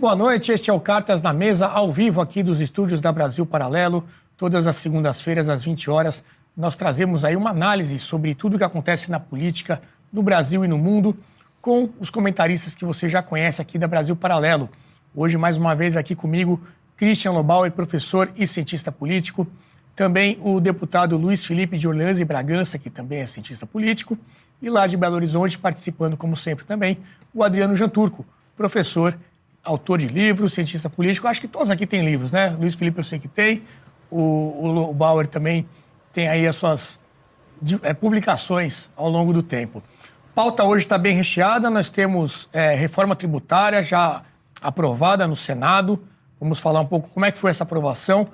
Muito boa noite, este é o Cartas na Mesa, ao vivo aqui dos estúdios da Brasil Paralelo. Todas as segundas-feiras, às 20 horas, nós trazemos aí uma análise sobre tudo o que acontece na política no Brasil e no mundo, com os comentaristas que você já conhece aqui da Brasil Paralelo. Hoje, mais uma vez, aqui comigo, Christian Lobauer, professor e cientista político. Também o deputado Luiz Felipe de Orleans e Bragança, que também é cientista político. E lá de Belo Horizonte, participando, como sempre, também, o Adriano Janturco, professor autor de livros, cientista político. Acho que todos aqui têm livros, né? Luiz Felipe eu sei que tem, o, o Bauer também tem aí as suas é, publicações ao longo do tempo. Pauta hoje está bem recheada, nós temos é, reforma tributária já aprovada no Senado. Vamos falar um pouco como é que foi essa aprovação, o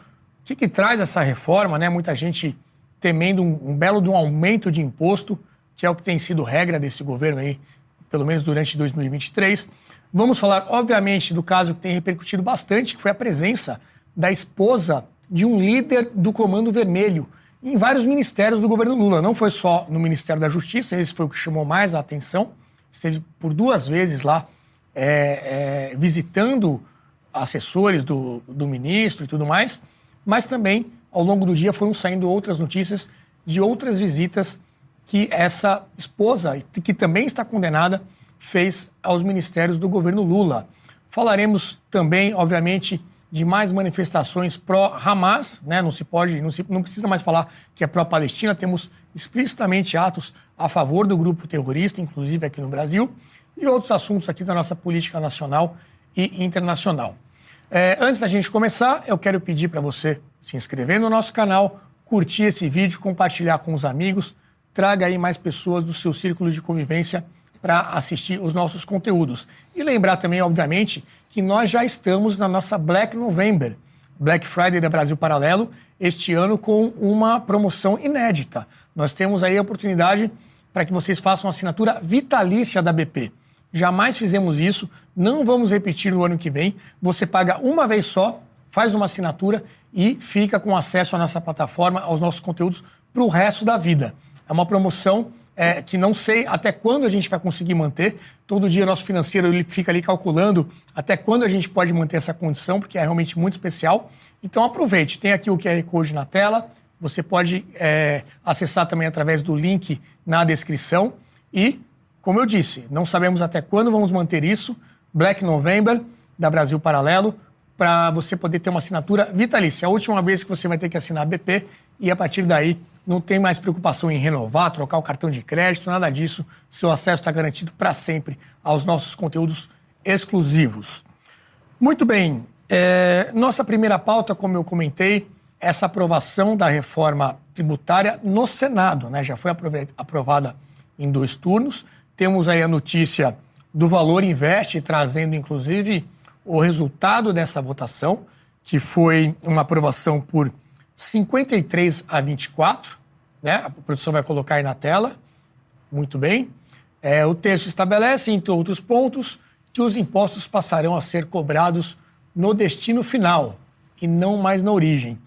que, que traz essa reforma, né? Muita gente temendo um, um belo de um aumento de imposto, que é o que tem sido regra desse governo aí, pelo menos durante 2023. Vamos falar, obviamente, do caso que tem repercutido bastante, que foi a presença da esposa de um líder do Comando Vermelho em vários ministérios do governo Lula. Não foi só no Ministério da Justiça, esse foi o que chamou mais a atenção. Esteve por duas vezes lá é, é, visitando assessores do, do ministro e tudo mais, mas também ao longo do dia foram saindo outras notícias de outras visitas que essa esposa, que também está condenada, fez aos ministérios do governo Lula. Falaremos também, obviamente, de mais manifestações pró-Hamas, né? não se pode, não, se, não precisa mais falar que é pró-Palestina, temos explicitamente atos a favor do grupo terrorista, inclusive aqui no Brasil, e outros assuntos aqui da nossa política nacional e internacional. É, antes da gente começar, eu quero pedir para você se inscrever no nosso canal, curtir esse vídeo, compartilhar com os amigos, traga aí mais pessoas do seu círculo de convivência para assistir os nossos conteúdos. E lembrar também, obviamente, que nós já estamos na nossa Black November, Black Friday da Brasil Paralelo, este ano com uma promoção inédita. Nós temos aí a oportunidade para que vocês façam assinatura vitalícia da BP. Jamais fizemos isso, não vamos repetir no ano que vem. Você paga uma vez só, faz uma assinatura e fica com acesso à nossa plataforma, aos nossos conteúdos para o resto da vida. É uma promoção é, que não sei até quando a gente vai conseguir manter. Todo dia nosso financeiro ele fica ali calculando até quando a gente pode manter essa condição, porque é realmente muito especial. Então aproveite, tem aqui o QR Code na tela, você pode é, acessar também através do link na descrição. E, como eu disse, não sabemos até quando vamos manter isso. Black November, da Brasil Paralelo, para você poder ter uma assinatura vitalícia. A última vez que você vai ter que assinar BP e a partir daí não tem mais preocupação em renovar, trocar o cartão de crédito, nada disso. Seu acesso está garantido para sempre aos nossos conteúdos exclusivos. Muito bem, é, nossa primeira pauta, como eu comentei, essa aprovação da reforma tributária no Senado, né? Já foi aprovada em dois turnos. Temos aí a notícia do Valor Investe, trazendo inclusive o resultado dessa votação, que foi uma aprovação por 53 a 24, né? A produção vai colocar aí na tela. Muito bem. É, o texto estabelece, entre outros pontos, que os impostos passarão a ser cobrados no destino final e não mais na origem.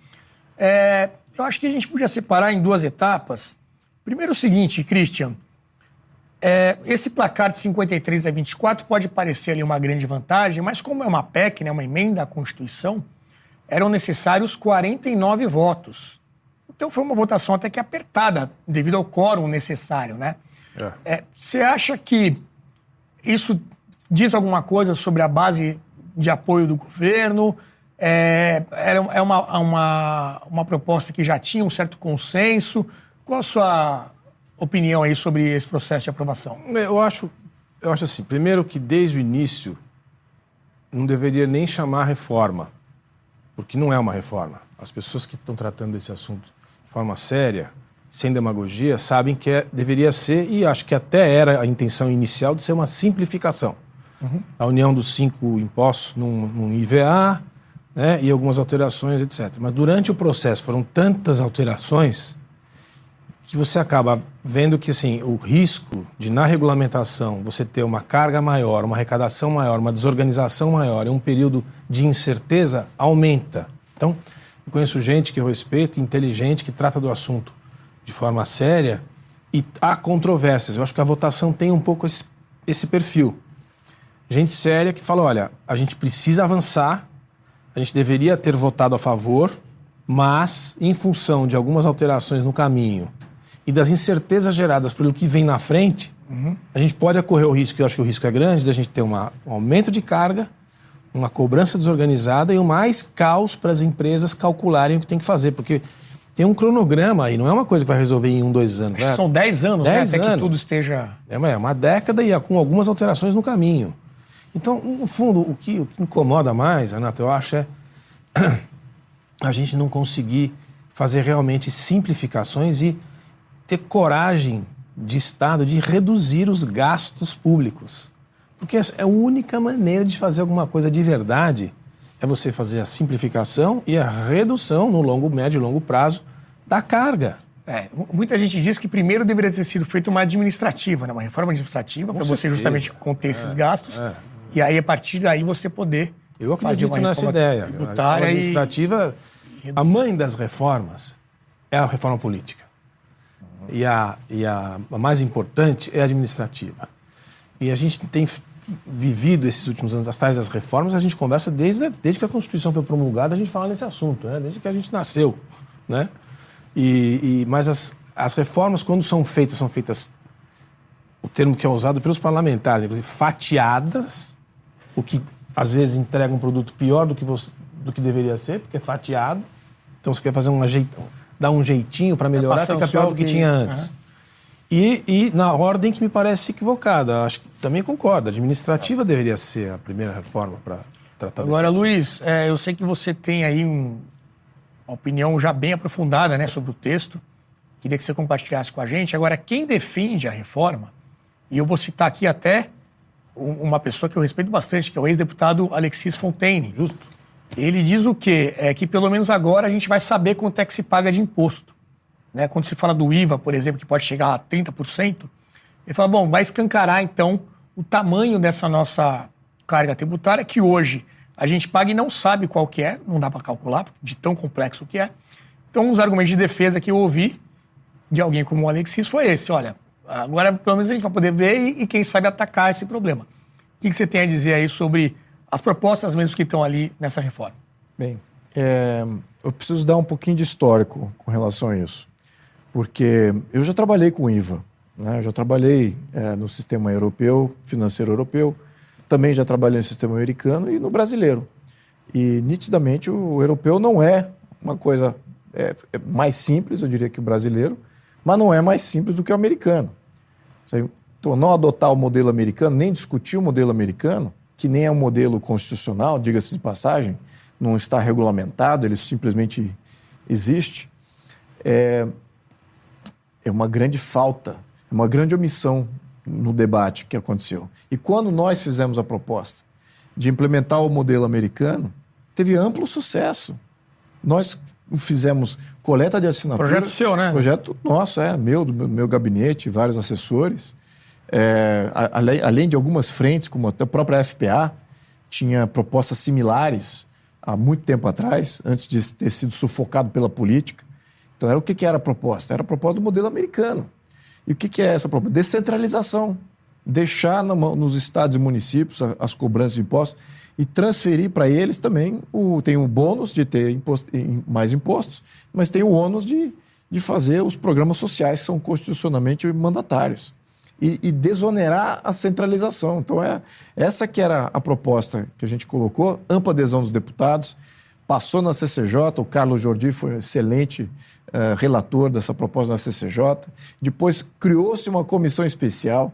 É, eu acho que a gente podia separar em duas etapas. Primeiro, o seguinte, Christian. É, esse placar de 53 a 24 pode parecer ali uma grande vantagem, mas como é uma PEC, né, uma emenda à Constituição, eram necessários 49 votos. Então foi uma votação até que apertada, devido ao quórum necessário, né? É. É, você acha que isso diz alguma coisa sobre a base de apoio do governo? É, é uma, uma, uma proposta que já tinha um certo consenso. Qual a sua opinião aí sobre esse processo de aprovação? Eu acho, eu acho assim, primeiro que desde o início não deveria nem chamar reforma porque não é uma reforma. As pessoas que estão tratando desse assunto de forma séria, sem demagogia, sabem que é, deveria ser, e acho que até era a intenção inicial, de ser uma simplificação. Uhum. A união dos cinco impostos num, num IVA né, e algumas alterações, etc. Mas durante o processo foram tantas alterações que você acaba vendo que assim, o risco de, na regulamentação, você ter uma carga maior, uma arrecadação maior, uma desorganização maior em um período de incerteza aumenta. Então, eu conheço gente que eu respeito, inteligente, que trata do assunto de forma séria e há controvérsias. Eu acho que a votação tem um pouco esse, esse perfil. Gente séria que fala: olha, a gente precisa avançar, a gente deveria ter votado a favor, mas em função de algumas alterações no caminho e das incertezas geradas pelo que vem na frente, uhum. a gente pode correr o risco, eu acho que o risco é grande, da gente ter uma, um aumento de carga, uma cobrança desorganizada e o mais caos para as empresas calcularem o que tem que fazer, porque tem um cronograma aí, não é uma coisa que vai resolver em um, dois anos. Né? São dez anos, dez né? Até anos. que tudo esteja. É uma, é uma década e com algumas alterações no caminho. Então, no fundo, o que, o que incomoda mais, Renato, eu acho é a gente não conseguir fazer realmente simplificações e ter coragem de Estado de reduzir os gastos públicos. Porque é a única maneira de fazer alguma coisa de verdade é você fazer a simplificação e a redução no longo, médio e longo prazo da carga. É, muita gente diz que primeiro deveria ter sido feita uma administrativa, né? uma reforma administrativa, para você justamente conter esses é, gastos. É. E aí, a partir daí, você poder Eu fazer uma nessa ideia. Tributária a administrativa, e... a mãe das reformas é a reforma política. E, a, e a, mais importante é a administrativa. E a gente tem vivido esses últimos anos, as tais das reformas, a gente conversa desde, desde que a Constituição foi promulgada, a gente fala nesse assunto, né? desde que a gente nasceu. Né? E, e, mas as, as reformas, quando são feitas, são feitas, o termo que é usado pelos parlamentares, inclusive, fatiadas, o que às vezes entrega um produto pior do que, você, do que deveria ser, porque é fatiado. Então você quer fazer um jeitão, dar um jeitinho para melhorar, fica pior do que, que tinha antes. Uhum. E, e, na ordem que me parece equivocada. Acho que também concordo. A administrativa deveria ser a primeira reforma para tratar Agora, Luiz, é, eu sei que você tem aí um, uma opinião já bem aprofundada né, sobre o texto. Queria que você compartilhasse com a gente. Agora, quem defende a reforma, e eu vou citar aqui até uma pessoa que eu respeito bastante, que é o ex-deputado Alexis Fontaine. Justo. Ele diz o quê? É que pelo menos agora a gente vai saber quanto é que se paga de imposto. Né? Quando se fala do IVA, por exemplo, que pode chegar a 30%, ele fala, bom, vai escancarar então o tamanho dessa nossa carga tributária, que hoje a gente paga e não sabe qual que é, não dá para calcular, de tão complexo que é. Então, os argumentos de defesa que eu ouvi de alguém como o Alexis foi esse, olha, Agora, pelo menos, a gente vai poder ver e, e quem sabe, atacar esse problema. O que, que, você tem a dizer aí sobre as propostas mesmo que estão ali nessa reforma? Bem, é, eu preciso dar um pouquinho de histórico com relação a isso. Porque eu já trabalhei com IVA. Né? Eu já trabalhei é, no sistema europeu, financeiro europeu. Também já trabalhei no sistema americano e no brasileiro. E, nitidamente, o europeu não é uma coisa é, é mais simples, eu diria, que o brasileiro, mas não é mais simples do que o americano. Então, não adotar o modelo americano, nem discutir o modelo americano, que nem é um modelo constitucional, diga-se de passagem, não está regulamentado, ele simplesmente existe, é, é uma grande falta, é uma grande omissão no debate que aconteceu. E quando nós fizemos a proposta de implementar o modelo americano, teve amplo sucesso. Nós fizemos coleta de assinaturas. Projeto seu, né? Projeto nosso, é, meu, do meu, meu gabinete, vários assessores. É, além, além de algumas frentes, como a própria FPA, tinha propostas similares há muito tempo atrás, antes de ter sido sufocado pela política. Então, era o que, que era a proposta? Era a proposta do modelo americano. E o que, que é essa proposta? Descentralização. Deixar nos estados e municípios as cobranças de impostos e transferir para eles também o, tem o bônus de ter imposto, mais impostos, mas tem o ônus de, de fazer os programas sociais que são constitucionalmente mandatários. E, e, desonerar a centralização. Então, é essa que era a proposta que a gente colocou, ampla adesão dos deputados, passou na CCJ, o Carlos Jordi foi um excelente uh, relator dessa proposta na CCJ. Depois criou-se uma comissão especial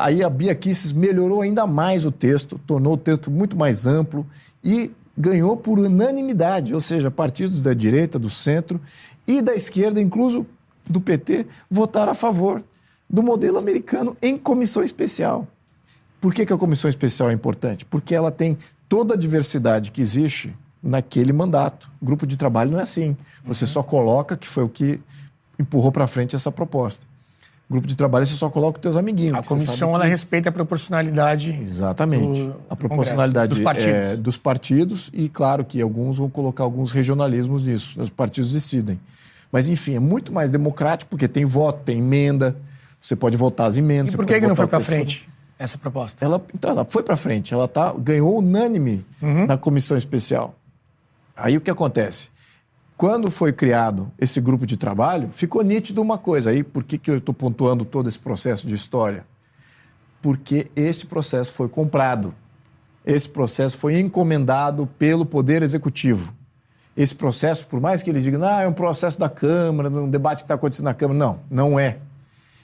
Aí a Bia Kisses melhorou ainda mais o texto, tornou o texto muito mais amplo e ganhou por unanimidade, ou seja, partidos da direita, do centro e da esquerda, incluso do PT, votaram a favor do modelo americano em comissão especial. Por que, que a comissão especial é importante? Porque ela tem toda a diversidade que existe naquele mandato. O grupo de trabalho não é assim. Você uhum. só coloca que foi o que empurrou para frente essa proposta grupo de trabalho você só coloca os teus amiguinhos. A comissão ela respeita a proporcionalidade. Exatamente. Do, a proporcionalidade dos partidos. É, dos partidos e claro que alguns vão colocar alguns regionalismos nisso. Os partidos decidem. Mas enfim, é muito mais democrático porque tem voto, tem emenda. Você pode votar as emendas. E por que, que não foi para frente? essa proposta. Ela, então, ela foi para frente, ela tá, ganhou unânime uhum. na comissão especial. Aí o que acontece? Quando foi criado esse grupo de trabalho, ficou nítido uma coisa. Aí, por que, que eu estou pontuando todo esse processo de história? Porque este processo foi comprado. Esse processo foi encomendado pelo Poder Executivo. Esse processo, por mais que ele diga, não, é um processo da Câmara, um debate que está acontecendo na Câmara. Não, não é.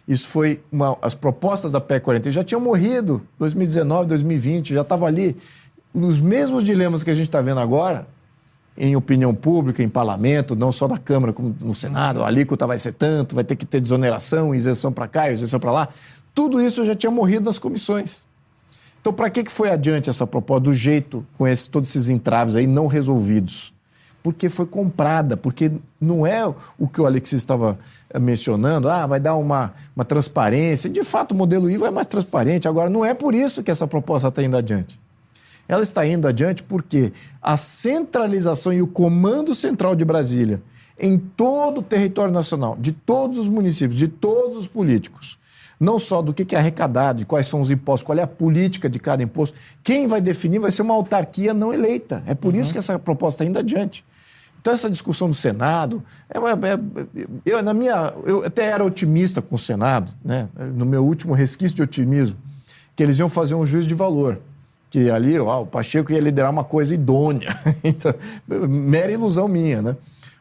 Isso foi uma, as propostas da PEC 40 já tinham morrido 2019, 2020, já estava ali. Os mesmos dilemas que a gente está vendo agora em opinião pública, em parlamento, não só da Câmara como no Senado, a alíquota vai ser tanto, vai ter que ter desoneração, isenção para cá, isenção para lá. Tudo isso já tinha morrido nas comissões. Então, para que, que foi adiante essa proposta, do jeito, com esse, todos esses entraves aí não resolvidos? Porque foi comprada, porque não é o que o Alexis estava eh, mencionando, ah, vai dar uma, uma transparência. De fato, o modelo IVA é mais transparente. Agora, não é por isso que essa proposta está indo adiante ela está indo adiante porque a centralização e o comando central de Brasília em todo o território nacional, de todos os municípios, de todos os políticos, não só do que é arrecadado, e quais são os impostos, qual é a política de cada imposto, quem vai definir vai ser uma autarquia não eleita. É por uhum. isso que essa proposta está indo adiante. Então, essa discussão do Senado, é, é, eu, na minha, eu até era otimista com o Senado, né? no meu último resquício de otimismo, que eles iam fazer um juízo de valor que ali ó, o Pacheco ia liderar uma coisa idônea. então, mera ilusão minha, né?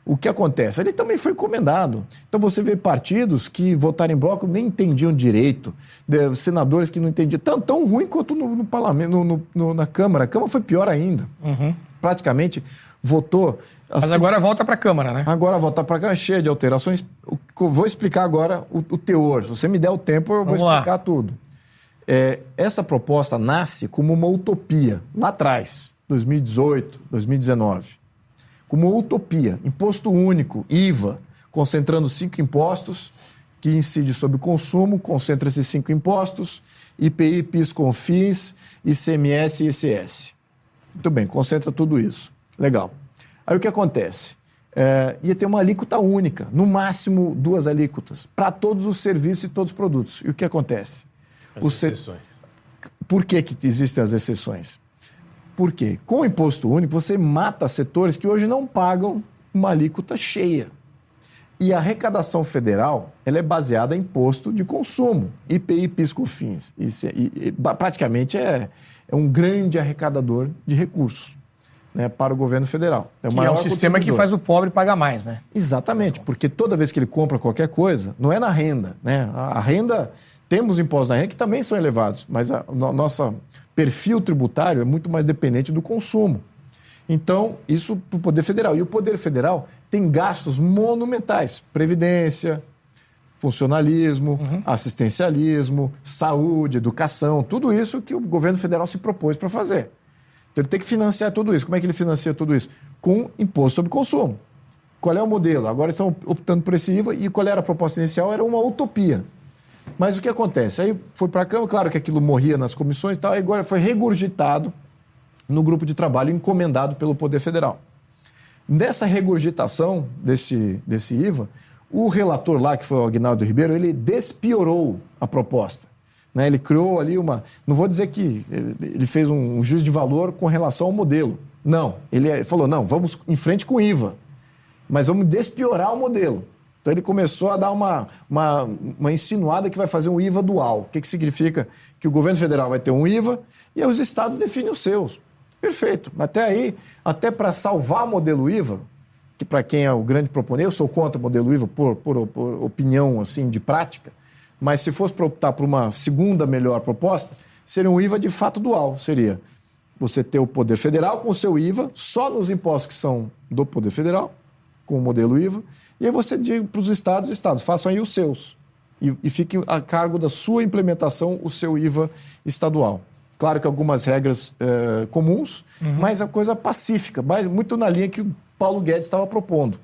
O que acontece? Ele também foi encomendado. Então você vê partidos que votaram em bloco nem entendiam direito, senadores que não entendiam. Tão, tão ruim quanto no, no parlamento, no, no, na Câmara. A Câmara foi pior ainda. Uhum. Praticamente votou. Assim, Mas agora volta para a Câmara, né? Agora volta para a Câmara, cheia de alterações. Vou explicar agora o, o, teor. Se você me der o tempo, eu vou Vamos explicar lá. tudo. É, essa proposta nasce como uma utopia, lá atrás, 2018, 2019. Como uma utopia. Imposto único, IVA, concentrando cinco impostos que incide sobre o consumo, concentra esses cinco impostos, IPI, PIS, CONFINS, ICMS e ICS. Muito bem, concentra tudo isso. Legal. Aí o que acontece? É, ia ter uma alíquota única, no máximo duas alíquotas, para todos os serviços e todos os produtos. E o que acontece? As exceções. Por que, que existem as exceções? Porque com o imposto único você mata setores que hoje não pagam uma alíquota cheia. E a arrecadação federal ela é baseada em imposto de consumo, IPI, PIS, COFINS. Isso é, e, e, praticamente é, é um grande arrecadador de recursos né, para o governo federal. É, o é um sistema que faz o pobre pagar mais, né? Exatamente, porque toda vez que ele compra qualquer coisa, não é na renda. Né? A, a renda temos impostos na renda que também são elevados, mas o nosso perfil tributário é muito mais dependente do consumo. Então, isso para o Poder Federal. E o Poder Federal tem gastos monumentais: previdência, funcionalismo, uhum. assistencialismo, saúde, educação, tudo isso que o governo federal se propôs para fazer. Então, ele tem que financiar tudo isso. Como é que ele financia tudo isso? Com imposto sobre consumo. Qual é o modelo? Agora estão optando por esse IVA e qual era a proposta inicial? Era uma utopia. Mas o que acontece? Aí foi para a Câmara, claro que aquilo morria nas comissões e tal, agora foi regurgitado no grupo de trabalho encomendado pelo Poder Federal. Nessa regurgitação desse, desse IVA, o relator lá, que foi o Agnaldo Ribeiro, ele despiorou a proposta. Né? Ele criou ali uma. Não vou dizer que ele fez um juízo de valor com relação ao modelo. Não. Ele falou: não, vamos em frente com o IVA, mas vamos despiorar o modelo. Então ele começou a dar uma, uma, uma insinuada que vai fazer um IVA dual. O que, que significa? Que o governo federal vai ter um IVA e os estados definem os seus. Perfeito. Até aí, até para salvar o modelo IVA, que para quem é o grande proponente, eu sou contra o modelo IVA por, por, por opinião assim de prática, mas se fosse para optar por uma segunda melhor proposta, seria um IVA de fato dual. Seria você ter o poder federal com o seu IVA só nos impostos que são do poder federal, com o modelo IVA, e aí você diz para os estados, estados, façam aí os seus. E, e fique a cargo da sua implementação o seu IVA estadual. Claro que algumas regras é, comuns, uhum. mas a coisa pacífica, mas muito na linha que o Paulo Guedes estava propondo.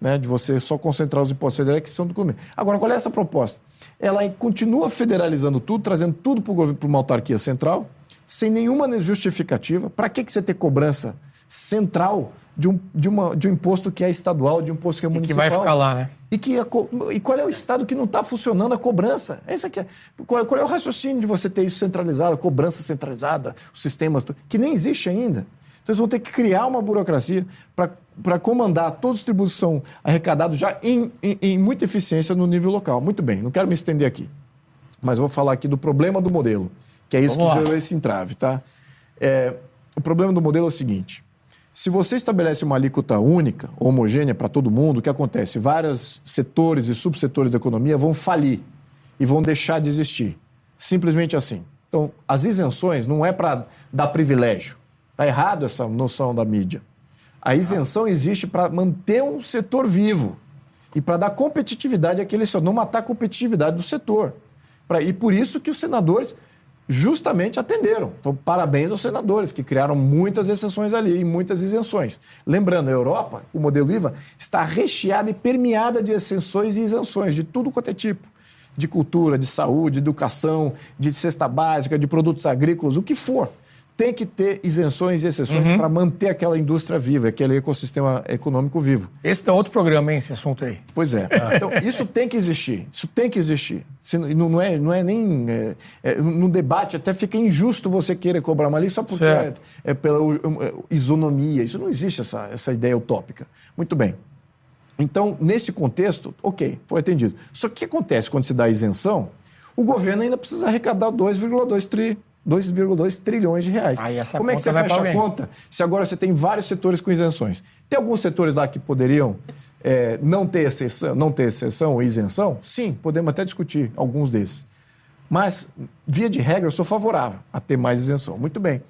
Né, de você só concentrar os impostos federais que são do governo. Agora, qual é essa proposta? Ela continua federalizando tudo, trazendo tudo para uma autarquia central, sem nenhuma justificativa. Para que, que você ter cobrança central de um, de, uma, de um imposto que é estadual, de um imposto que é municipal. E que vai ficar lá, né? E, que a, e qual é o estado que não está funcionando a cobrança? Esse aqui é, qual, qual, é o raciocínio de você ter isso centralizado, a cobrança centralizada, os sistemas, que nem existe ainda. Então eles vão ter que criar uma burocracia para comandar todos os tributos que são arrecadados já em, em, em muita eficiência no nível local. Muito bem, não quero me estender aqui, mas vou falar aqui do problema do modelo, que é isso Vamos que gerou esse entrave. Tá? É, o problema do modelo é o seguinte: se você estabelece uma alíquota única, homogênea para todo mundo, o que acontece? Vários setores e subsetores da economia vão falir e vão deixar de existir. Simplesmente assim. Então, as isenções não é para dar privilégio. Está errado essa noção da mídia. A isenção existe para manter um setor vivo e para dar competitividade àquele setor, não matar a competitividade do setor. Pra, e por isso que os senadores justamente atenderam. Então, parabéns aos senadores, que criaram muitas exceções ali e muitas isenções. Lembrando, a Europa, o modelo IVA, está recheada e permeada de exceções e isenções de tudo quanto é tipo. De cultura, de saúde, de educação, de cesta básica, de produtos agrícolas, o que for tem que ter isenções e exceções uhum. para manter aquela indústria viva, aquele ecossistema econômico vivo. Esse é outro programa, hein, esse assunto aí. Pois é. Então, isso tem que existir. Isso tem que existir. Não é, não é nem. É, é, no debate até fica injusto você querer cobrar uma lei só porque é, é, pela é, isonomia. Isso não existe, essa, essa ideia utópica. Muito bem. Então, nesse contexto, ok, foi atendido. Só que o que acontece quando se dá isenção? O governo ainda precisa arrecadar 2,2 trilhões 2,2 trilhões de reais. Aí essa Como é que você fecha a conta se agora você tem vários setores com isenções? Tem alguns setores lá que poderiam é, não, ter exceção, não ter exceção ou isenção? Sim, podemos até discutir alguns desses. Mas, via de regra, eu sou favorável a ter mais isenção. Muito bem.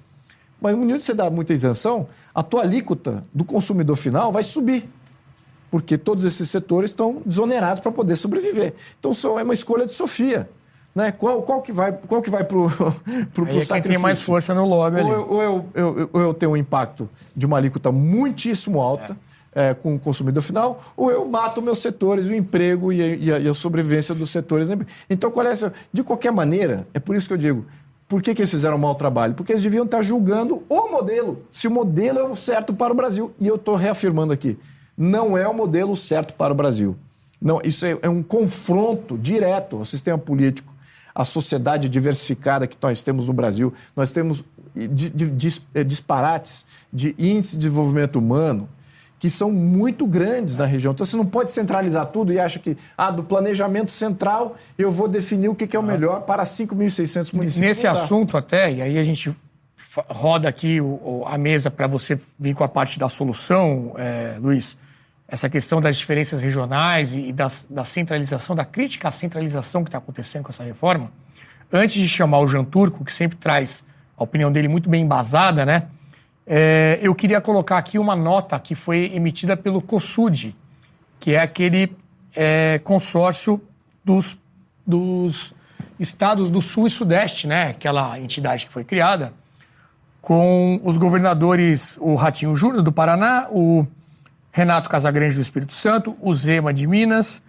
Mas no momento que você dá muita isenção, a tua alíquota do consumidor final vai subir. Porque todos esses setores estão desonerados para poder sobreviver. Então, é uma escolha de Sofia. Né? Qual, qual, que vai, qual que vai para o sacrifício? tem mais força no lobby ali. Ou, eu, ou eu, eu, eu, eu tenho um impacto de uma alíquota muitíssimo alta é. É, com o consumidor final, ou eu mato meus setores, o emprego e a, e a, e a sobrevivência dos setores. Então, qual é essa? De qualquer maneira, é por isso que eu digo, por que, que, eles fizeram um mau trabalho? Porque eles deviam estar julgando o modelo, se o modelo é o certo para o Brasil. E eu estou reafirmando aqui, não é o modelo certo para o Brasil. Não, isso é, é um confronto direto ao sistema político a sociedade diversificada que nós temos no Brasil. Nós temos eh, disparates de índice de desenvolvimento humano que são muito grandes na região. Então você não pode centralizar tudo e acha que, ah, do planejamento central eu vou definir o que é o melhor para 5.600 municípios. Nesse assunto até, e aí a gente roda aqui a mesa para você vir com a parte da solução, é, Luiz essa questão das diferenças regionais e da, da centralização, da crítica à centralização que está acontecendo com essa reforma, antes de chamar o Jean Turco, que sempre traz a opinião dele muito bem embasada, né? É, eu queria colocar aqui uma nota que foi emitida pelo COSUD, que é aquele é, consórcio dos, dos estados do Sul e Sudeste, né? Aquela entidade que foi criada com os governadores, o Ratinho Júnior do Paraná, o Renato Casagrande do Espírito Santo, o Zema de Minas,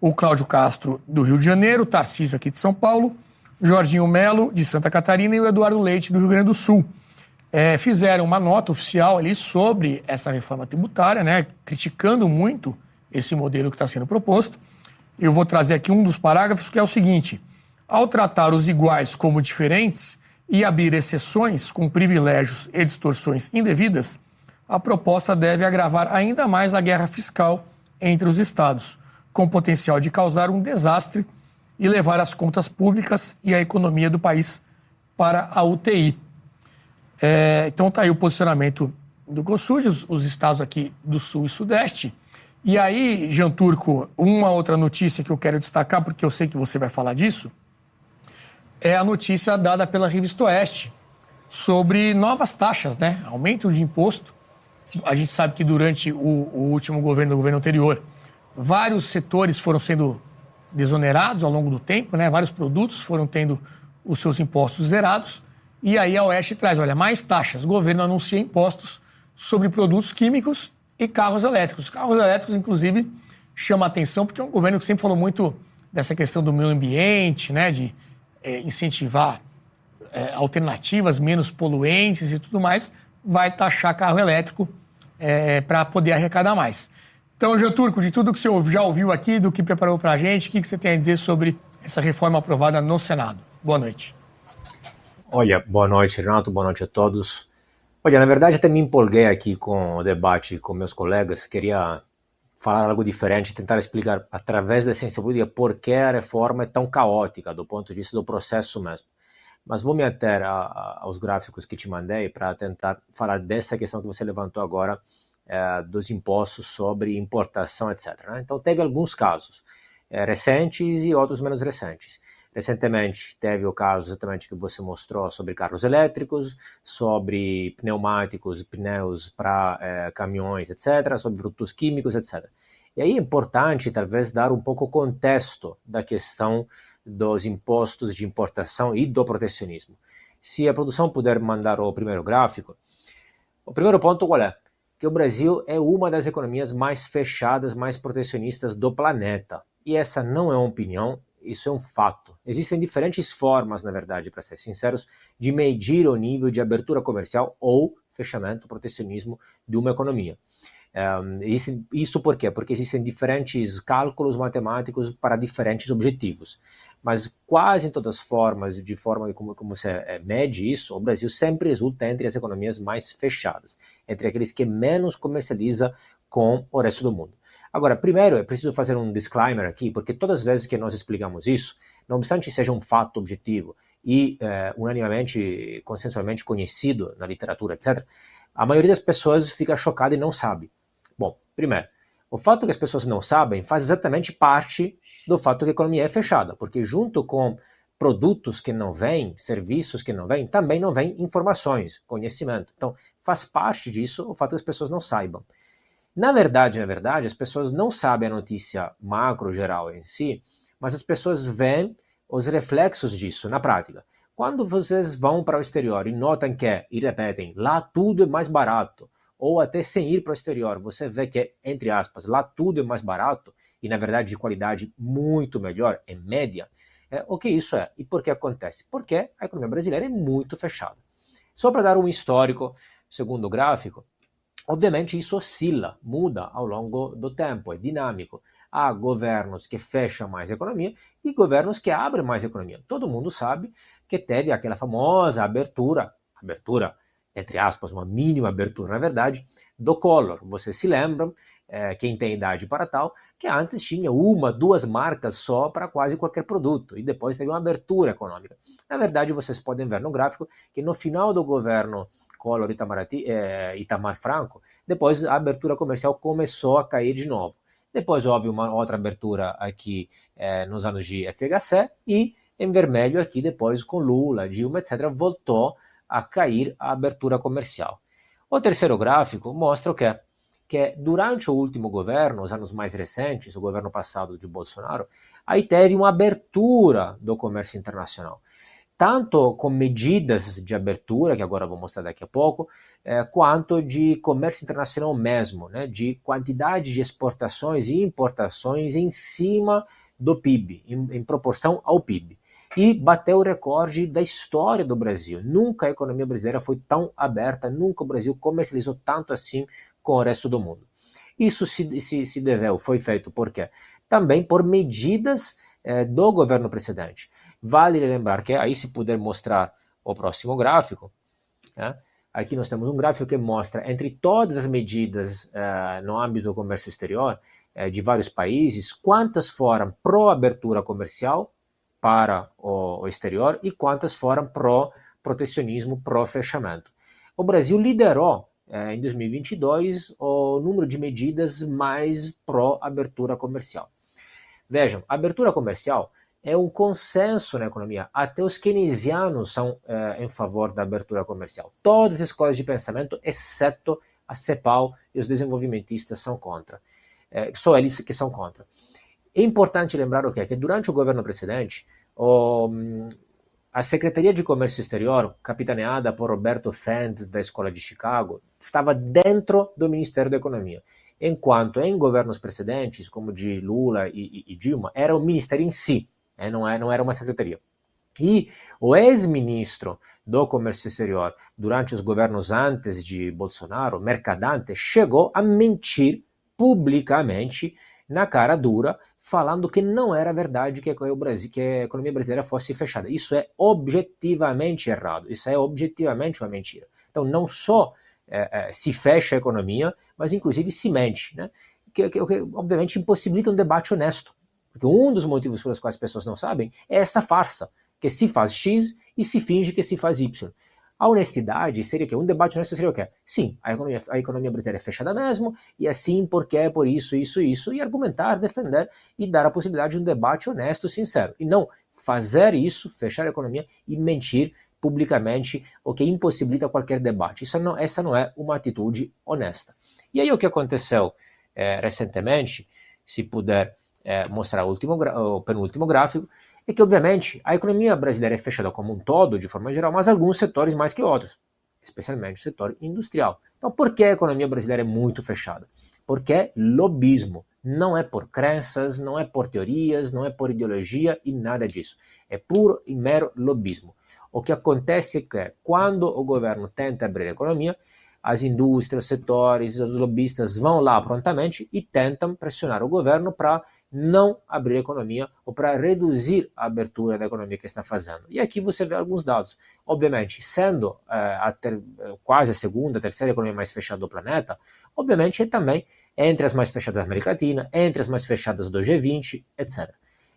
o Cláudio Castro do Rio de Janeiro, o Tarcísio aqui de São Paulo, Jorginho Melo de Santa Catarina e o Eduardo Leite do Rio Grande do Sul. É, fizeram uma nota oficial ali sobre essa reforma tributária, né, criticando muito esse modelo que está sendo proposto. Eu vou trazer aqui um dos parágrafos que é o seguinte: ao tratar os iguais como diferentes e abrir exceções com privilégios e distorções indevidas, a proposta deve agravar ainda mais a guerra fiscal entre os estados, com potencial de causar um desastre e levar as contas públicas e a economia do país para a UTI. É, então está aí o posicionamento do COSUD, os, os, estados aqui do Sul e Sudeste. E aí, Jean Turco, uma outra notícia que eu quero destacar, porque eu sei que você vai falar disso, é a notícia dada pela Revista Oeste sobre novas taxas, né? Aumento de imposto a gente sabe que durante o, o último governo, o governo anterior, vários setores foram sendo desonerados ao longo do tempo, né? vários produtos foram tendo os seus impostos zerados. E aí a Oeste traz, olha, mais taxas. O governo anuncia impostos sobre produtos químicos e carros elétricos. Carros elétricos, inclusive, chama atenção porque é um governo que sempre falou muito dessa questão do meio ambiente, né? de é, incentivar é, alternativas menos poluentes e tudo mais vai taxar carro elétrico é, para poder arrecadar mais. Então, Geoturco, de tudo que você já ouviu aqui, do que preparou para a gente, o que você tem a dizer sobre essa reforma aprovada no Senado? Boa noite. Olha, boa noite, Renato, boa noite a todos. Olha, na verdade, até me empolguei aqui com o debate com meus colegas. Queria falar algo diferente, tentar explicar através da ciência política por que a reforma é tão caótica do ponto de vista do processo mesmo. Mas vou me ater a, a, aos gráficos que te mandei para tentar falar dessa questão que você levantou agora é, dos impostos sobre importação, etc. Né? Então, teve alguns casos é, recentes e outros menos recentes. Recentemente teve o caso exatamente que você mostrou sobre carros elétricos, sobre pneumáticos, pneus para é, caminhões, etc., sobre produtos químicos, etc. E aí é importante, talvez, dar um pouco o contexto da questão dos impostos de importação e do protecionismo. Se a produção puder mandar o primeiro gráfico, o primeiro ponto qual é? Que o Brasil é uma das economias mais fechadas, mais protecionistas do planeta. E essa não é uma opinião, isso é um fato. Existem diferentes formas, na verdade, para ser sinceros, de medir o nível de abertura comercial ou fechamento, protecionismo de uma economia. Um, isso, isso por quê? Porque existem diferentes cálculos matemáticos para diferentes objetivos. Mas quase em todas as formas, de forma como, como você é, mede isso, o Brasil sempre resulta entre as economias mais fechadas, entre aqueles que menos comercializa com o resto do mundo. Agora, primeiro, é preciso fazer um disclaimer aqui, porque todas as vezes que nós explicamos isso, não obstante seja um fato objetivo e é, unanimamente, consensualmente conhecido na literatura, etc., a maioria das pessoas fica chocada e não sabe. Bom, primeiro, o fato que as pessoas não sabem faz exatamente parte do fato que a economia é fechada, porque junto com produtos que não vêm, serviços que não vêm, também não vêm informações, conhecimento. Então, faz parte disso o fato que as pessoas não saibam. Na verdade, na verdade, as pessoas não sabem a notícia macro geral em si, mas as pessoas veem os reflexos disso na prática. Quando vocês vão para o exterior e notam que, e repetem, lá tudo é mais barato, ou até sem ir para o exterior, você vê que, entre aspas, lá tudo é mais barato, e na verdade de qualidade muito melhor, em média, é, o que isso é? E por que acontece? Porque a economia brasileira é muito fechada. Só para dar um histórico, segundo o gráfico, Obviamente isso oscila, muda ao longo do tempo, é dinâmico. Há governos que fecham mais a economia e governos que abrem mais a economia. Todo mundo sabe que teve aquela famosa abertura, abertura, entre aspas, uma mínima abertura, na verdade, do Collor. Vocês se lembram, é, quem tem idade para tal, que antes tinha uma, duas marcas só para quase qualquer produto e depois teve uma abertura econômica. Na verdade, vocês podem ver no gráfico que no final do governo Collor Itamaraty, eh, Itamar Franco, depois a abertura comercial começou a cair de novo. Depois houve uma outra abertura aqui eh, nos anos de FHC e em vermelho aqui depois com Lula, Dilma, etc., voltou a cair a abertura comercial. O terceiro gráfico mostra o que? Que durante o último governo, os anos mais recentes, o governo passado de Bolsonaro, aí teve uma abertura do comércio internacional. Tanto com medidas de abertura, que agora vou mostrar daqui a pouco, é, quanto de comércio internacional mesmo, né, de quantidade de exportações e importações em cima do PIB, em, em proporção ao PIB e bateu o recorde da história do Brasil. Nunca a economia brasileira foi tão aberta, nunca o Brasil comercializou tanto assim com o resto do mundo. Isso se, se, se deveu, foi feito por quê? Também por medidas eh, do governo precedente. Vale lembrar que, aí se puder mostrar o próximo gráfico, né? aqui nós temos um gráfico que mostra entre todas as medidas eh, no âmbito do comércio exterior eh, de vários países, quantas foram pró-abertura comercial para o, o exterior e quantas foram pró-protecionismo, pró-fechamento. O Brasil liderou é, em 2022 o número de medidas mais pró-abertura comercial. Vejam, abertura comercial é um consenso na economia. Até os keynesianos são é, em favor da abertura comercial. Todas as escolas de pensamento, exceto a CEPAL e os desenvolvimentistas, são contra. É, só eles que são contra. É importante lembrar o que? Que durante o governo precedente, o, a Secretaria de Comércio Exterior, capitaneada por Roberto Fend, da Escola de Chicago, estava dentro do Ministério da Economia, enquanto em governos precedentes, como de Lula e, e, e Dilma, era o Ministério em si, né? não, é, não era uma secretaria. E o ex-ministro do Comércio Exterior, durante os governos antes de Bolsonaro, Mercadante, chegou a mentir publicamente, na cara dura, falando que não era verdade que, o Brasil, que a economia brasileira fosse fechada. Isso é objetivamente errado, isso é objetivamente uma mentira. Então, não só é, é, se fecha a economia, mas inclusive se mente, né? que, que, que obviamente impossibilita um debate honesto. Porque um dos motivos pelos quais as pessoas não sabem é essa farsa, que se faz X e se finge que se faz Y. A honestidade seria que um debate honesto seria o quê? Sim, a economia, a economia brasileira é fechada mesmo, e assim porque é por isso, isso, isso, e argumentar, defender e dar a possibilidade de um debate honesto, sincero. E não fazer isso, fechar a economia e mentir publicamente, o que impossibilita qualquer debate. Isso não, essa não é uma atitude honesta. E aí o que aconteceu é, recentemente, se puder é, mostrar o, último, o penúltimo gráfico, é que, obviamente, a economia brasileira é fechada como um todo, de forma geral, mas alguns setores mais que outros, especialmente o setor industrial. Então, por que a economia brasileira é muito fechada? Porque é lobismo. Não é por crenças, não é por teorias, não é por ideologia e nada disso. É puro e mero lobismo. O que acontece é que, quando o governo tenta abrir a economia, as indústrias, setores, os lobistas vão lá prontamente e tentam pressionar o governo para não abrir a economia ou para reduzir a abertura da economia que está fazendo. E aqui você vê alguns dados. Obviamente, sendo uh, a ter, quase a segunda, a terceira economia mais fechada do planeta, obviamente é também entre as mais fechadas da América Latina, entre as mais fechadas do G20, etc.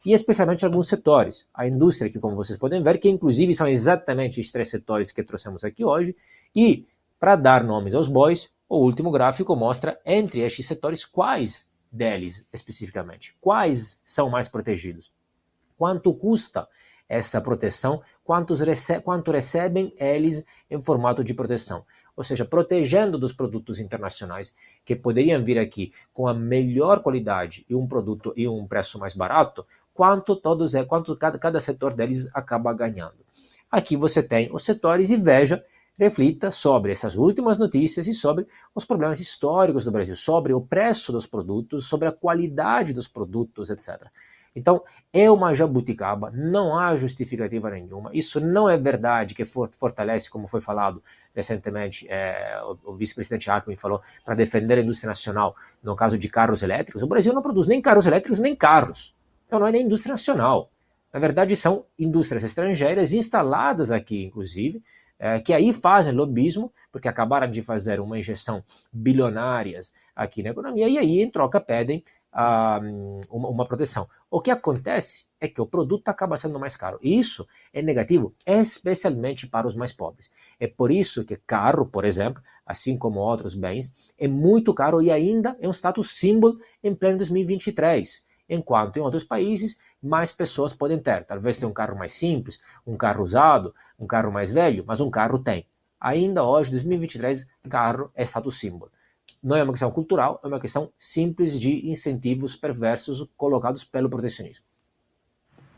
E especialmente alguns setores. A indústria, que como vocês podem ver, que inclusive são exatamente os três setores que trouxemos aqui hoje, e para dar nomes aos bois, o último gráfico mostra entre estes setores quais deles especificamente? Quais são mais protegidos? Quanto custa essa proteção? Quantos rece quanto recebem eles em formato de proteção? Ou seja, protegendo dos produtos internacionais que poderiam vir aqui com a melhor qualidade e um produto e um preço mais barato, quanto todos é, quanto cada, cada setor deles acaba ganhando. Aqui você tem os setores e veja reflita sobre essas últimas notícias e sobre os problemas históricos do Brasil, sobre o preço dos produtos, sobre a qualidade dos produtos, etc. Então, é uma jabuticaba, não há justificativa nenhuma. Isso não é verdade que fortalece, como foi falado recentemente, é, o, vice-presidente Alckmin falou, para defender a indústria nacional no caso de carros elétricos. O Brasil não produz nem carros elétricos, nem carros. Então, não é nem indústria nacional. Na verdade, são indústrias estrangeiras instaladas aqui, inclusive, é, que aí fazem lobismo, porque acabaram de fazer uma injeção bilionárias aqui na economia, e aí em troca pedem ah, uma, uma, proteção. O que acontece é que o produto acaba sendo mais caro. E isso é negativo, especialmente para os mais pobres. É por isso que carro, por exemplo, assim como outros bens, é muito caro e ainda é um status símbolo em pleno 2023 enquanto em outros países mais pessoas podem ter. Talvez tenha um carro mais simples, um carro usado, um carro mais velho, mas um carro tem. Ainda hoje, 2023, carro é status símbolo. Não é uma questão cultural, é uma questão simples de incentivos perversos colocados pelo protecionismo.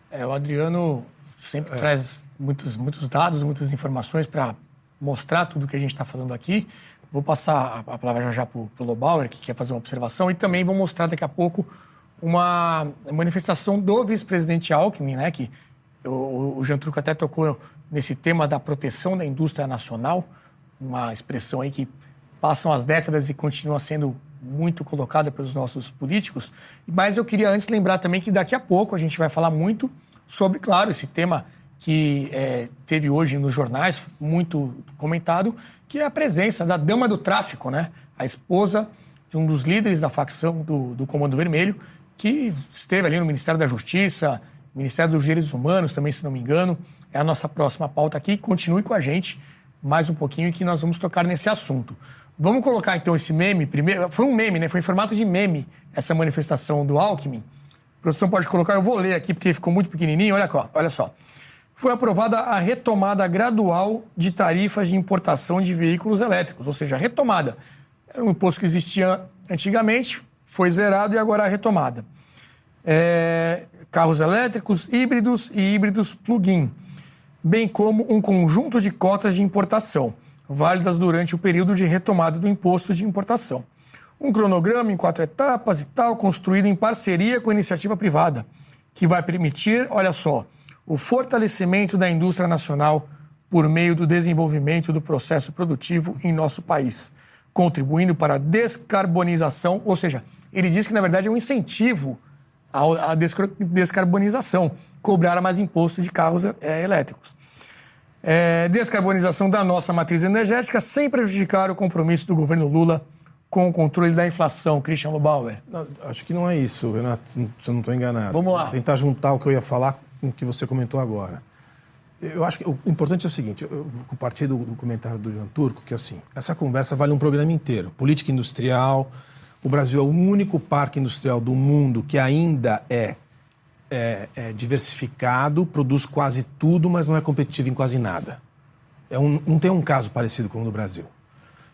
É, o Adriano sempre é. traz muitos, muitos dados, muitas informações para mostrar tudo que a gente está falando aqui. Vou passar a palavra já já para o Lobauer, que quer fazer uma observação, e também vou mostrar daqui a pouco uma manifestação do vice-presidente Alckmin, né, que o, o Jean Truco até tocou nesse tema da proteção da indústria nacional, uma expressão aí que passam as décadas e continua sendo muito colocada pelos nossos políticos. Mas eu queria antes lembrar também que daqui a pouco a gente vai falar muito sobre, claro, esse tema que é, teve hoje nos jornais, muito comentado, que é a presença da dama do tráfico, né? A esposa de um dos líderes da facção do, do Comando Vermelho, que esteve ali no Ministério da Justiça, Ministério dos Direitos Humanos também, se não me engano. É a nossa próxima pauta aqui. Continue com a gente mais um pouquinho que nós vamos tocar nesse assunto. Vamos colocar então esse meme primeiro. Foi um meme, né? Foi em formato de meme essa manifestação do Alckmin. A produção pode colocar, eu vou ler aqui porque ficou muito pequenininho. Olha, olha só. Foi aprovada a retomada gradual de tarifas de importação de veículos elétricos, ou seja, retomada. Era um imposto que existia antigamente, foi zerado e agora a retomada. É, carros elétricos, híbridos e híbridos plug-in, bem como um conjunto de cotas de importação, válidas durante o período de retomada do imposto de importação. Um cronograma em quatro etapas e tal, construído em parceria com a iniciativa privada, que vai permitir, olha só, o fortalecimento da indústria nacional por meio do desenvolvimento do processo produtivo em nosso país. contribuindo para a descarbonização, ou seja, ele diz que na verdade é um incentivo à descarbonização, cobrar mais imposto de carros é, elétricos. É, descarbonização da nossa matriz energética sem prejudicar o compromisso do governo Lula com o controle da inflação, Christian Lobauer? Não, acho que não é isso, Renato, se eu não estou enganado. Vamos lá. Vou tentar juntar o que eu ia falar com o que você comentou agora. Eu acho que o importante é o seguinte, eu compartilho do, do comentário do Jean Turco, que assim, essa conversa vale um programa inteiro. Política industrial, o Brasil é o único parque industrial do mundo que ainda é, é, é diversificado, produz quase tudo, mas não é competitivo em quase nada. É um, não tem um caso parecido com o do Brasil.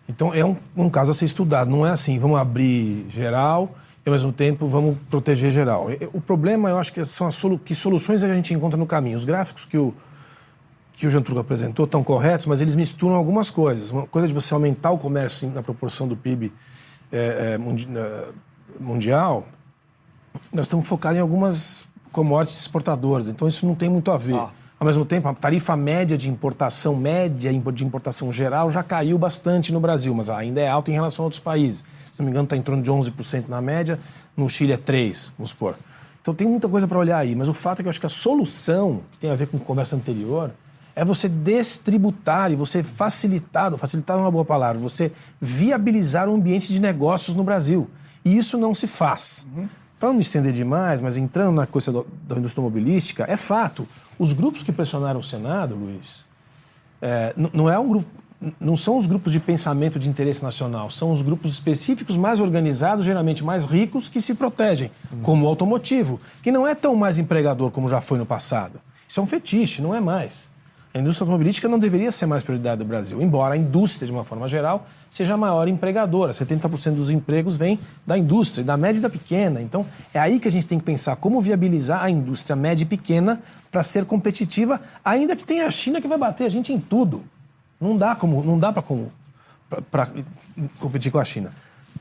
Então é um, um caso a ser estudado. Não é assim, vamos abrir geral e ao mesmo tempo vamos proteger geral. O problema, eu acho que são as solu que soluções a gente encontra no caminho. Os gráficos que o que o Jean Truc apresentou estão corretos, mas eles misturam algumas coisas. Uma coisa de você aumentar o comércio na proporção do PIB é, é, mundi mundial, nós estamos focados em algumas commodities exportadoras, então isso não tem muito a ver. Ah. Ao mesmo tempo, a tarifa média de importação, média de importação geral, já caiu bastante no Brasil, mas ainda é alta em relação a outros países. Se não me engano, está em torno de 11% na média, no Chile é 3%, vamos supor. Então tem muita coisa para olhar aí, mas o fato é que eu acho que a solução, que tem a ver com a conversa anterior, é você destributar e você facilitar, facilitar é uma boa palavra, você viabilizar o ambiente de negócios no Brasil. E isso não se faz. Uhum. Para não me estender demais, mas entrando na coisa do, da indústria automobilística, é fato. Os grupos que pressionaram o Senado, Luiz, é, não é um grupo, não são os grupos de pensamento de interesse nacional, são os grupos específicos mais organizados, geralmente mais ricos, que se protegem, uhum. como o automotivo, que não é tão mais empregador como já foi no passado. Isso é um fetiche, não é mais. A indústria automobilística não deveria ser mais prioridade do Brasil, embora a indústria, de uma forma geral, seja a maior empregadora. 70% dos empregos vem da indústria, da média e da pequena. Então, é aí que a gente tem que pensar como viabilizar a indústria média e pequena para ser competitiva, ainda que tenha a China que vai bater a gente em tudo. Não dá como, não dá para competir com a China.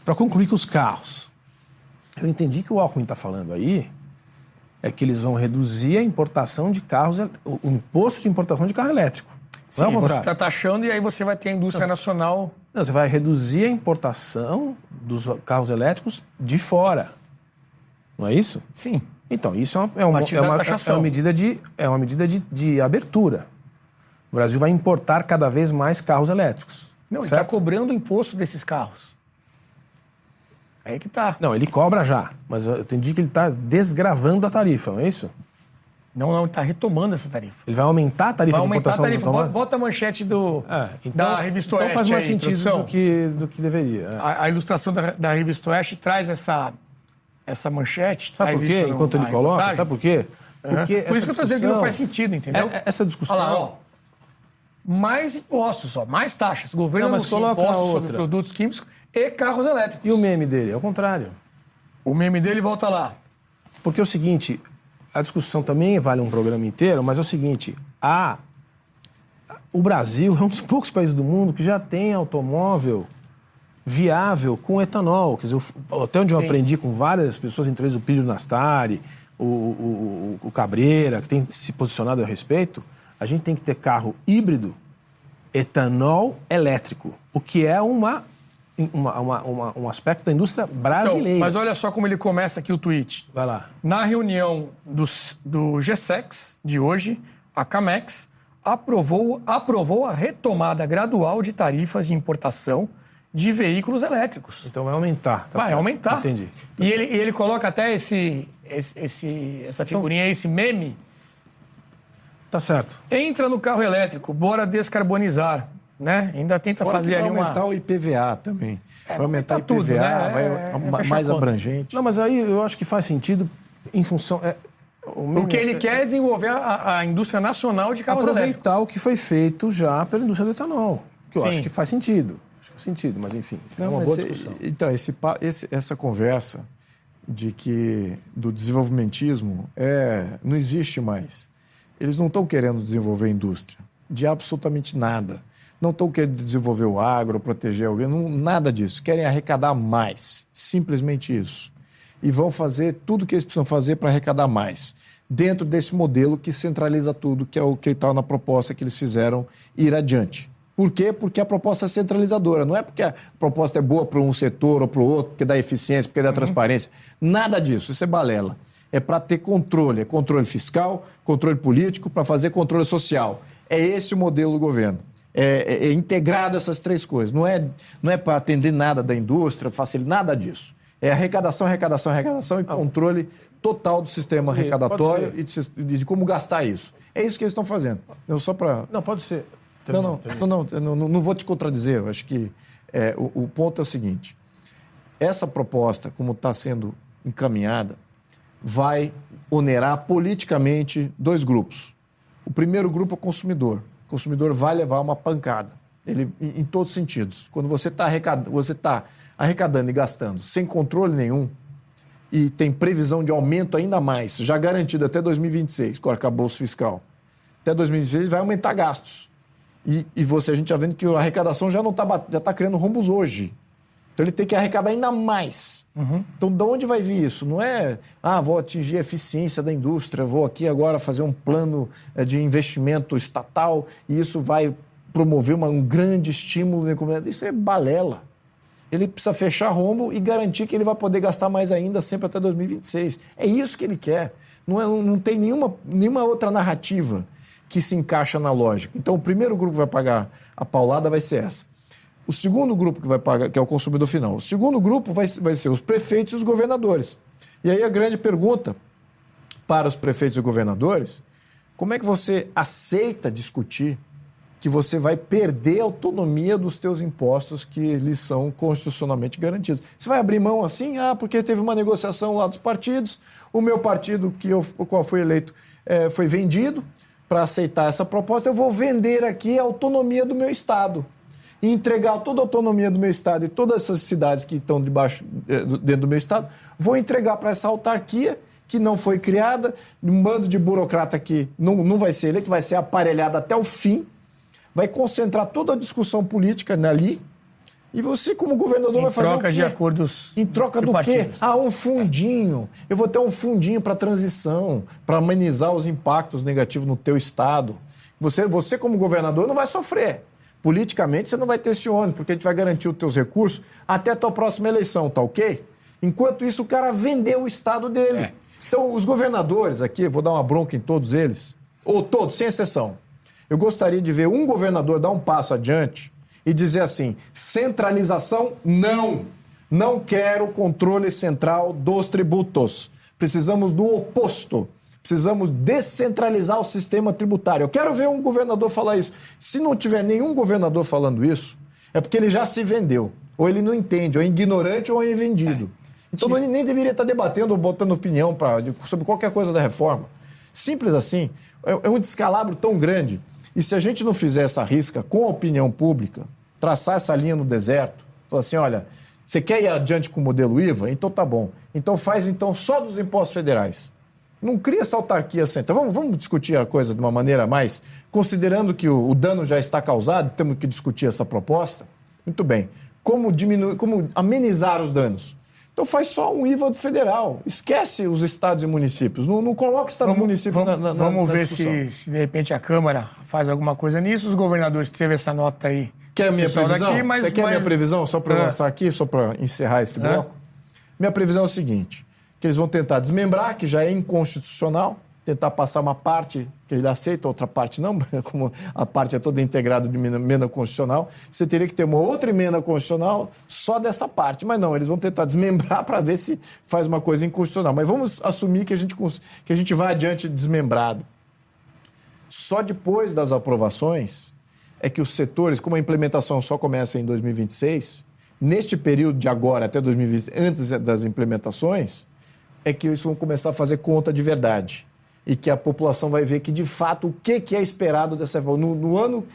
Para concluir com os carros, eu entendi que o Alckmin está falando aí é que eles vão reduzir a importação de carros, o imposto de importação de carro elétrico. Sim, não é você está taxando e aí você vai ter a indústria não, nacional. Não, você vai reduzir a importação dos carros elétricos de fora. Não é isso? Sim. Então, isso é uma, é uma, é uma, é uma medida, de, é uma medida de, de abertura. O Brasil vai importar cada vez mais carros elétricos. Não, está cobrando o imposto desses carros. Aí que tá. Não, ele cobra já, mas eu entendi que ele está desgravando a tarifa, não é isso? Não, não, ele está retomando essa tarifa. Ele vai aumentar a tarifa vai aumentar a tarifa. Bota, bota a manchete do, é, então, da Revista então Oeste. faz mais aí, sentido do que, do que deveria. É. A, a, ilustração da, da Revista Oeste traz essa, essa manchete. Sabe por quê? Enquanto ele coloca, reportagem. sabe por quê? Uhum. Por isso que eu estou dizendo que não faz sentido, entendeu? É, essa discussão. Olha lá, ó. Mais impostos, ó, mais taxas. O governo não, anuncia impostos sobre produtos químicos e carros elétricos. E o meme dele? É o contrário. O meme dele volta lá. Porque é o seguinte, a discussão também vale um programa inteiro, mas é o seguinte, a, o Brasil é um dos poucos países do mundo que já tem automóvel viável com etanol. Quer dizer, até onde eu Sim. aprendi com várias pessoas, entre eles o Pílio Nastari, o, o, o, Cabreira, que tem se posicionado a respeito, a gente tem que ter carro híbrido, etanol elétrico, o que é uma uma, uma, uma, um aspecto da indústria brasileira. Então, mas olha só como ele começa aqui o tweet. Vai lá. Na reunião dos, do GSEX de hoje, a Camex aprovou, aprovou a retomada gradual de tarifas de importação de veículos elétricos. Então vai aumentar. Tá vai certo. aumentar. Entendi. E ele, ele coloca até esse, esse, esse essa então figurinha, então, esse meme. Tá certo. Entra no carro elétrico, bora descarbonizar né? Ainda tenta Fora fazer ali uma... aumentar o IPVA também. É, vai aumentar o IPVA, tudo, né? vai é, é mais abrangente. Não, mas aí eu acho que faz sentido em função... É, o, o que ele quer é desenvolver a, a indústria nacional de carros Aproveitar elétricos. o que foi feito já pela indústria do etanol. Que eu Sim. acho que faz sentido. Acho que faz sentido, mas enfim, é Não, é uma boa discussão. Então, esse, esse, essa conversa de que do desenvolvimentismo é, não existe mais. Eles não estão querendo desenvolver indústria de absolutamente nada não estão querendo desenvolver o agro, proteger alguém, não, nada disso. Querem arrecadar mais. Simplesmente isso. E vão fazer tudo o que eles precisam fazer para arrecadar mais. Dentro desse modelo que centraliza tudo, que é o que está na proposta que eles fizeram ir adiante. Por quê? Porque a proposta é centralizadora. Não é porque a proposta é boa para um setor ou para o outro, porque dá eficiência, porque dá transparência. Nada disso. Isso é balela. É para ter controle. É controle fiscal, controle político, para fazer controle social. É esse o modelo do governo. É, é, é integrado essas três coisas. Não é, não é para atender nada da indústria, facilitar nada disso. É arrecadação, arrecadação, arrecadação e ah. controle total do sistema arrecadatório e de, de, como gastar isso. É isso que eles estão fazendo. Eu só para. Não, pode ser. Não, não, não, não, não, não, vou te contradizer. Eu acho que é, o, o ponto é o seguinte: essa proposta, como está sendo encaminhada, vai onerar politicamente dois grupos. O primeiro grupo é o consumidor. O consumidor vai levar uma pancada, ele, em, em todos os sentidos. Quando você está arrecadando, você tá arrecadando e gastando sem controle nenhum, e tem previsão de aumento ainda mais, já garantido até 2026, com o arcabouço fiscal. Até 2026 vai aumentar gastos. E, e você, a gente já vendo que a arrecadação já não está já tá criando rombos hoje. Então ele tem que arrecadar ainda mais. Uhum. Então, de onde vai vir isso? Não é, ah, vou atingir a eficiência da indústria, vou aqui agora fazer um plano eh, de investimento estatal e isso vai promover uma, um grande estímulo na economia. Isso é balela. Ele precisa fechar rombo e garantir que ele vai poder gastar mais ainda sempre até 2026. É isso que ele quer. Não, é, não tem nenhuma, nenhuma outra narrativa que se encaixa na lógica. Então, o primeiro grupo que vai pagar a paulada vai ser essa. O segundo grupo que vai pagar, que é o consumidor final, o segundo grupo vai, vai ser os prefeitos e os governadores. E aí a grande pergunta para os prefeitos e governadores, como é que você aceita discutir que você vai perder a autonomia dos teus impostos que lhes são constitucionalmente garantidos. Você vai abrir mão assim? Ah, porque teve uma negociação lá dos partidos, o meu partido, que eu, o qual foi eleito, é, foi vendido para aceitar essa proposta, eu vou vender aqui a autonomia do meu Estado e entregar toda a autonomia do meu estado e todas essas cidades que estão debaixo eh, dentro do meu estado, vou entregar para essa autarquia que não foi criada, um bando de burocrata que não, não vai ser eleito, vai ser aparelhado até o fim, vai concentrar toda a discussão política ali. E você, como governador, em vai fazer. Em troca de acordos. Em troca do quê? Ah, um fundinho. Eu vou ter um fundinho para transição, para amenizar os impactos negativos no teu estado. Você, você, como governador, não vai sofrer. Politicamente, você não vai ter esse ônibus, porque a gente vai garantir os teus recursos até a tua próxima eleição, tá ok? Enquanto isso, o cara vendeu o estado dele. É. Então, os governadores aqui, vou dar uma bronca em todos eles, ou todos, sem exceção. Eu gostaria de ver um governador dar um passo adiante e dizer assim: centralização, não. Não quero controle central dos tributos. Precisamos do oposto. Precisamos descentralizar o sistema tributário. Eu quero ver um governador falar isso. Se não tiver nenhum governador falando isso, é porque ele já se vendeu. Ou ele não entende, ou é ignorante ou é vendido. Então não, nem deveria estar debatendo ou botando opinião pra, sobre qualquer coisa da reforma. Simples assim. É, é um descalabro tão grande. E se a gente não fizer essa risca com a opinião pública, traçar essa linha no deserto, falar assim, olha, você quer ir adiante com o modelo IVA? Então tá bom. Então faz então só dos impostos federais. Não cria essa autarquia central. Vamos, vamos discutir a coisa de uma maneira mais. Considerando que o, o, dano já está causado, temos que discutir essa proposta. Muito bem. Como, diminuir, como amenizar os danos? Então faz só um IVA federal. Esquece os estados e municípios. Não, não coloca estados e municípios vamos, na, na Vamos na ver se, se, de repente, a Câmara faz alguma coisa nisso. Os governadores teve essa nota aí. Quer a minha previsão? Daqui, mas, Você quer a minha previsão? Só para é. lançar aqui, só para encerrar esse é. bloco? É. Minha previsão é o seguinte que eles vão tentar desmembrar, que já é inconstitucional, tentar passar uma parte que ele aceita, outra parte não, como a parte é toda integrada de emenda constitucional, você teria que ter uma outra emenda constitucional só dessa parte. Mas não, eles vão tentar desmembrar para ver se faz uma coisa inconstitucional. Mas vamos assumir que a gente, que a gente vai adiante desmembrado. Só depois das aprovações é que os setores, como a implementação só começa em 2026, neste período de agora até 2020, antes das implementações, é que eles vão começar a fazer conta de verdade. E que a população vai ver que, de fato, o que, que é esperado dessa reforma. No, no ano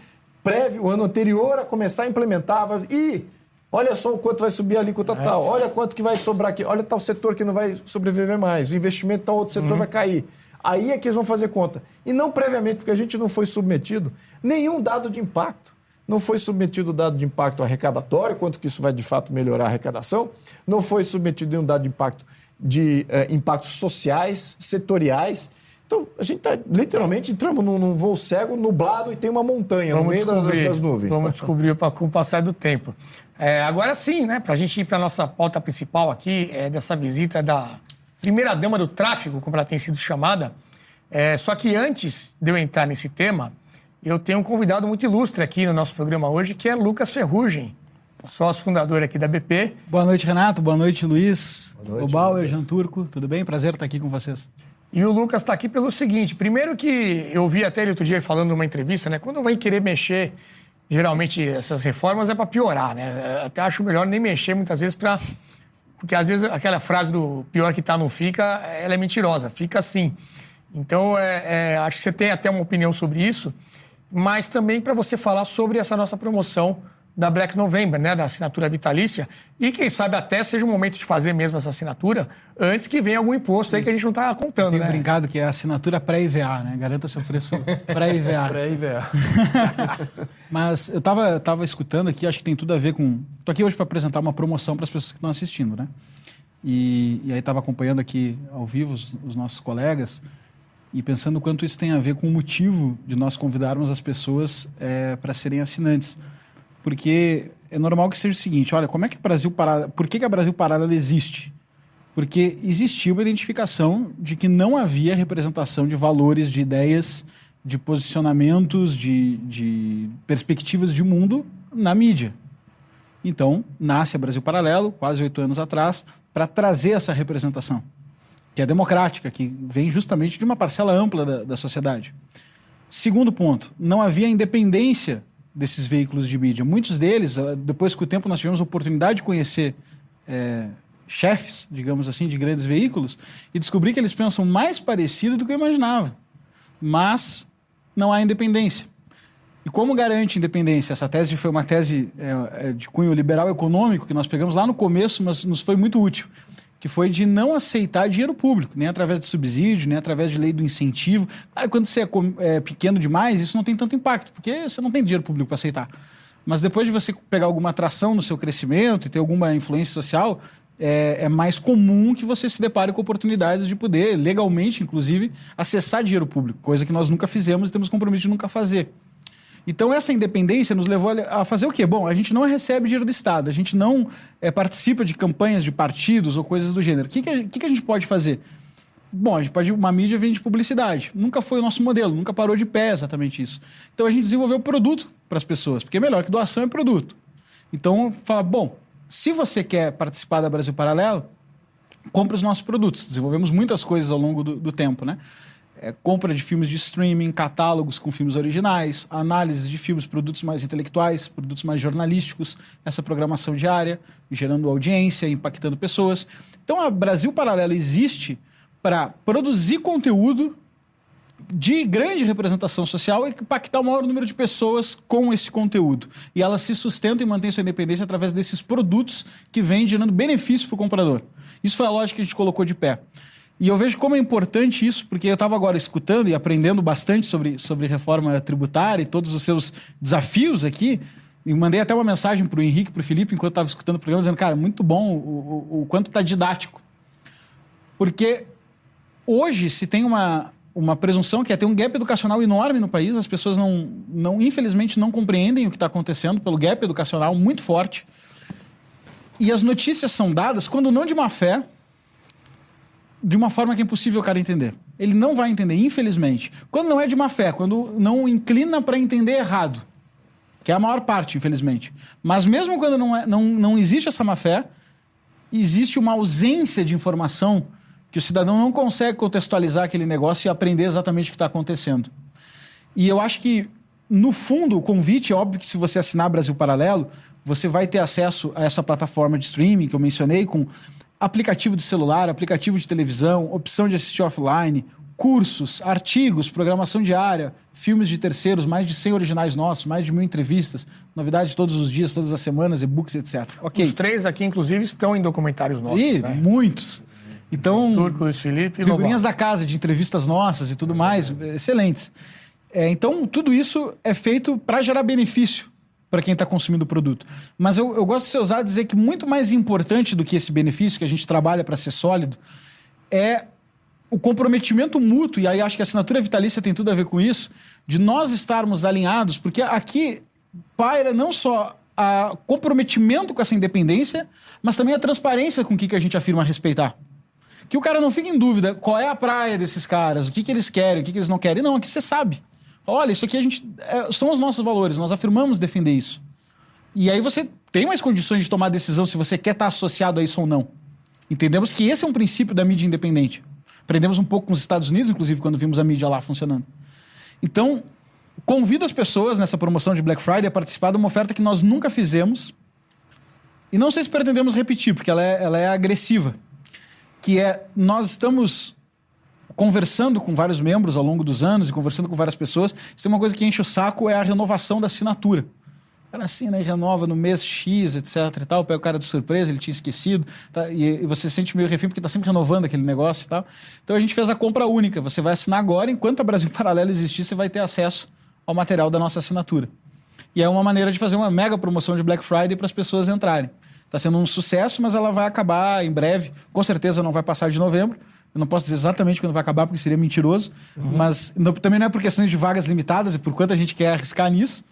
prévio, o ano anterior a começar a implementar, vai... e olha só o quanto vai subir a alíquota é. tal, olha quanto que vai sobrar aqui, olha tal setor que não vai sobreviver mais, o investimento tal outro setor uhum. vai cair. Aí é que eles vão fazer conta. E não previamente, porque a gente não foi submetido nenhum dado de impacto. Não foi submetido dado de impacto arrecadatório, quanto que isso vai de fato melhorar a arrecadação. Não foi submetido nenhum dado de impacto de eh, impactos sociais, setoriais. Então Então, a gente está literalmente entramos num, num, voo cego, nublado e tem uma montanha vamos no meio das, das, nuvens. Vamos descobrir com o passar do tempo. É, agora sim, né, para a gente ir para a nossa pauta principal aqui, é, dessa visita da primeira-dama do tráfico, como ela tem sido chamada. É, só que antes de eu entrar nesse tema, eu tenho um convidado muito ilustre aqui no nosso programa hoje, que é Lucas Ferrugem, sócio fundador aqui da BP. Boa noite, Renato. Boa noite, Luiz. Boa noite, o Bauer, Jean Turco. Tudo bem? Prazer estar aqui com vocês. E o Lucas está aqui pelo seguinte: primeiro que eu vi até ele outro dia falando numa entrevista, né? Quando vai querer mexer, geralmente essas reformas é para piorar, né? Até acho melhor nem mexer muitas vezes para. Porque às vezes aquela frase do pior que tá não fica, ela é mentirosa, fica assim. Então, é, é, acho que você tem até uma opinião sobre isso, mas também para você falar sobre essa nossa promoção da Black November, né, da assinatura vitalícia, e quem sabe até seja o momento de fazer mesmo essa assinatura antes que venha algum imposto aí que a gente não está contando, Tenho né? brincado que é a assinatura pré-IVA, né? Garanta seu preço pré-IVA. pré-IVA. Mas eu estava tava escutando aqui, acho que tem tudo a ver com... Estou aqui hoje para apresentar uma promoção para as pessoas que estão assistindo, né? E, e aí estava acompanhando aqui ao vivo os, os nossos colegas e pensando o quanto isso tem a ver com o motivo de nós convidarmos as pessoas é, para serem assinantes porque é normal que seja o seguinte: olha, como é que o Brasil Paralelo. Por que, que a Brasil Paralelo existe? Porque existia uma identificação de que não havia representação de valores, de ideias, de posicionamentos, de, de perspectivas de mundo na mídia. Então, nasce a Brasil Paralelo, quase oito anos atrás, para trazer essa representação, que é democrática, que vem justamente de uma parcela ampla da, da sociedade. Segundo ponto, não havia independência desses veículos de mídia. Muitos deles, ah, depois que o tempo nós tivemos a oportunidade de conhecer é, chefes, digamos assim, de grandes veículos, e descobrir que eles pensam mais parecido do que eu imaginava. Mas não há independência. E como garante independência? Essa tese foi uma tese é, é de cunho liberal econômico que nós pegamos lá no começo, mas nos foi muito útil que foi de não aceitar dinheiro público, nem através de subsídio, nem através de lei do incentivo. Claro, quando você é, é pequeno demais, isso não tem tanto impacto, porque você não tem dinheiro público para aceitar. Mas depois de você pegar alguma atração no seu crescimento e ter alguma influência social, é, é, mais comum que você se depare com oportunidades de poder, legalmente, inclusive, acessar dinheiro público, coisa que nós nunca fizemos e temos compromisso de nunca fazer. Então, essa independência nos levou a fazer o quê? Bom, a gente não recebe dinheiro do Estado, a gente não é, participa de campanhas de partidos ou coisas do gênero. O que, que, a, que, que a gente pode fazer? Bom, a gente pode. Uma mídia vende publicidade. Nunca foi o nosso modelo, nunca parou de pé exatamente isso. Então a gente desenvolveu produto para as pessoas, porque é melhor que doação é produto. Então, fala, bom, se você quer participar da Brasil Paralelo, compre os nossos produtos. Desenvolvemos muitas coisas ao longo do, do tempo, né? É, compra de filmes de streaming, catálogos com filmes originais, análise de filmes, produtos mais intelectuais, produtos mais jornalísticos, essa programação diária, gerando audiência, impactando pessoas. Então, a Brasil Paralelo existe para produzir conteúdo de grande representação social e impactar o maior número de pessoas com esse conteúdo. E ela se sustenta e mantém sua independência através desses produtos que vêm gerando benefício para o comprador. Isso foi a lógica que a gente colocou de pé. E eu vejo como é importante isso, porque eu estava agora escutando e aprendendo bastante sobre, sobre reforma tributária e todos os seus desafios aqui. E mandei até uma mensagem para o Henrique, para o Felipe, enquanto estava escutando o programa, dizendo, cara, muito bom o, o, o quanto está didático. Porque hoje se tem uma, uma presunção que é ter um gap educacional enorme no país, as pessoas não, não infelizmente não compreendem o que está acontecendo pelo gap educacional muito forte. E as notícias são dadas, quando não de má fé, de uma forma que é impossível o cara entender. Ele não vai entender, infelizmente. Quando não é de má fé, quando não inclina para entender errado, que é a maior parte, infelizmente. Mas mesmo quando não, é, não, não existe essa má fé, existe uma ausência de informação que o cidadão não consegue contextualizar aquele negócio e aprender exatamente o que está acontecendo. E eu acho que, no fundo, o convite, é óbvio que se você assinar Brasil Paralelo, você vai ter acesso a essa plataforma de streaming que eu mencionei, com aplicativo de celular, aplicativo de televisão, opção de assistir offline, cursos, artigos, programação diária, filmes de terceiros, mais de 100 originais nossos, mais de mil entrevistas, novidades todos os dias, todas as semanas, e-books, etc. Ok. Os três aqui, inclusive, estão em documentários nossos. E né? muitos. Então, Turco, Luiz Felipe e figurinhas da casa, de entrevistas nossas e tudo mais, excelentes. É, então, tudo isso é feito para gerar benefício para quem está consumindo o produto. Mas eu, eu gosto de ser usado dizer que muito mais importante do que esse benefício que a gente trabalha para ser sólido é o comprometimento mútuo, e aí acho que a assinatura vitalícia tem tudo a ver com isso, de nós estarmos alinhados, porque aqui paira não só a comprometimento com essa independência, mas também a transparência com o que, que a gente afirma respeitar. Que o cara não fique em dúvida qual é a praia desses caras, o que, que eles querem, o que, que eles não querem. Não, aqui você sabe. Olha, isso aqui a gente. É, são os nossos valores, nós afirmamos defender isso. E aí você tem mais condições de tomar decisão se você quer estar associado a isso ou não. Entendemos que esse é um princípio da mídia independente. Aprendemos um pouco com os Estados Unidos, inclusive, quando vimos a mídia lá funcionando. Então, convido as pessoas nessa promoção de Black Friday a participar de uma oferta que nós nunca fizemos. E não sei se pretendemos repetir, porque ela é, ela é agressiva. Que é, nós estamos conversando com vários membros ao longo dos anos e conversando com várias pessoas. Tem uma coisa que enche o saco é a renovação da assinatura cara assina e renova no mês X, etc e tal, pega o cara de surpresa, ele tinha esquecido, tá? e, e, você se sente meio refém porque está sempre renovando aquele negócio e tal. Então a gente fez a compra única, você vai assinar agora, enquanto a Brasil Paralelo existir, você vai ter acesso ao material da nossa assinatura. E é uma maneira de fazer uma mega promoção de Black Friday para as pessoas entrarem. Está sendo um sucesso, mas ela vai acabar em breve, com certeza não vai passar de novembro, eu não posso dizer exatamente quando vai acabar, porque seria mentiroso. Uhum. Mas não, também não é por questões de vagas limitadas e por quanto a gente quer arriscar nisso.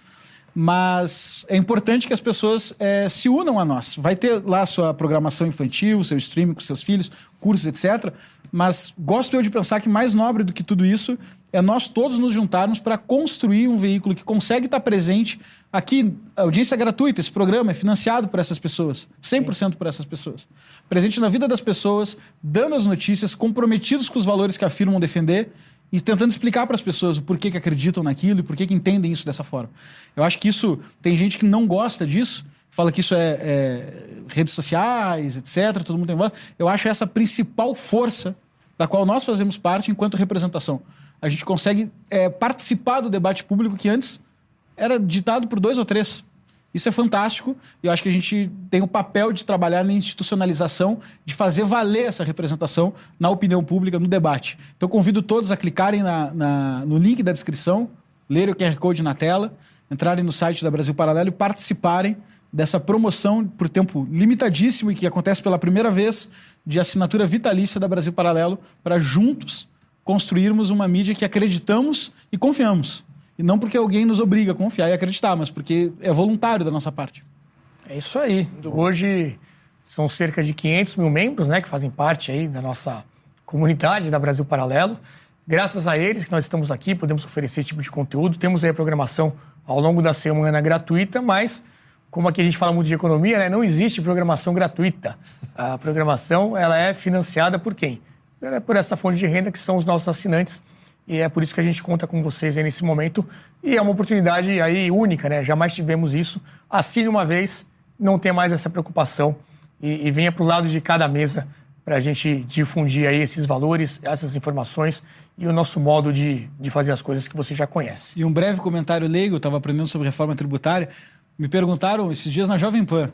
Mas é importante que as pessoas é, se unam a nós. Vai ter lá sua programação infantil, seu streaming com seus filhos, cursos, etc. Mas gosto eu de pensar que mais nobre do que tudo isso é nós todos nos juntarmos para construir um veículo que consegue estar presente aqui. A audiência é gratuita, esse programa é financiado por essas pessoas, 100% por essas pessoas. Presente na vida das pessoas, dando as notícias, comprometidos com os valores que afirmam defender e tentando explicar para as pessoas o porquê que acreditam naquilo e porquê que entendem isso dessa forma. Eu acho que isso tem gente que não gosta disso, fala que isso é, é redes sociais, etc. Todo mundo tem voz. Eu acho essa a principal força da qual nós fazemos parte enquanto representação. A gente consegue é, participar do debate público que antes era ditado por dois ou três. Isso é fantástico e eu acho que a gente tem o papel de trabalhar na institucionalização, de fazer valer essa representação na opinião pública, no debate. Então, convido todos a clicarem na, na, no link da descrição, lerem o QR Code na tela, entrarem no site da Brasil Paralelo e participarem dessa promoção por tempo limitadíssimo e que acontece pela primeira vez de assinatura vitalícia da Brasil Paralelo para juntos construirmos uma mídia que acreditamos e confiamos. E não porque alguém nos obriga a confiar e acreditar, mas porque é voluntário da nossa parte. É isso aí. Hoje são cerca de 500 mil membros né, que fazem parte aí da nossa comunidade da Brasil Paralelo. Graças a eles que nós estamos aqui, podemos oferecer esse tipo de conteúdo. Temos aí a programação ao longo da semana gratuita, mas como aqui a gente fala muito de economia, né, não existe programação gratuita. A programação ela é financiada por quem? É por essa fonte de renda que são os nossos assinantes e é por isso que a gente conta com vocês aí nesse momento. E é uma oportunidade aí única, né? Jamais tivemos isso. Assine uma vez, não tenha mais essa preocupação e, e venha para o lado de cada mesa para a gente difundir aí esses valores, essas informações e o nosso modo de, de fazer as coisas que você já conhece. E um breve comentário leigo, eu estava aprendendo sobre reforma tributária. Me perguntaram esses dias na Jovem Pan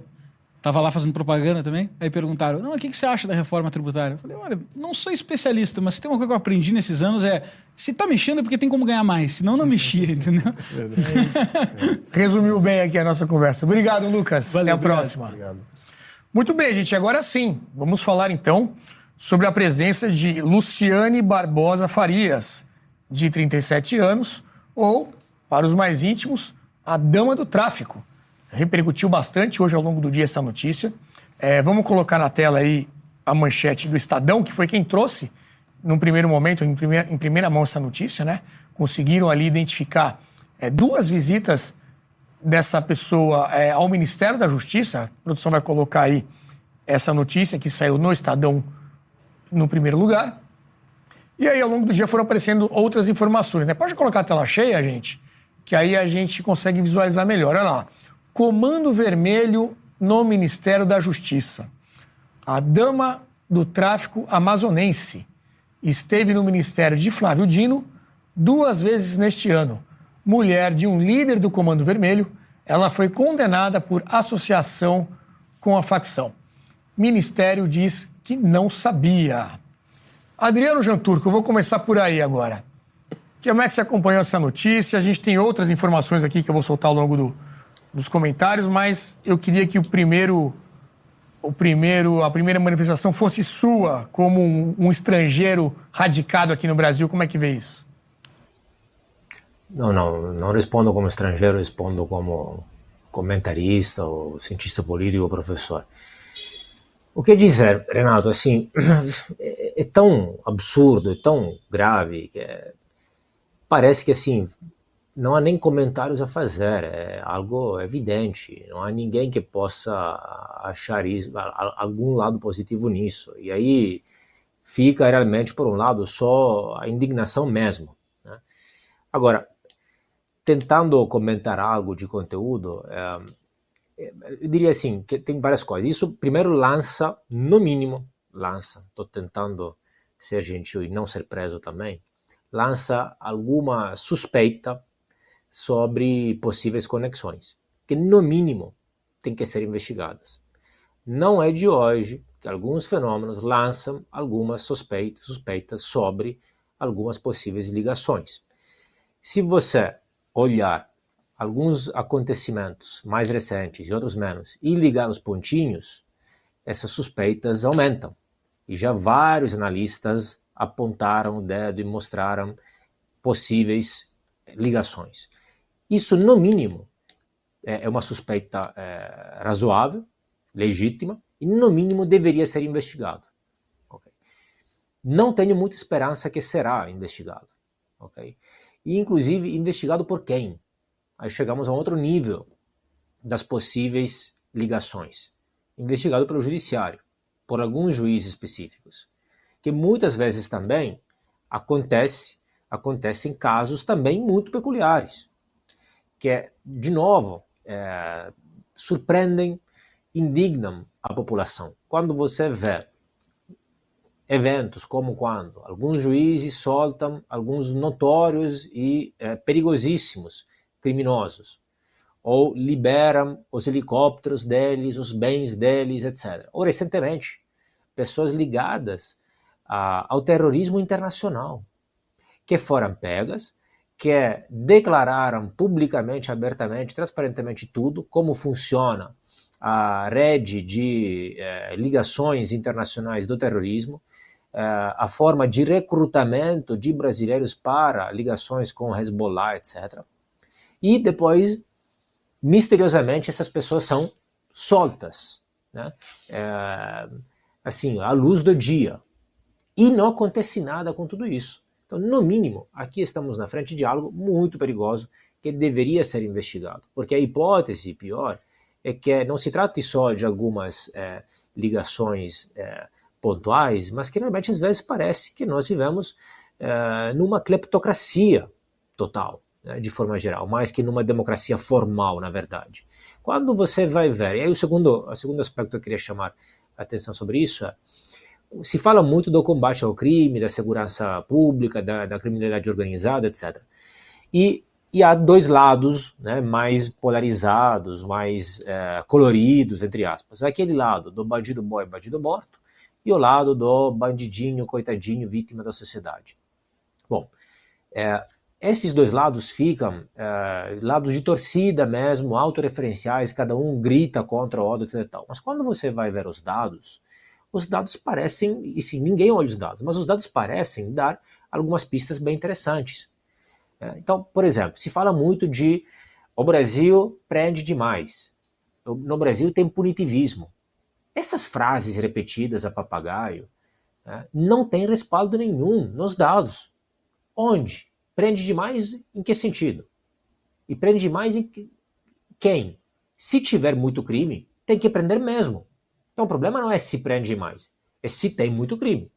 Estava lá fazendo propaganda também. Aí perguntaram: Não, o que, que você acha da reforma tributária? Eu falei: Olha, não sou especialista, mas se tem uma coisa que eu aprendi nesses anos é: se está mexendo é porque tem como ganhar mais, senão não mexia, entendeu? É Resumiu bem aqui a nossa conversa. Obrigado, Lucas. Valeu, Até a obrigado. próxima. Obrigado. Muito bem, gente. Agora sim, vamos falar então sobre a presença de Luciane Barbosa Farias, de 37 anos, ou, para os mais íntimos, a dama do tráfico repercutiu bastante hoje ao longo do dia essa notícia. É, vamos colocar na tela aí a manchete do Estadão, que foi quem trouxe, num primeiro momento, em primeira, em primeira mão, essa notícia, né? Conseguiram ali identificar é, duas visitas dessa pessoa é, ao Ministério da Justiça. A produção vai colocar aí essa notícia que saiu no Estadão no primeiro lugar. E aí, ao longo do dia, foram aparecendo outras informações. Né? Pode colocar a tela cheia, gente, que aí a gente consegue visualizar melhor. Olha lá. Comando Vermelho no Ministério da Justiça. A dama do tráfico amazonense esteve no ministério de Flávio Dino duas vezes neste ano. Mulher de um líder do Comando Vermelho, ela foi condenada por associação com a facção. Ministério diz que não sabia. Adriano Janturco, eu vou começar por aí agora. Como é que você acompanhou essa notícia? A gente tem outras informações aqui que eu vou soltar ao longo do, dos comentários, mas eu queria que o primeiro o primeiro, a primeira manifestação fosse sua, como um, um estrangeiro radicado aqui no Brasil, como é que vê isso? Não, não, não respondo como estrangeiro, respondo como comentarista ou cientista político ou professor. O que dizer, Renato, assim, é, é tão absurdo, é tão grave, que é, parece que, assim, não há nem comentários a fazer, é algo evidente, não há ninguém que possa achar isso, algum lado positivo nisso. E aí fica realmente, por um lado, só a indignação mesmo. Né? Agora, tentando comentar algo de conteúdo, é, eu diria assim, que tem várias coisas. Isso primeiro lança, no mínimo, lança, estou tentando ser gentil e não ser preso também, lança alguma suspeita sobre possíveis conexões, que no mínimo tem que ser investigadas. Não é de hoje que alguns fenômenos lançam algumas suspeitas, suspeitas sobre algumas possíveis ligações. Se você olhar alguns acontecimentos mais recentes e outros menos e ligar os pontinhos, essas suspeitas aumentam. E já vários analistas apontaram o dedo e mostraram possíveis ligações. Isso, no mínimo, é, é uma suspeita é, razoável, legítima, e no mínimo deveria ser investigado. Okay? Não tenho muita esperança que será investigado. Okay? e inclusive investigado por quem. Aí chegamos a outro nível das possíveis ligações. Investigado pelo judiciário, por alguns juízes específicos, que muitas vezes também acontece, acontecem casos também muito peculiares, que é, de novo, é, surpreendem, indignam a população. Quando você vê eventos como quando alguns juízes soltam alguns notórios e é, perigosíssimos criminosos, ou liberam os helicópteros deles, os bens deles, etc. Ou recentemente, pessoas ligadas a, ao terrorismo internacional, que foram pegas, que declararam publicamente, abertamente, transparentemente tudo, como funciona a rede de eh, ligações internacionais do terrorismo, uh, a forma de recrutamento de brasileiros para ligações com Hezbollah, etc. E depois, misteriosamente, essas pessoas são soltas, né? Uh, assim, à luz do dia. E não acontece nada com tudo isso. Então, no mínimo, aqui estamos na frente de algo muito perigoso que deveria ser investigado. Porque a hipótese pior é que não se trate só de algumas é, ligações é, pontuais, mas que realmente às vezes parece que nós vivemos é, numa cleptocracia total, né, de forma geral, mais que numa democracia formal, na verdade. Quando você vai ver, e aí o segundo, o segundo aspecto que eu queria chamar a atenção sobre isso é, se fala muito do combate ao crime, da segurança pública, da, da criminalidade organizada, etc. E, e, há dois lados né, mais polarizados, mais é, coloridos, entre aspas. Aquele lado do bandido bom bandido morto, e o lado do bandidinho, coitadinho, vítima da sociedade. Bom, é, esses dois lados ficam é, lados de torcida mesmo, autorreferenciais, cada um grita contra o outro, etc. Mas quando você vai ver os dados, os dados parecem, e sim, ninguém olha os dados, mas os dados parecem dar algumas pistas bem interessantes. É, então, por exemplo, se fala muito de o Brasil prende demais, no Brasil tem punitivismo. Essas frases repetidas a papagaio né, não têm respaldo nenhum nos dados. Onde? Prende demais em que sentido? E prende demais em quem? Se tiver muito crime, tem que prender mesmo. Então o problema não é se prende demais, é se tem muito crime.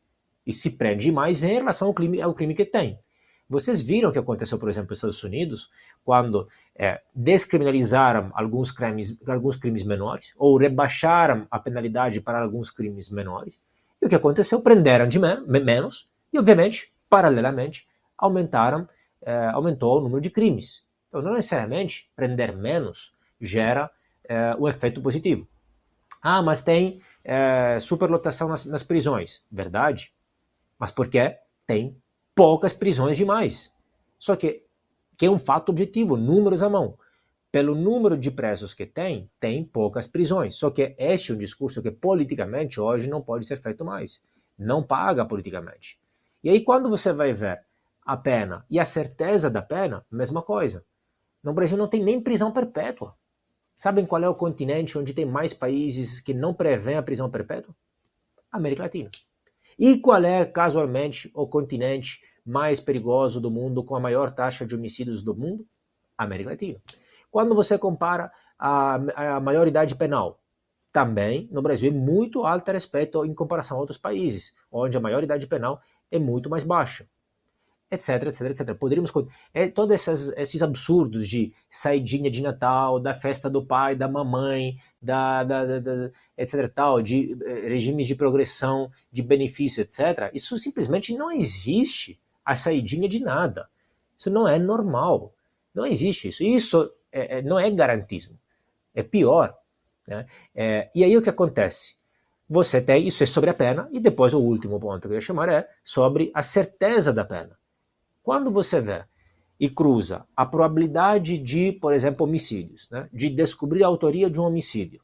E se prende demais em relação ao crime, ao crime que tem. Vocês viram o que aconteceu, por exemplo, nos Estados Unidos, quando é, descriminalizaram alguns crimes, alguns crimes menores, ou rebaixaram a penalidade para alguns crimes menores. E o que aconteceu? Prenderam de men menos e, obviamente, paralelamente, aumentaram, é, aumentou o número de crimes. Então, não necessariamente prender menos gera é, um efeito positivo. Ah, mas tem é, superlotação nas, nas prisões. Verdade. Mas por que tem poucas prisões demais. Só que, que é um fato objetivo, números à mão. pelo número de presos que tem, tem poucas prisões. Só que este é um discurso que politicamente hoje não pode ser feito mais. Não paga politicamente. E aí, quando você vai ver a pena e a certeza da pena, mesma coisa. No Brasil não tem nem prisão perpétua. Sabem qual é o continente onde tem mais países que não prevêem a prisão perpétua? América Latina. E qual é, casualmente, o continente mais perigoso do mundo, com a maior taxa de homicídios do mundo? América Latina. Quando você compara a, a maioridade penal, também no Brasil é muito alta respeito em comparação a outros países, onde a maioridade penal é muito mais baixa etc, etc, etc. Poderíamos. É, todos esses, absurdos de saidinha de Natal, da festa do pai, da mamãe, da, da, da, da etc, tal, de eh, regimes de progressão, de benefício, etc. Isso simplesmente não existe a saidinha de nada. Isso não é normal. Não existe isso. Isso é, é, não é garantismo. É pior. Né? É, e aí o que acontece? Você tem, isso é sobre a pena, e depois o último ponto que eu ia chamar é sobre a certeza da pena. Quando você vê e cruza a probabilidade de, por exemplo, homicídios, né, de descobrir a autoria de um homicídio,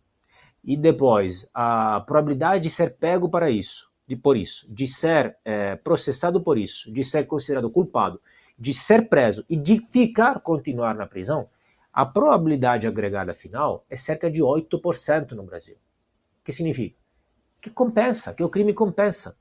e depois a probabilidade de ser pego para isso, de por isso, de ser é, processado por isso, de ser considerado culpado, de ser preso e de ficar continuar na prisão, a probabilidade agregada final é cerca de 8% no Brasil. O que significa? Que compensa, que o crime compensa.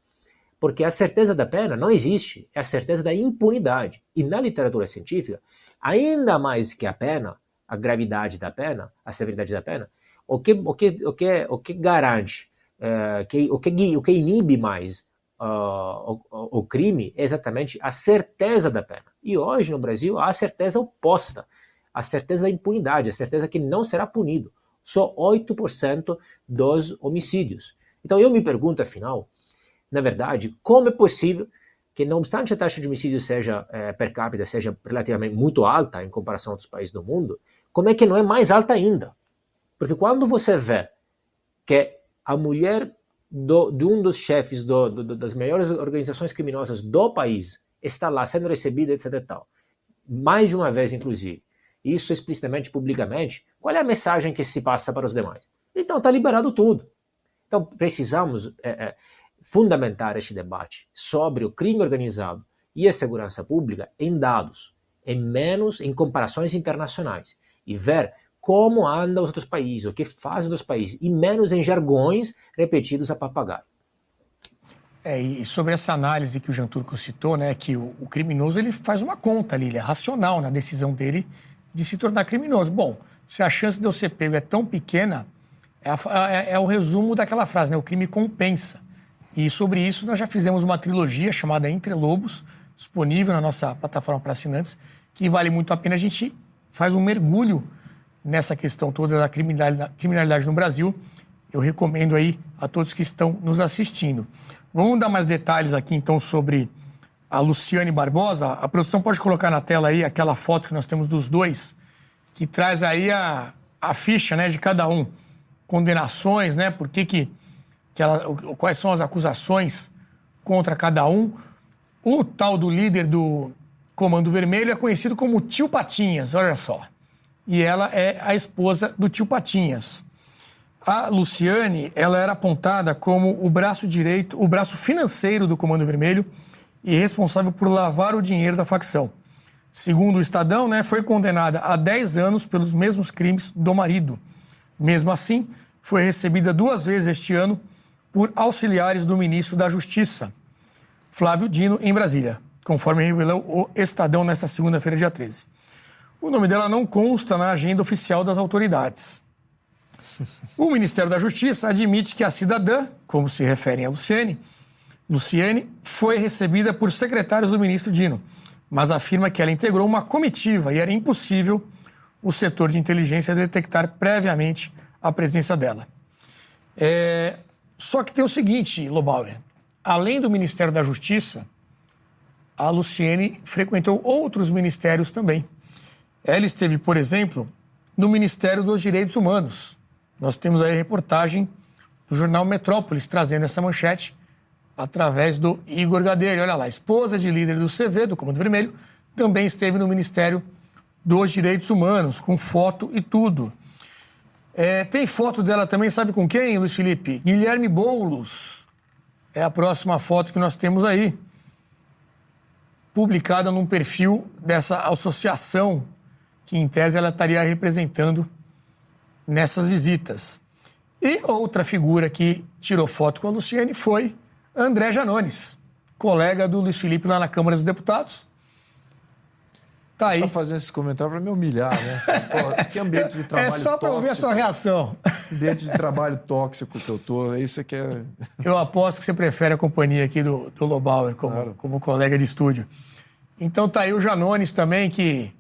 Porque a certeza da pena não existe, é a certeza da impunidade. E na literatura científica, ainda mais que a pena, a gravidade da pena, a severidade da pena, o que, o que, o que, o que garante, uh, que, o, que, o que inibe mais uh, o, o, crime é exatamente a certeza da pena. E hoje no Brasil há a certeza oposta, a certeza da impunidade, a certeza que não será punido. Só 8% dos homicídios. Então eu me pergunto, afinal, na verdade, como é possível que, não obstante a taxa de homicídio seja é, per capita seja relativamente muito alta em comparação a outros países do mundo, como é que não é mais alta ainda? Porque quando você vê que a mulher do, de um dos chefes do, do, das maiores organizações criminosas do país está lá sendo recebida, etc. Tal, mais de uma vez, inclusive, isso explicitamente, publicamente, qual é a mensagem que se passa para os demais? Então, está liberado tudo. Então, precisamos é, fundamentar este debate sobre o crime organizado e a segurança pública em dados, em menos em comparações internacionais, e ver como andam os outros países, o que fazem os países, e menos em jargões repetidos a papagaio. É, e sobre essa análise que o Jean Turco citou, né, que o, o, criminoso ele faz uma conta ali, ele é racional na decisão dele de se tornar criminoso. Bom, se a chance de eu ser pego é tão pequena, é, a, é, é o resumo daquela frase, né, o crime compensa. E sobre isso nós já fizemos uma trilogia chamada Entre Lobos, disponível na nossa plataforma para assinantes, que vale muito a pena. A gente faz um mergulho nessa questão toda da criminalidade, no Brasil. Eu recomendo aí a todos que estão nos assistindo. Vamos dar mais detalhes aqui então sobre a Luciane Barbosa. A produção pode colocar na tela aí aquela foto que nós temos dos dois, que traz aí a, a ficha né, de cada um. Condenações, né? Por que que que ela, quais são as acusações contra cada um. O tal do líder do Comando Vermelho é conhecido como Tio Patinhas, olha só. E ela é a esposa do Tio Patinhas. A Luciane, ela era apontada como o braço direito, o braço financeiro do Comando Vermelho e responsável por lavar o dinheiro da facção. Segundo o Estadão, né, foi condenada a 10 anos pelos mesmos crimes do marido. Mesmo assim, foi recebida duas vezes este ano por auxiliares do ministro da Justiça, Flávio Dino, em Brasília, conforme revelou o Estadão nesta segunda-feira, dia 13. O nome dela não consta na agenda oficial das autoridades. O Ministério da Justiça admite que a cidadã, como se referem a Luciene, Luciene foi recebida por secretários do ministro Dino, mas afirma que ela integrou uma comitiva e era impossível o setor de inteligência detectar previamente a presença dela. É, só que tem o seguinte, Lobauer. Além do Ministério da Justiça, a Luciene frequentou outros ministérios também. Ela esteve, por exemplo, no Ministério dos Direitos Humanos. Nós temos aí a reportagem do jornal Metrópolis trazendo essa manchete através do Igor Gadelho. Olha lá, esposa de líder do CV, do Comando Vermelho, também esteve no Ministério dos direitos humanos, com foto e tudo. É, tem foto dela também, sabe com quem, Luiz Felipe? Guilherme Boulos. É a próxima foto que nós temos aí. Publicada num perfil dessa associação que, em tese, ela estaria representando nessas visitas. E outra figura que tirou foto com a Luciane foi André Janones, colega do Luiz Felipe lá na Câmara dos Deputados. Tá aí. Tá fazendo esse comentário para me humilhar, né? Pô, que ambiente de trabalho É só para ouvir a sua reação. Ambiente de trabalho tóxico que eu tô, é isso que é... Eu aposto que você prefere a companhia aqui do, do Lobauer como, Claro. como colega de estúdio. Então tá aí o Janones também, que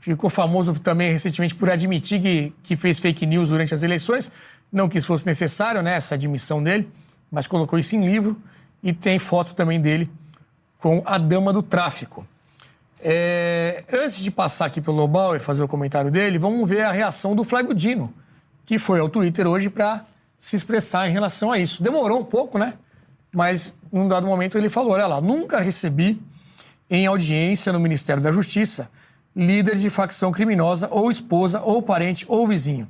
ficou famoso também recentemente por admitir que, que fez fake news durante as eleições. Não que isso fosse necessário, né, essa admissão dele, mas colocou isso em livro e tem foto também dele com a dama do tráfico. É, antes de passar aqui pelo Lobauer e fazer o comentário dele, vamos ver a reação do Flávio Dino, que foi ao Twitter hoje para se expressar em relação a isso. Demorou um pouco, né? Mas num dado momento ele falou: olha lá, nunca recebi em audiência no Ministério da Justiça líder de facção criminosa, ou esposa, ou parente, ou vizinho.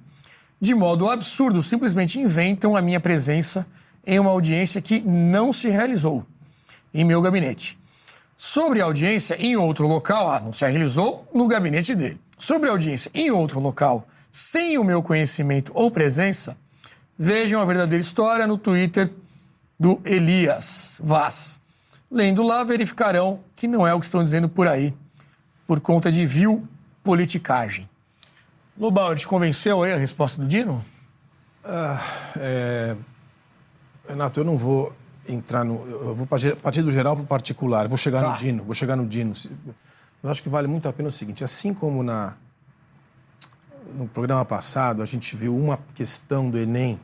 De modo absurdo, simplesmente inventam a minha presença em uma audiência que não se realizou em meu gabinete. Sobre a audiência em outro local, ah, não se realizou no gabinete dele. Sobre a audiência em outro local, sem o meu conhecimento ou presença, vejam a verdadeira história no Twitter do Elias Vaz. Lendo lá, verificarão que não é o que estão dizendo por aí, por conta de vil politicagem. Lobauer, te convenceu aí a resposta do Dino? É, Renato, eu não vou entrar no. Eu vou partir do geral para o particular. Vou chegar Tá. no Dino. Vou chegar no Dino. Eu acho que vale muito a pena o seguinte: assim como na, no programa passado a gente viu uma questão do Enem,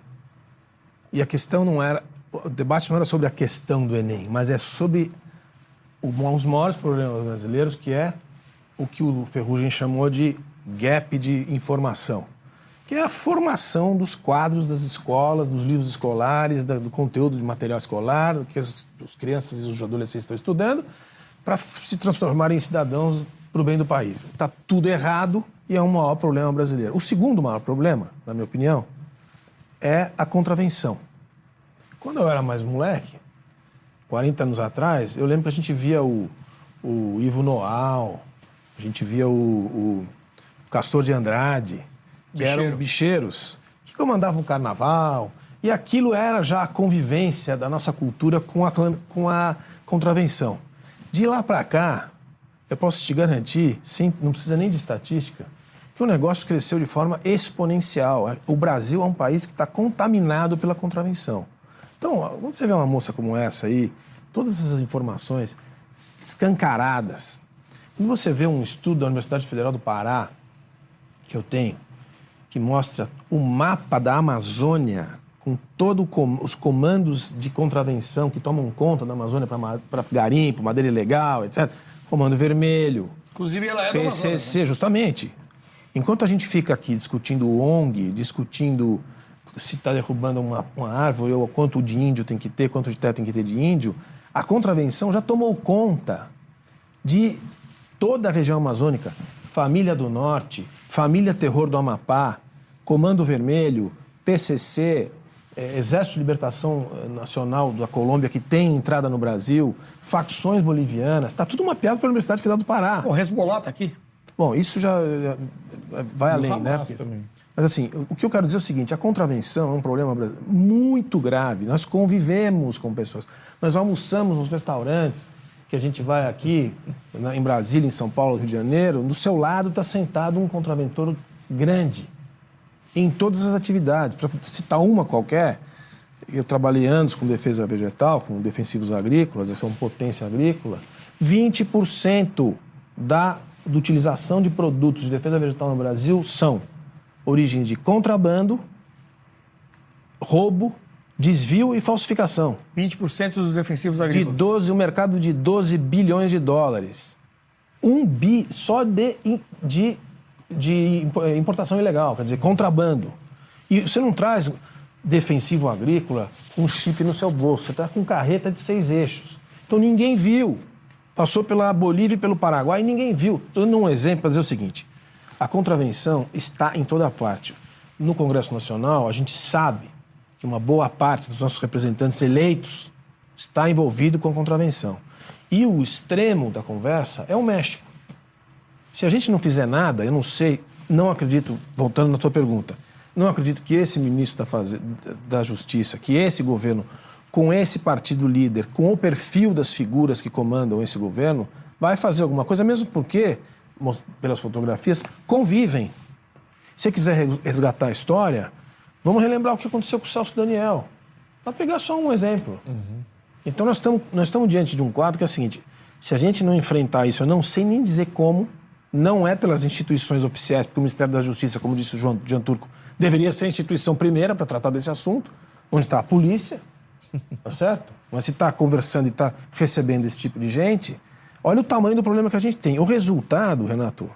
e a questão não era. O debate não era sobre a questão do Enem, mas é sobre um dos maiores problemas brasileiros, que é o que o Ferrugem chamou de gap de informação, que é a formação dos quadros das escolas, dos livros escolares, do conteúdo de material escolar, que as, as crianças e os adolescentes estão estudando, para se transformarem em cidadãos para o bem do país. Está tudo errado e é o maior problema brasileiro. O segundo maior problema, na minha opinião, é a contravenção. Quando eu era mais moleque, 40 anos atrás, eu lembro que a gente via o, o Ivo Noal, a gente via o, o Castor de Andrade, que eram Bicheiro. bicheiros, que comandavam o carnaval. E aquilo era já a convivência da nossa cultura com a, com a contravenção. De lá para cá, eu posso te garantir, sem, não precisa nem de estatística, que o negócio cresceu de forma exponencial. O Brasil é um país que está contaminado pela contravenção. Então, quando você vê uma moça como essa aí, todas essas informações escancaradas, quando você vê um estudo da Universidade Federal do Pará, que eu tenho, que mostra o mapa da Amazônia com todos os comandos de contravenção que tomam conta da Amazônia para garimpo, madeira ilegal, etc. Comando Vermelho, Inclusive, ela é do Amazonas, né? PCC, justamente. Enquanto a gente fica aqui discutindo ONG, discutindo se está derrubando uma, uma árvore ou quanto de índio tem que ter, quanto de terra tem que ter de índio, a contravenção já tomou conta de toda a região amazônica. Família do Norte, Família Terror do Amapá, Comando Vermelho, PCC, eh, Exército de Libertação eh, Nacional da Colômbia, que tem entrada no Brasil, facções bolivianas, está tudo mapeado pela Universidade Federal do Pará. O Hezbollah está aqui. Bom, isso já vai além, né? Porque- também. Mas assim, o que eu quero dizer é o seguinte: a contravenção é um problema muito grave. Nós convivemos com pessoas. Nós almoçamos nos restaurantes que a gente vai aqui, em Brasília, em São Paulo, Rio de Janeiro. Do seu lado está sentado um contraventor grande em todas as atividades. Para citar uma qualquer, eu trabalhei anos com defesa vegetal, com defensivos agrícolas, eles são potência agrícola. 20% da, da utilização de produtos de defesa vegetal no Brasil são origens de contrabando, roubo, desvio e falsificação. 20% dos defensivos De agrícolas. 12, um mercado de 12 bilhões de dólares. Um bi só de, de, de eh, importação ilegal, quer dizer, contrabando. E você não traz defensivo agrícola com chip no seu bolso, você está com carreta de seis eixos. Então ninguém viu. Passou pela Bolívia e pelo Paraguai e ninguém viu. Estou dando um exemplo para dizer o seguinte: A contravenção está em toda parte. No Congresso Nacional, a gente sabe que uma boa parte dos nossos representantes eleitos está envolvido com a contravenção. E o extremo da conversa é o México. Se a gente não fizer nada, eu não sei, não acredito, voltando na tua pergunta, não acredito que esse ministro da, da Justiça, que esse governo, com esse partido líder, com o perfil das figuras que comandam esse governo, vai fazer alguma coisa, mesmo porque, pelas fotografias, convivem. Se você quiser resgatar a história, vamos relembrar o que aconteceu com o Celso Daniel. Para pegar só um exemplo. Uhum. Então nós estamos, nós estamos diante de um quadro que é o seguinte: se a gente não enfrentar isso, eu não sei nem dizer como, não é pelas instituições oficiais, porque o Ministério da Justiça, como disse o João Jean Turco, deveria ser a instituição primeira para tratar desse assunto, onde está a polícia, tá certo? Mas se está conversando e está recebendo esse tipo de gente, olha o tamanho do problema que a gente tem. O resultado, Renato,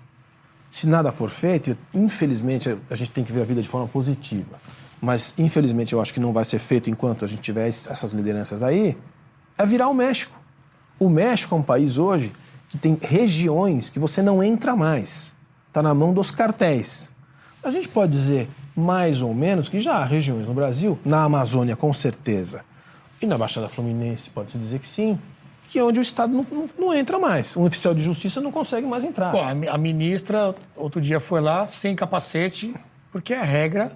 se nada for feito, infelizmente a gente tem que ver a vida de forma positiva, mas infelizmente eu acho que não vai ser feito enquanto a gente tiver essas lideranças aí, é virar o México. O México é um país hoje que tem regiões que você não entra mais. Está na mão dos cartéis. A gente pode dizer, mais ou menos, que já há regiões no Brasil, na Amazônia com certeza, e na Baixada Fluminense pode-se dizer que sim, que é onde o Estado não, não, não, entra mais. Um oficial de justiça não consegue mais entrar. A ministra, outro dia, foi lá sem capacete, porque é a regra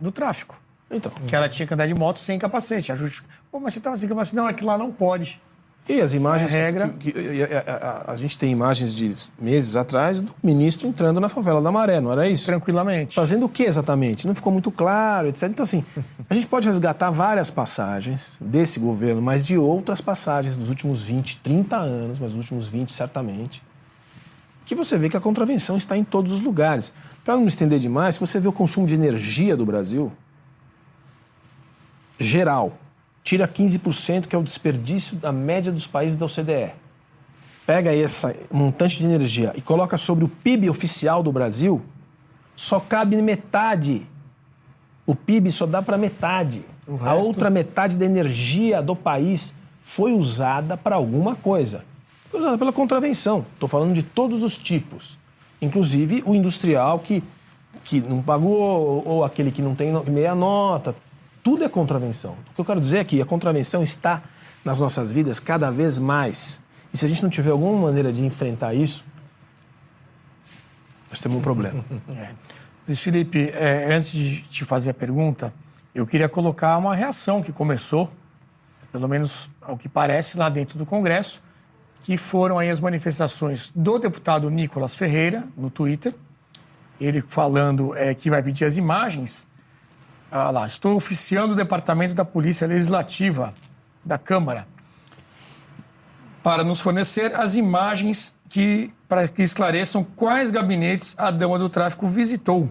do tráfico. Então. Que ela tinha que andar de moto sem capacete. A justiça. Pô, mas você estava sem capacete? Não, é que lá não pode. E as imagens. É regra. Que, que, a, a, a, gente tem imagens de meses atrás do ministro entrando na favela da Maré, não era isso? Tranquilamente. Fazendo o que exatamente? Não ficou muito claro, etc. Então, assim, a gente pode resgatar várias passagens desse governo, mas de outras passagens dos últimos 20, 30 anos, mas dos últimos 20, certamente, que você vê que a contravenção está em todos os lugares. Para não me estender demais, se você vê o consumo de energia do Brasil, geral, tira 15%, que é o desperdício da média dos países da OCDE. Pega esse montante de energia e coloca sobre o PIB oficial do Brasil, só cabe metade. O PIB só dá para metade. A outra metade da energia do país foi usada para alguma coisa. Foi usada pela contravenção. Estou falando de todos os tipos. Inclusive o industrial que, que não pagou, ou aquele que não tem meia nota, tudo é contravenção. O que eu quero dizer é que a contravenção está nas nossas vidas cada vez mais. E se a gente não tiver alguma maneira de enfrentar isso, nós temos um problema. É. Luiz Felipe, é, antes de te fazer a pergunta, eu queria colocar uma reação que começou, pelo menos ao que parece, lá dentro do Congresso, que foram aí as manifestações do deputado Nicolas Ferreira no Twitter, ele falando é, que vai pedir as imagens ah lá, estou oficiando o Departamento da Polícia Legislativa da Câmara para nos fornecer as imagens que, para que esclareçam quais gabinetes a dama do tráfico visitou.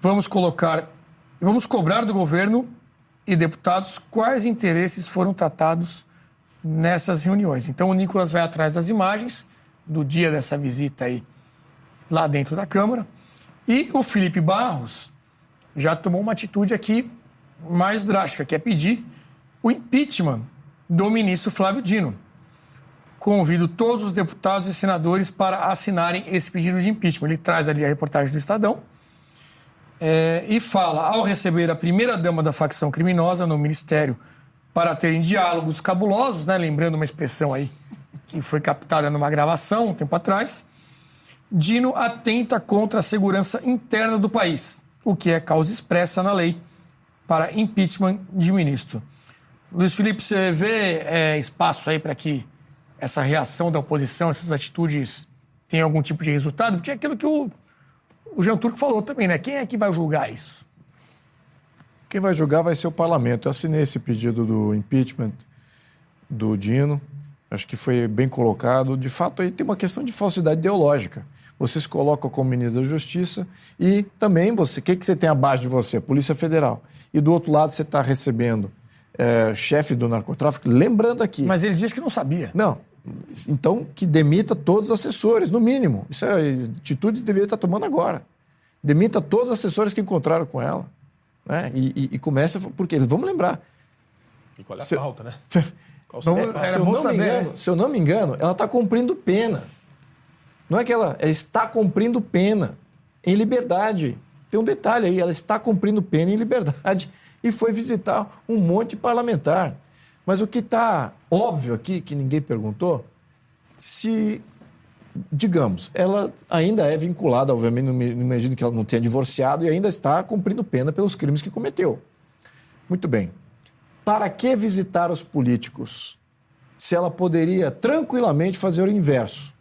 Vamos colocar, vamos cobrar do governo e deputados quais interesses foram tratados nessas reuniões. Então o Nicolas vai atrás das imagens do dia dessa visita aí lá dentro da Câmara e o Felipe Barros já tomou uma atitude aqui mais drástica, que é pedir o impeachment do ministro Flávio Dino. Convido todos os deputados e senadores para assinarem esse pedido de impeachment. Ele traz ali a reportagem do Estadão é, e fala: ao receber a primeira-dama da facção criminosa no ministério para terem diálogos cabulosos, né, lembrando uma expressão aí que foi captada numa gravação um tempo atrás, Dino atenta contra a segurança interna do país o que é causa expressa na lei para impeachment de ministro. Luiz Felipe, você vê é, espaço aí para que essa reação da oposição, essas atitudes tenham algum tipo de resultado? Porque é aquilo que o, o Jean Turco falou também, né? Quem é que vai julgar isso? Quem vai julgar vai ser o parlamento. Eu assinei esse pedido do impeachment do Dino. Acho que foi bem colocado. De fato, aí tem uma questão de falsidade ideológica você se coloca como ministro da Justiça e também você, o que, que você tem abaixo de você? Polícia Federal. E do outro lado você está recebendo é, chefe do narcotráfico, lembrando aqui. Mas ele diz que não sabia. Não. Então, que demita todos os assessores, no mínimo. Isso é atitude que deveria estar tomando agora. Demita todos os assessores que encontraram com ela. Né? E, e, e começa. Porque vamos lembrar. E qual é a se, falta, né? Se, se, eu não me engano, se eu não me engano, ela está cumprindo pena. Não é que ela, ela está cumprindo pena em liberdade. Tem um detalhe aí, ela está cumprindo pena em liberdade e foi visitar um monte de parlamentar. Mas o que está óbvio aqui, que ninguém perguntou, se, digamos, ela ainda é vinculada, obviamente, não imagino que ela não tenha divorciado e ainda está cumprindo pena pelos crimes que cometeu. Muito bem. Para que visitar os políticos se ela poderia tranquilamente fazer o inverso?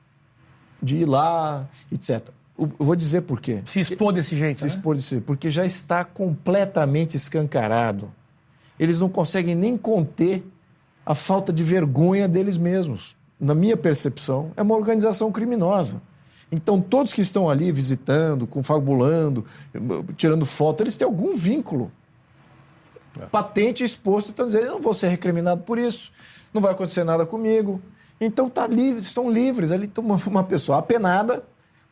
De ir lá, etc. Eu vou dizer por quê. Se expor desse jeito, Se né? expor disso, porque já está completamente escancarado. Eles não conseguem nem conter a falta de vergonha deles mesmos. Na minha percepção, é uma organização criminosa. Então, todos que estão ali visitando, confabulando, tirando foto, eles têm algum vínculo patente exposto, estão dizendo, eu não vou ser recriminado por isso, não vai acontecer nada comigo. Então tá livre, estão livres. Ali uma, uma pessoa apenada,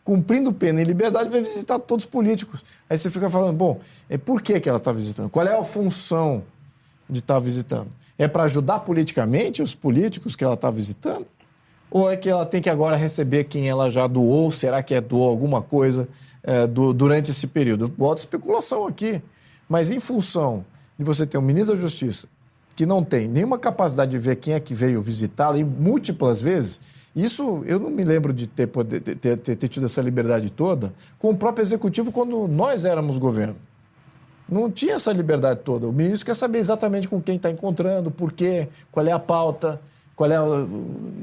cumprindo pena em liberdade, vai visitar todos os políticos. Aí você fica falando, bom, é por que, que ela está visitando? Qual é a função de estar visitando? É para ajudar politicamente os políticos que ela está visitando? Ou é que ela tem que agora receber quem ela já doou? Será que é doou alguma coisa eh, do- durante esse período? Eu boto especulação aqui. Mas em função de você ter um ministro da Justiça que não tem nenhuma capacidade de ver quem é que veio visitá-la e múltiplas vezes, isso eu não me lembro de ter, poder- ter- ter- ter tido essa liberdade toda com o próprio executivo quando nós éramos governo. Não tinha essa liberdade toda. O ministro quer saber exatamente com quem está encontrando, por quê, qual é a pauta, qual é o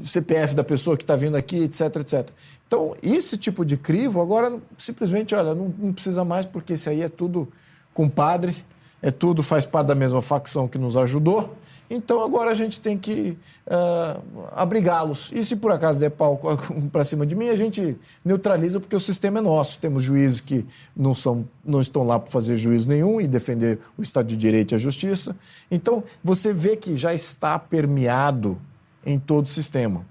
CPF da pessoa que está vindo aqui, etc, etc. Então, esse tipo de crivo, agora simplesmente, olha, não, não precisa mais, porque isso aí é tudo compadre, é tudo, faz parte da mesma facção que nos ajudou. Então, agora a gente tem que ah, abrigá-los. E se por acaso der pau para cima de mim, a gente neutraliza, porque o sistema é nosso. Temos juízes que não, são, não estão lá para fazer juízo nenhum e defender o Estado de Direito e a justiça. Então, você vê que já está permeado em todo o sistema.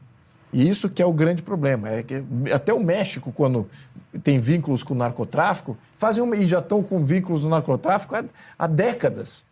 E isso que é o grande problema. É que até o México, quando tem vínculos com o narcotráfico, fazem uma, e já estão com vínculos no narcotráfico há, há décadas.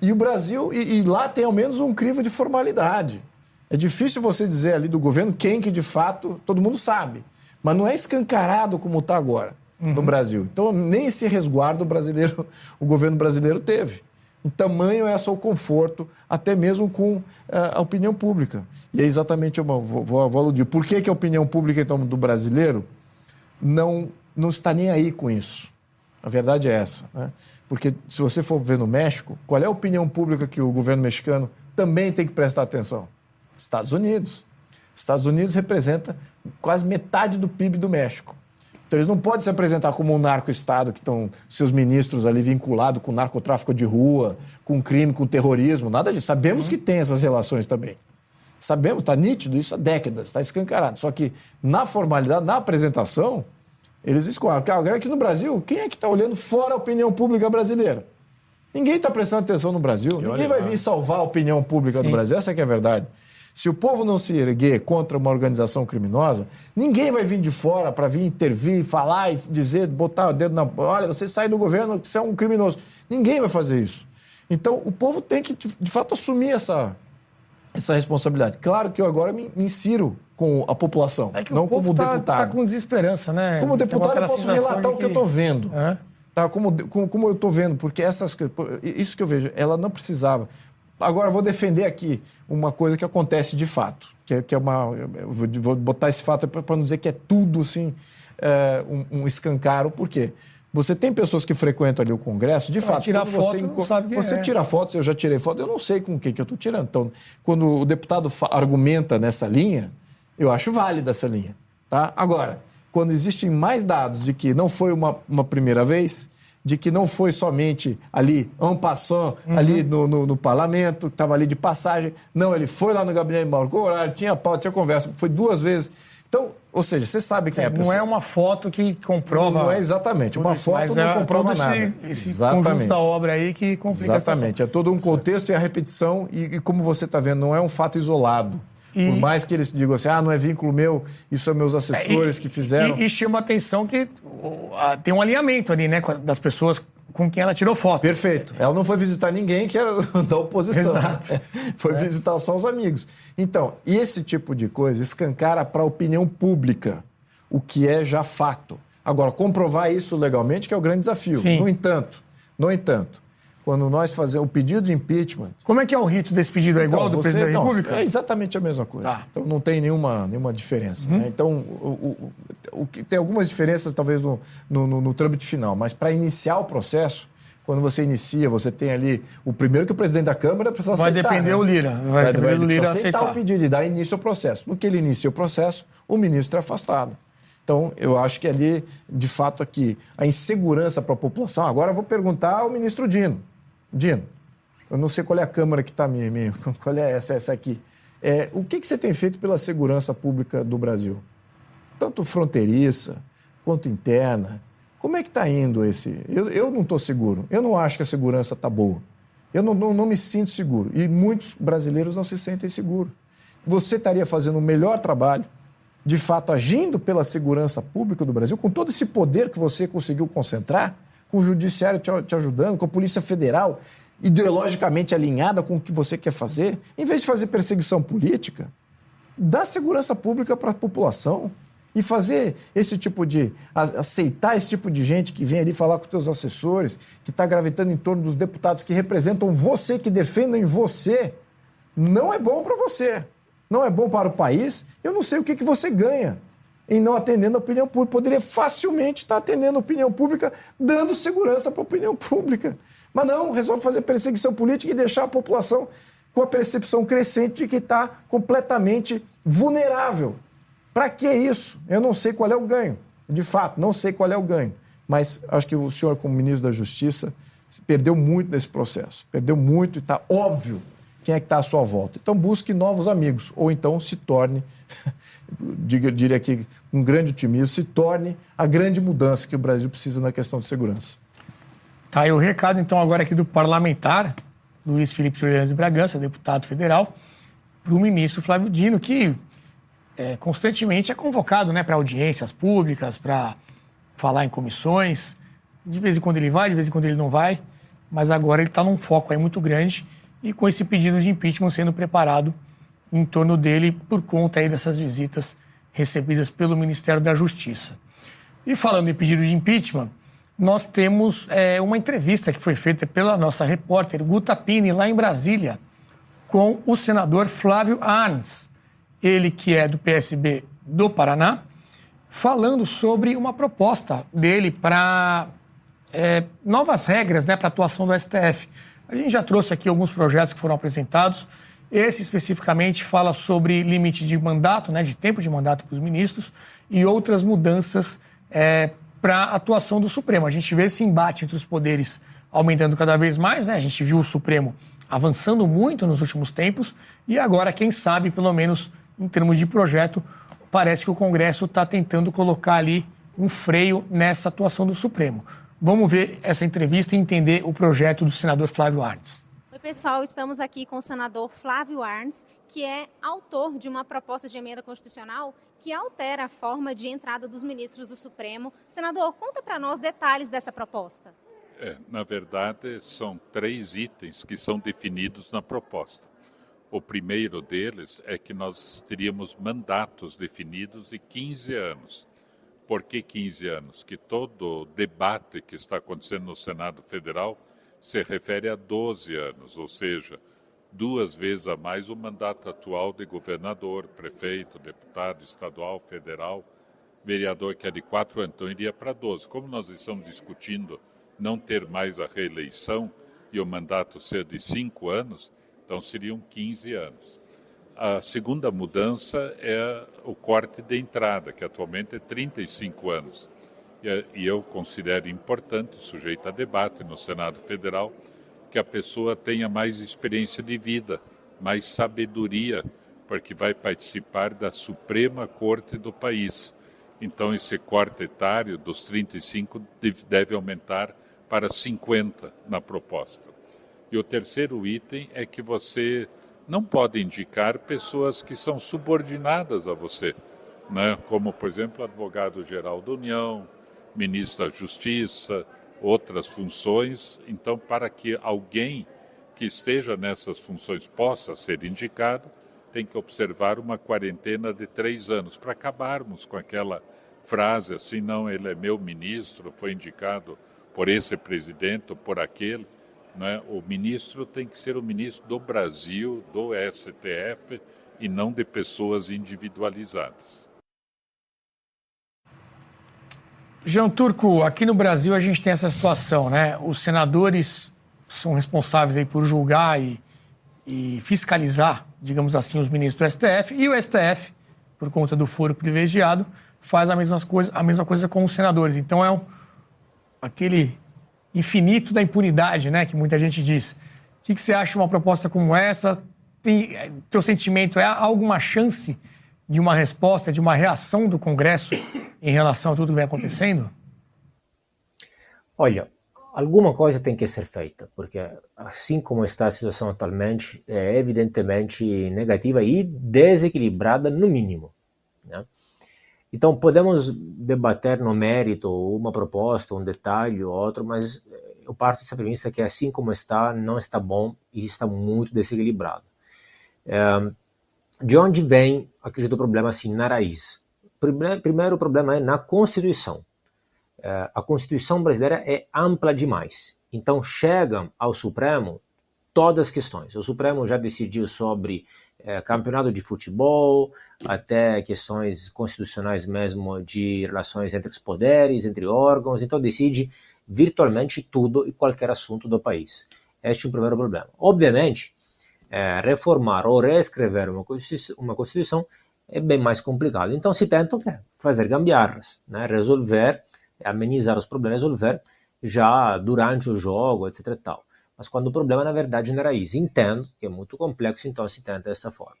E o Brasil, e, e lá tem ao menos um crivo de formalidade. É difícil você dizer ali do governo quem que de fato todo mundo sabe. Mas não é escancarado como está agora no Brasil. Então, nem esse resguardo brasileiro, o governo brasileiro teve. Em tamanho é só o conforto, até mesmo com ah, a opinião pública. E é exatamente, eu vou, vou, vou aludir. Por que, que a opinião pública então, do brasileiro não, não está nem aí com isso? A verdade é essa. Né? Porque se você for ver no México, qual é a opinião pública que o governo mexicano também tem que prestar atenção? Estados Unidos. Estados Unidos representa quase metade do PIB do México. Então eles não podem se apresentar como um narco-estado que estão seus ministros ali vinculados com narcotráfico de rua, com crime, com terrorismo, nada disso. Sabemos que tem essas relações também. Sabemos, está nítido isso há décadas, está escancarado. Só que na formalidade, na apresentação, eles escolhem. Agora aqui no Brasil, quem é que está olhando fora a opinião pública brasileira? Ninguém está prestando atenção no Brasil. Ninguém vai lá. vir salvar a opinião pública do Brasil. Essa que é a verdade. Se o povo não se erguer contra uma organização criminosa, ninguém vai vir de fora para vir intervir, falar e dizer, botar o dedo na. Olha, você sai do governo, você é um criminoso. Ninguém vai fazer isso. Então, o povo tem que, de fato, assumir essa, essa responsabilidade. Claro que eu agora me, me insiro com a população, É que não como tá, deputado. tá com desesperança, né? Como deputado, eu posso relatar o que eu estou vendo. É. Tá, como, como, como eu estou vendo, porque essas Isso que eu vejo, ela não precisava. Agora, vou defender aqui uma coisa que acontece de fato, que é, que é uma. Eu vou, botar esse fato para não dizer que é tudo assim, é, um, um escancaro, por quê? Você tem pessoas que frequentam ali o Congresso, de fato. tirar foto, você, enco- você é. tira fotos, eu já tirei foto, eu não sei com quem que eu estou tirando. Então, quando o deputado argumenta nessa linha, eu acho válida essa linha. Tá? Agora, quando existem mais dados de que não foi uma, uma primeira vez, de que não foi somente ali, en passant, Uhum. ali no, no, no parlamento, estava ali de passagem. Não, ele foi lá no gabinete, marcou horário, tinha pauta, tinha conversa, foi duas vezes. Então, ou seja, você sabe quem é, a Não pessoa. é uma foto que comprova. Não é exatamente. Uma isso, foto não é comprova nada. Esse, esse Exatamente. conjunto da obra aí que complica Exatamente. É todo um contexto e a repetição, e, e como você está vendo, não é um fato isolado. E- Por mais que eles digam assim, ah, não é vínculo meu, isso são meus assessores E- que fizeram. E, e chama atenção que a- tem um alinhamento ali, né, das pessoas com quem ela tirou foto. Perfeito. Ela não foi visitar ninguém que era da oposição. Exato. Foi visitar só os amigos. Então, esse tipo de coisa escancara para a opinião pública o que é já fato. Agora, comprovar isso legalmente que é o grande desafio. Sim. No entanto, no entanto, quando nós fazemos o pedido de impeachment. Como é que é o rito desse pedido? É igual Então, do você- presidente da República? É exatamente a mesma coisa. Tá. Então não tem nenhuma, nenhuma diferença. né? Então, o, o- o tem algumas diferenças, talvez, no, no, no, no trâmite final, mas para iniciar o processo, quando você inicia, você tem ali. O primeiro que o presidente da Câmara precisa Vai aceitar. depender né? o Lira. Vai depender do Lira aceitar, aceitar. o pedido e dar início ao processo. No que ele inicia o processo, o ministro é afastado. Então, eu acho que ali, de fato, aqui, a insegurança para a população. Agora eu vou perguntar ao ministro Dino. Dino, eu não sei qual é a Câmara que está minha, minha, qual é essa, essa aqui. É, o que, que você tem feito pela segurança pública do Brasil? Tanto fronteiriça quanto interna. Como é que está indo esse? Eu, eu não estou seguro. Eu não acho que a segurança está boa. Eu não, não, não me sinto seguro. E muitos brasileiros não se sentem seguros. Você estaria fazendo o melhor trabalho, de fato, agindo pela segurança pública do Brasil, com todo esse poder que você conseguiu concentrar, com o Judiciário te, te ajudando, com a Polícia Federal ideologicamente alinhada com o que você quer fazer, em vez de fazer perseguição política, dá segurança pública para a população e fazer esse tipo de aceitar esse tipo de gente que vem ali falar com teus assessores, que está gravitando em torno dos deputados que representam você, que defendem você, não é bom para você, não é bom para o país. Eu não sei o que, que você ganha em não atendendo a opinião pública. Poderia facilmente estar atendendo a opinião pública, dando segurança para a opinião pública. Mas não, resolve fazer perseguição política e deixar a população com a percepção crescente de que está completamente vulnerável. Para que isso? Eu não sei qual é o ganho. De fato, não sei qual é o ganho. Mas acho que o senhor, como ministro da Justiça, perdeu muito nesse processo. Perdeu muito e está óbvio quem é que está à sua volta. Então busque novos amigos, ou então se torne, diria aqui um grande otimismo, se torne a grande mudança que o Brasil precisa na questão de segurança. Tá aí o recado, então, agora aqui do parlamentar, Luiz Felipe Julianes de Bragança, deputado federal, para o ministro Flávio Dino, que é, constantemente é convocado né, para audiências públicas, para falar em comissões. De vez em quando ele vai, de vez em quando ele não vai, mas agora ele está num foco aí muito grande e com esse pedido de impeachment sendo preparado em torno dele por conta aí dessas visitas recebidas pelo Ministério da Justiça. E falando em pedido de impeachment, nós temos é, uma entrevista que foi feita pela nossa repórter Guta Pini, lá em Brasília, com o senador Flávio Arns, ele que é do PSB do Paraná, falando sobre uma proposta dele para é, novas regras né, para a atuação do STF. A gente já trouxe aqui alguns projetos que foram apresentados. Esse especificamente fala sobre limite de mandato, né, de tempo de mandato para os ministros e outras mudanças é, para a atuação do Supremo. A gente vê esse embate entre os poderes aumentando cada vez mais, né? A gente viu o Supremo avançando muito nos últimos tempos e agora, quem sabe, pelo menos em termos de projeto, parece que o Congresso está tentando colocar ali um freio nessa atuação do Supremo. Vamos ver essa entrevista e entender o projeto do senador Flávio Arnes. Oi, pessoal, estamos aqui com o senador Flávio Arns, que é autor de uma proposta de emenda constitucional que altera a forma de entrada dos ministros do Supremo. Senador, conta para nós detalhes dessa proposta. É, na verdade, são três itens que são definidos na proposta. O primeiro deles é que nós teríamos mandatos definidos de 15 anos. Por que 15 anos? Que todo debate que está acontecendo no Senado Federal se refere a 12 anos, ou seja, duas vezes a mais o mandato atual de governador, prefeito, deputado estadual, federal, vereador que é de quatro anos, então iria para 12. Como nós estamos discutindo não ter mais a reeleição e o mandato ser de cinco anos, então seriam 15 anos. A segunda mudança é o corte de entrada, que atualmente é 35 anos. E eu considero importante, sujeito a debate no Senado Federal, que a pessoa tenha mais experiência de vida, mais sabedoria, porque vai participar da Suprema Corte do país. Então, esse corte etário dos 35 deve aumentar para 50 na proposta. E o terceiro item é que você não pode indicar pessoas que são subordinadas a você, né? como, por exemplo, advogado-geral da União, ministro da Justiça, outras funções. Então, para que alguém que esteja nessas funções possa ser indicado, tem que observar uma quarentena de três anos para acabarmos com aquela frase assim, não, ele é meu ministro, foi indicado por esse presidente ou por aquele. Né? O ministro tem que ser o ministro do Brasil, do STF e não de pessoas individualizadas. João Turco, aqui no Brasil a gente tem essa situação, né? Os senadores são responsáveis aí por julgar e, e fiscalizar, digamos assim, os ministros do STF, e o STF, por conta do foro privilegiado, faz a mesma coisa, a mesma coisa com os senadores. Então é um, aquele infinito da impunidade, né, que muita gente diz. O que, que você acha de uma proposta como essa? Tem, teu sentimento é alguma chance de uma resposta, de uma reação do Congresso em relação a tudo que vem acontecendo? Olha, alguma coisa tem que ser feita, porque assim como está a situação atualmente, é evidentemente negativa e desequilibrada no mínimo. Né? Então, podemos debater no mérito uma proposta, um detalhe ou outro, mas eu parto dessa premissa que assim como está, não está bom e está muito desequilibrado. É, de onde vem, acredito, o problema assim, na raiz? Primeiro, o problema é na Constituição. É, a Constituição brasileira é ampla demais. Então, chegam ao Supremo todas as questões. O Supremo já decidiu sobre é, campeonato de futebol, até questões constitucionais mesmo de relações entre os poderes, entre órgãos. Então, decide virtualmente tudo e qualquer assunto do país. Este é o primeiro problema. Obviamente, é, reformar ou reescrever uma Constituição, uma Constituição é bem mais complicado. Então se tenta fazer gambiarras, né? resolver, amenizar os problemas, resolver já durante o jogo, etc. Tal. Mas quando o problema na verdade não era isso. Entendo que é muito complexo, então se tenta dessa forma.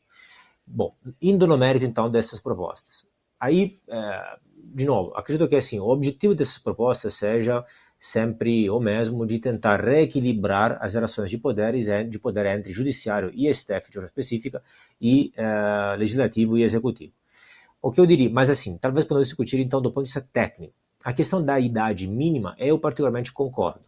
Bom, indo no mérito então dessas propostas. Aí, é, de novo, acredito que assim, o objetivo dessas propostas seja sempre o mesmo de tentar reequilibrar as relações de poderes de poder entre judiciário e STF de forma específica e uh, legislativo e executivo. O que eu diria, mas assim, talvez podemos discutir então do ponto de vista técnico. A questão da idade mínima, eu particularmente concordo.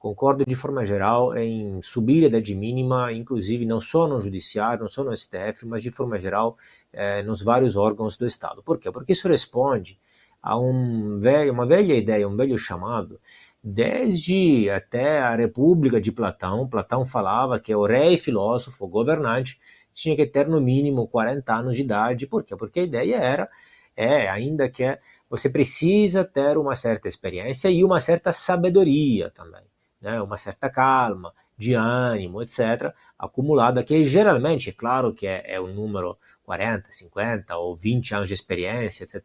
Concordo de forma geral em subir a idade mínima, inclusive não só no judiciário, não só no STF, mas de forma geral eh, nos vários órgãos do Estado. Por quê? Porque isso responde a um velho, uma velha ideia, um velho chamado, desde até a República de Platão. Platão falava que o rei filósofo, o governante, tinha que ter no mínimo 40 anos de idade. Por quê? Porque a ideia era, é, ainda que você precisa ter uma certa experiência e uma certa sabedoria também, né? uma certa calma, de ânimo, etc., acumulada, que geralmente, é claro que é, é um número 40, 50 ou 20 anos de experiência, etc.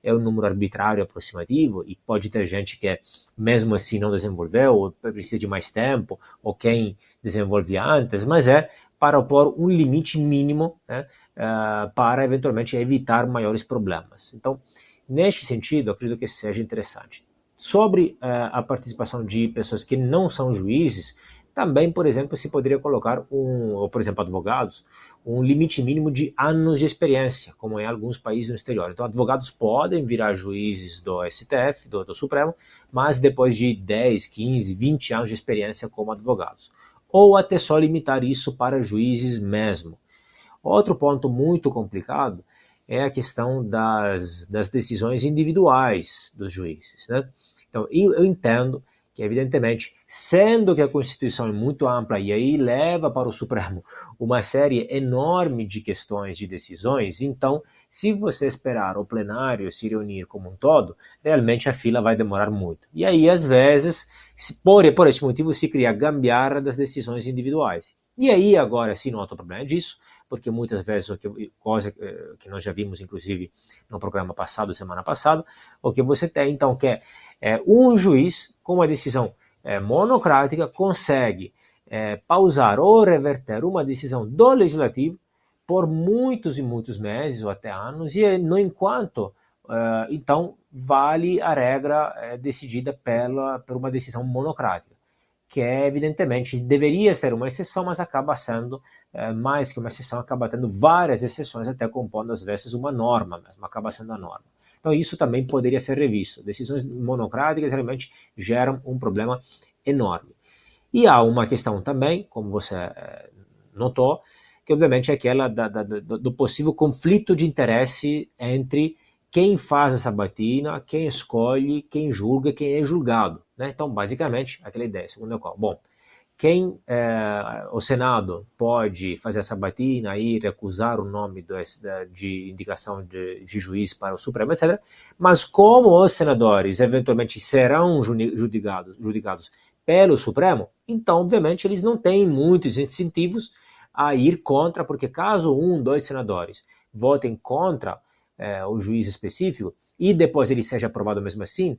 É um número arbitrário aproximativo e pode ter gente que mesmo assim não desenvolveu, ou precisa de mais tempo, ou quem desenvolve antes, mas é para pôr um limite mínimo né, uh, para eventualmente evitar maiores problemas. Então, neste sentido, acredito que seja interessante. Sobre uh, a participação de pessoas que não são juízes, também, por exemplo, se poderia colocar, um, ou por exemplo, advogados, um limite mínimo de anos de experiência, como em alguns países no exterior. Então, advogados podem virar juízes do STF, do, do Supremo, mas depois de 10, 15, 20 anos de experiência como advogados. Ou até só limitar isso para juízes mesmo. Outro ponto muito complicado é a questão das, das decisões individuais dos juízes. Né? Então, eu, eu entendo que evidentemente, sendo que a Constituição é muito ampla e aí leva para o Supremo uma série enorme de questões, de decisões, então, se você esperar o plenário se reunir como um todo, realmente a fila vai demorar muito. E aí, às vezes, por, por esse motivo, se cria a gambiarra das decisões individuais. E aí, agora, se nota o problema disso, porque muitas vezes, o que, coisa eh, que nós já vimos, inclusive, no programa passado, semana passada, o que você tem, então, que é é, um juiz, com uma decisão é, monocrática, consegue é, pausar ou reverter uma decisão do legislativo por muitos e muitos meses ou até anos, e no enquanto, então, vale a regra decidida pela, por uma decisão monocrática, que evidentemente deveria ser uma exceção, mas acaba sendo é, mais que uma exceção, acaba tendo várias exceções, até compondo às vezes uma norma mesmo, acaba sendo a norma. Então, isso também poderia ser revisto. Decisões monocráticas realmente geram um problema enorme. E há uma questão também, como você eh, notou, que obviamente é aquela da, da, do possível conflito de interesse entre quem faz a sabatina, quem escolhe, quem julga, quem é julgado. Né? Então, basicamente, aquela ideia, segundo a qual, bom, quem é, o Senado pode fazer a sabatina e recusar o nome do, de indicação de, de, juiz para o Supremo, etc. Mas como os senadores eventualmente serão judicados, judicados pelo Supremo, então, obviamente, eles não têm muitos incentivos a ir contra, porque caso um, dois senadores votem contra é, o juiz específico e depois ele seja aprovado mesmo assim,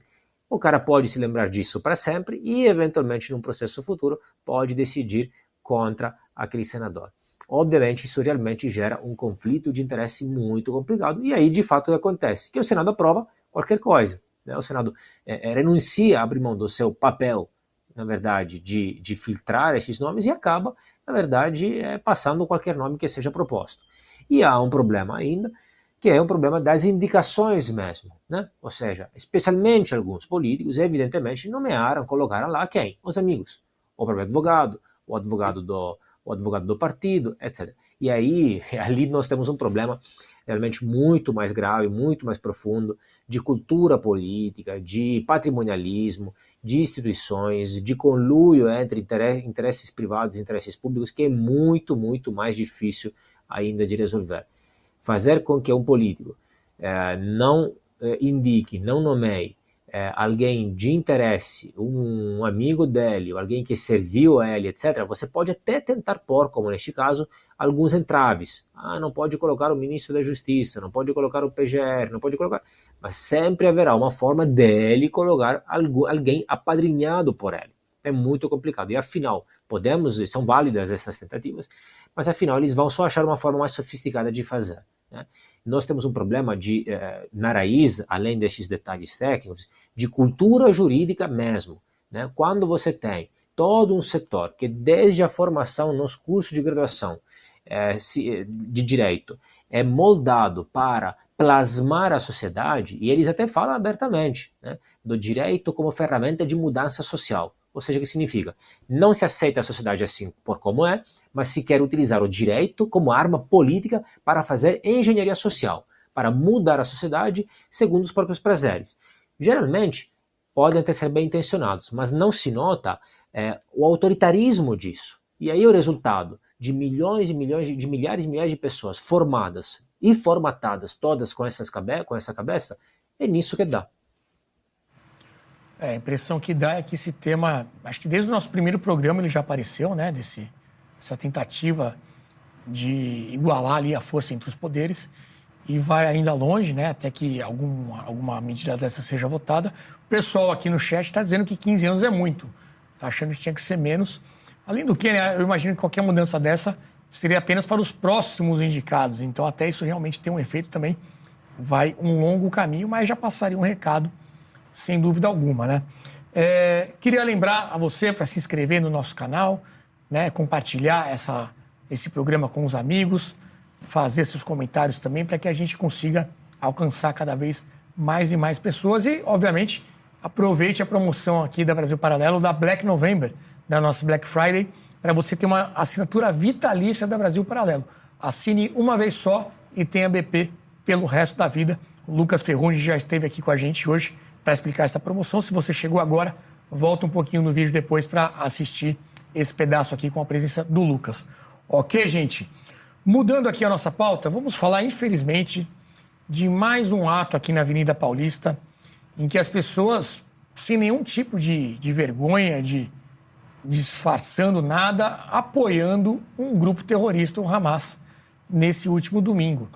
o cara pode se lembrar disso para sempre e, eventualmente, num processo futuro, pode decidir contra aquele senador. Obviamente, isso realmente gera um conflito de interesse muito complicado, e aí, de fato, acontece que o Senado aprova qualquer coisa. Né? O Senado é, é, renuncia a abrir mão do seu papel, na verdade, de, de filtrar esses nomes e acaba, na verdade, é, passando qualquer nome que seja proposto. E há um problema ainda, que é o problema das indicações mesmo, né? Ou seja, especialmente alguns políticos, evidentemente, nomearam, colocaram lá quem? Os amigos, o próprio advogado, o advogado do, o advogado do partido, etc. E aí, ali nós temos um problema realmente muito mais grave, muito mais profundo, de cultura política, de patrimonialismo, de instituições, de conluio entre interesses privados e interesses públicos, que é muito, muito mais difícil ainda de resolver fazer com que um político eh, não eh, indique, não nomeie eh, alguém de interesse, um amigo dele, alguém que serviu a ele, etc., você pode até tentar pôr, como neste caso, alguns entraves. Ah, não pode colocar o ministro da Justiça, não pode colocar o PGR, não pode colocar. Mas sempre haverá uma forma dele colocar alguém apadrinhado por ele. É muito complicado. E afinal, podemos, são válidas essas tentativas, mas afinal eles vão só achar uma forma mais sofisticada de fazer. Né? Nós temos um problema de, eh, na raiz, além desses detalhes técnicos, de cultura jurídica mesmo. Né? Quando você tem todo um setor que, desde a formação nos cursos de graduação eh, se, de direito, é moldado para plasmar a sociedade, e eles até falam abertamente né, do direito como ferramenta de mudança social. Ou seja, o que significa? Não se aceita a sociedade assim por como é, mas se quer utilizar o direito como arma política para fazer engenharia social, para mudar a sociedade segundo os próprios prazeres. Geralmente, podem até ser bem intencionados, mas não se nota é, o autoritarismo disso. E aí o resultado de milhões e milhões, de milhares e milhares de pessoas formadas e formatadas, todas com, essas cabe com essa cabeça, é nisso que dá. É, a impressão que dá é que esse tema, acho que desde o nosso primeiro programa ele já apareceu, né? Desse, essa tentativa de igualar ali a força entre os poderes e vai ainda longe, né? Até que algum, alguma medida dessa seja votada. O pessoal aqui no chat está dizendo que 15 anos é muito, está achando que tinha que ser menos. Além do que, né, eu imagino que qualquer mudança dessa seria apenas para os próximos indicados. Então, até isso realmente tem um efeito também. Vai um longo caminho, mas já passaria um recado sem dúvida alguma, né? É, queria lembrar a você para se inscrever no nosso canal, né? Compartilhar essa, esse programa com os amigos, fazer seus comentários também para que a gente consiga alcançar cada vez mais e mais pessoas e, obviamente, aproveite a promoção aqui da Brasil Paralelo da Black November, da nossa Black Friday, para você ter uma assinatura vitalícia da Brasil Paralelo. Assine uma vez só e tenha BP pelo resto da vida. O Lucas Ferrugem já esteve aqui com a gente hoje para explicar essa promoção. Se você chegou agora, volta um pouquinho no vídeo depois para assistir esse pedaço aqui com a presença do Lucas. Ok, gente? Mudando aqui a nossa pauta, vamos falar, infelizmente, de mais um ato aqui na Avenida Paulista, em que as pessoas, sem nenhum tipo de, de vergonha, de disfarçando nada, apoiando um grupo terrorista, o Hamas, nesse último domingo.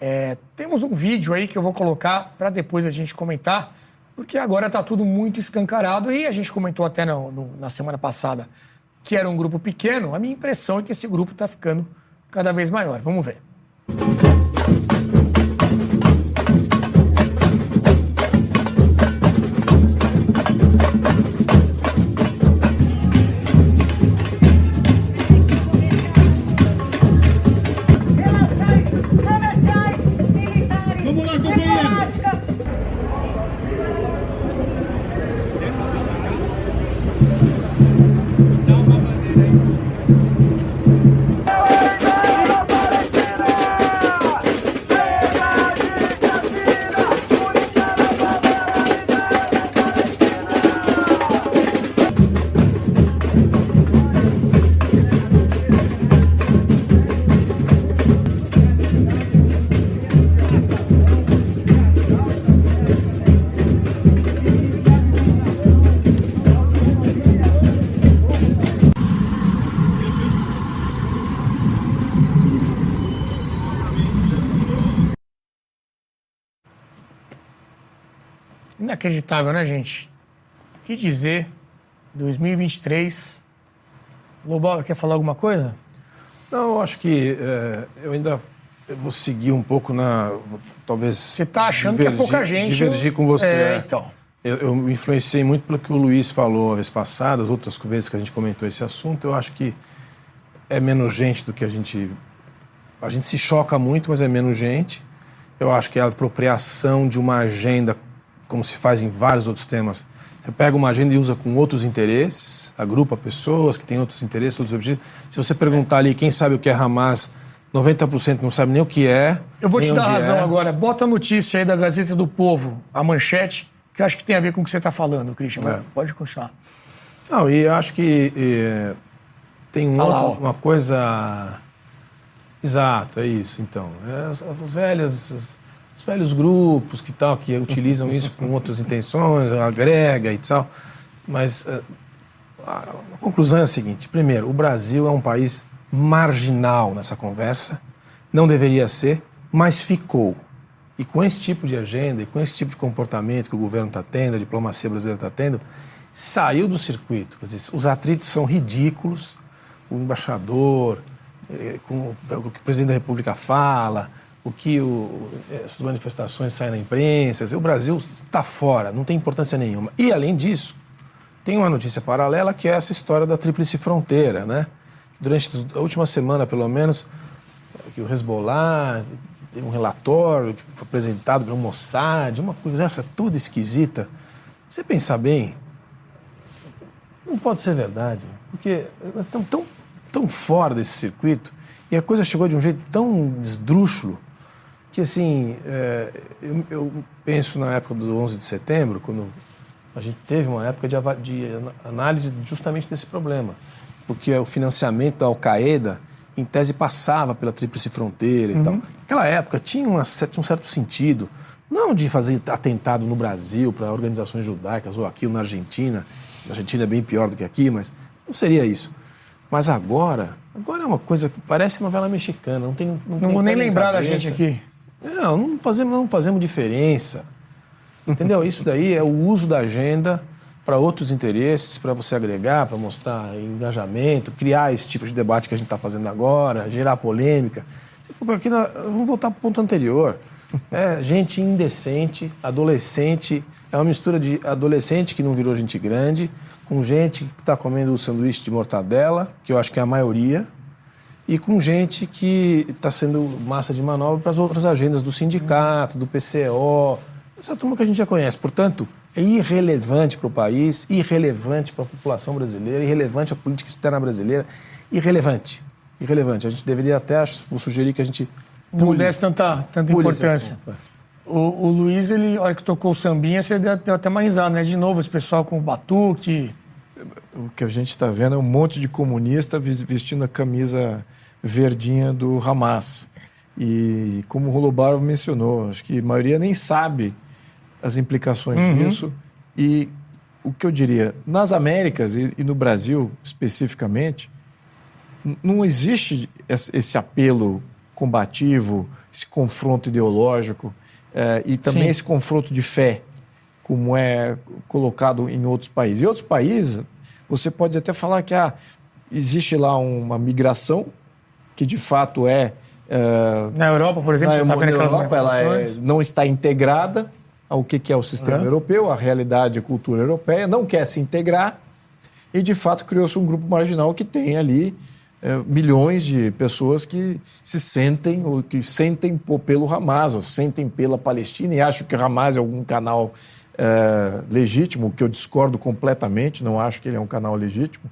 É, temos um vídeo aí que eu vou colocar para depois a gente comentar porque agora está tudo muito escancarado e a gente comentou até no, no, na semana passada que era um grupo pequeno. A minha impressão é que esse grupo está ficando cada vez maior. Vamos ver. Inacreditável, né, gente? O que dizer? 2023. Lobauer, quer falar alguma coisa? Não, eu acho que é, eu ainda vou seguir um pouco na. Talvez. Você está achando que é pouca gente. Divergir eu... com você. É, então. Eu, eu me influenciei muito pelo que o Luiz falou a vez passada, as outras vezes que a gente comentou esse assunto. Eu acho que é menos gente do que a gente. A gente se choca muito, mas é menos gente. Eu acho que é a apropriação de uma agenda, como se faz em vários outros temas. Você pega uma agenda e usa com outros interesses, agrupa pessoas que têm outros interesses, outros objetivos. Se você perguntar ali quem sabe o que é Hamas, 90% não sabe nem o que é. Eu vou te dar razão é. agora. Bota a notícia aí da Gazeta do Povo, a manchete, que eu acho que tem a ver com o que você está falando, Christian. É. Pode continuar. Não, e eu acho que é, tem um Ah outro- uma coisa. Exato, é isso. Então, é, as, as velhas, as- os velhos grupos que tal que utilizam isso com outras intenções, agrega e tal. Mas é, a, conclusão é a seguinte: primeiro, o Brasil é um país marginal nessa conversa, não deveria ser, mas ficou. E com esse tipo de agenda e com esse tipo de comportamento que o governo está tendo, a diplomacia brasileira está tendo, saiu do circuito. Os atritos são ridículos. O embaixador, eh, com o que o presidente da República fala, o que o, essas manifestações saem na imprensa. O Brasil está fora, não tem importância nenhuma. E, além disso, tem uma notícia paralela que é essa história da Tríplice Fronteira, né? Durante a última semana, pelo menos, que o Hezbollah tem um relatório que foi apresentado pelo Mossad, uma conversa toda esquisita. Você pensar bem, não pode ser verdade, porque nós estamos tão, tão fora desse circuito e a coisa chegou de um jeito tão esdrúxulo que, assim, é, eu, eu penso na época do 11 de setembro, quando a gente teve uma época de, de análise justamente desse problema, porque o financiamento da Al-Qaeda, em tese, passava pela Tríplice Fronteira e tal. Naquela época tinha uma um certo sentido, não de fazer atentado no Brasil para organizações judaicas ou aqui ou na Argentina, na Argentina é bem pior do que aqui, mas não seria isso. Mas agora, agora é uma coisa que parece novela mexicana, não tem Não, Não tem vou nem lembrar da gente aqui. Não, não fazemos, não fazemos diferença. Entendeu? Isso daí é o uso da agenda para outros interesses, para você agregar, para mostrar engajamento, criar esse tipo de debate que a gente está fazendo agora, gerar polêmica. Se for por aqui, nós- vamos voltar para o ponto anterior. É gente indecente, adolescente, é uma mistura de adolescente que não virou gente grande, com gente que está comendo o sanduíche de mortadela, que eu acho que é a maioria, e com gente que está sendo massa de manobra para as outras agendas do sindicato, do PCO, essa turma que a gente já conhece. Portanto, é irrelevante para o país, irrelevante para a população brasileira, irrelevante à política externa brasileira, irrelevante. Irrelevante. A gente deveria até, acho- vou sugerir que a gente Não pule- desse tanta, tanta importância. é. O, o Luiz, ele, a hora que tocou o sambinha, você deu, deu até uma risada, né? De novo, esse pessoal com o batuque. O que a gente está vendo é um monte de comunista vestindo a camisa verdinha do Hamas. E como o Rolobarov mencionou, acho que a maioria nem sabe as implicações disso. E o que eu diria, nas Américas e, e no Brasil especificamente, não existe esse apelo combativo, esse confronto ideológico eh, e também Sim. esse confronto de fé, como é colocado em outros países. Em outros países, você pode até falar que ah, existe lá uma migração, que de fato é. eh, Na Europa, por exemplo, na, você está vendo aquelas Europa, ela é- não está integrada ao que, que é o sistema europeu, a realidade e a cultura europeia, não quer se integrar e, de fato, criou-se um grupo marginal que tem ali eh, milhões de pessoas que se sentem, ou que sentem pelo Hamas, ou sentem pela Palestina e acham que o Hamas é algum canal eh, legítimo, que eu discordo completamente, não acho que ele é um canal legítimo.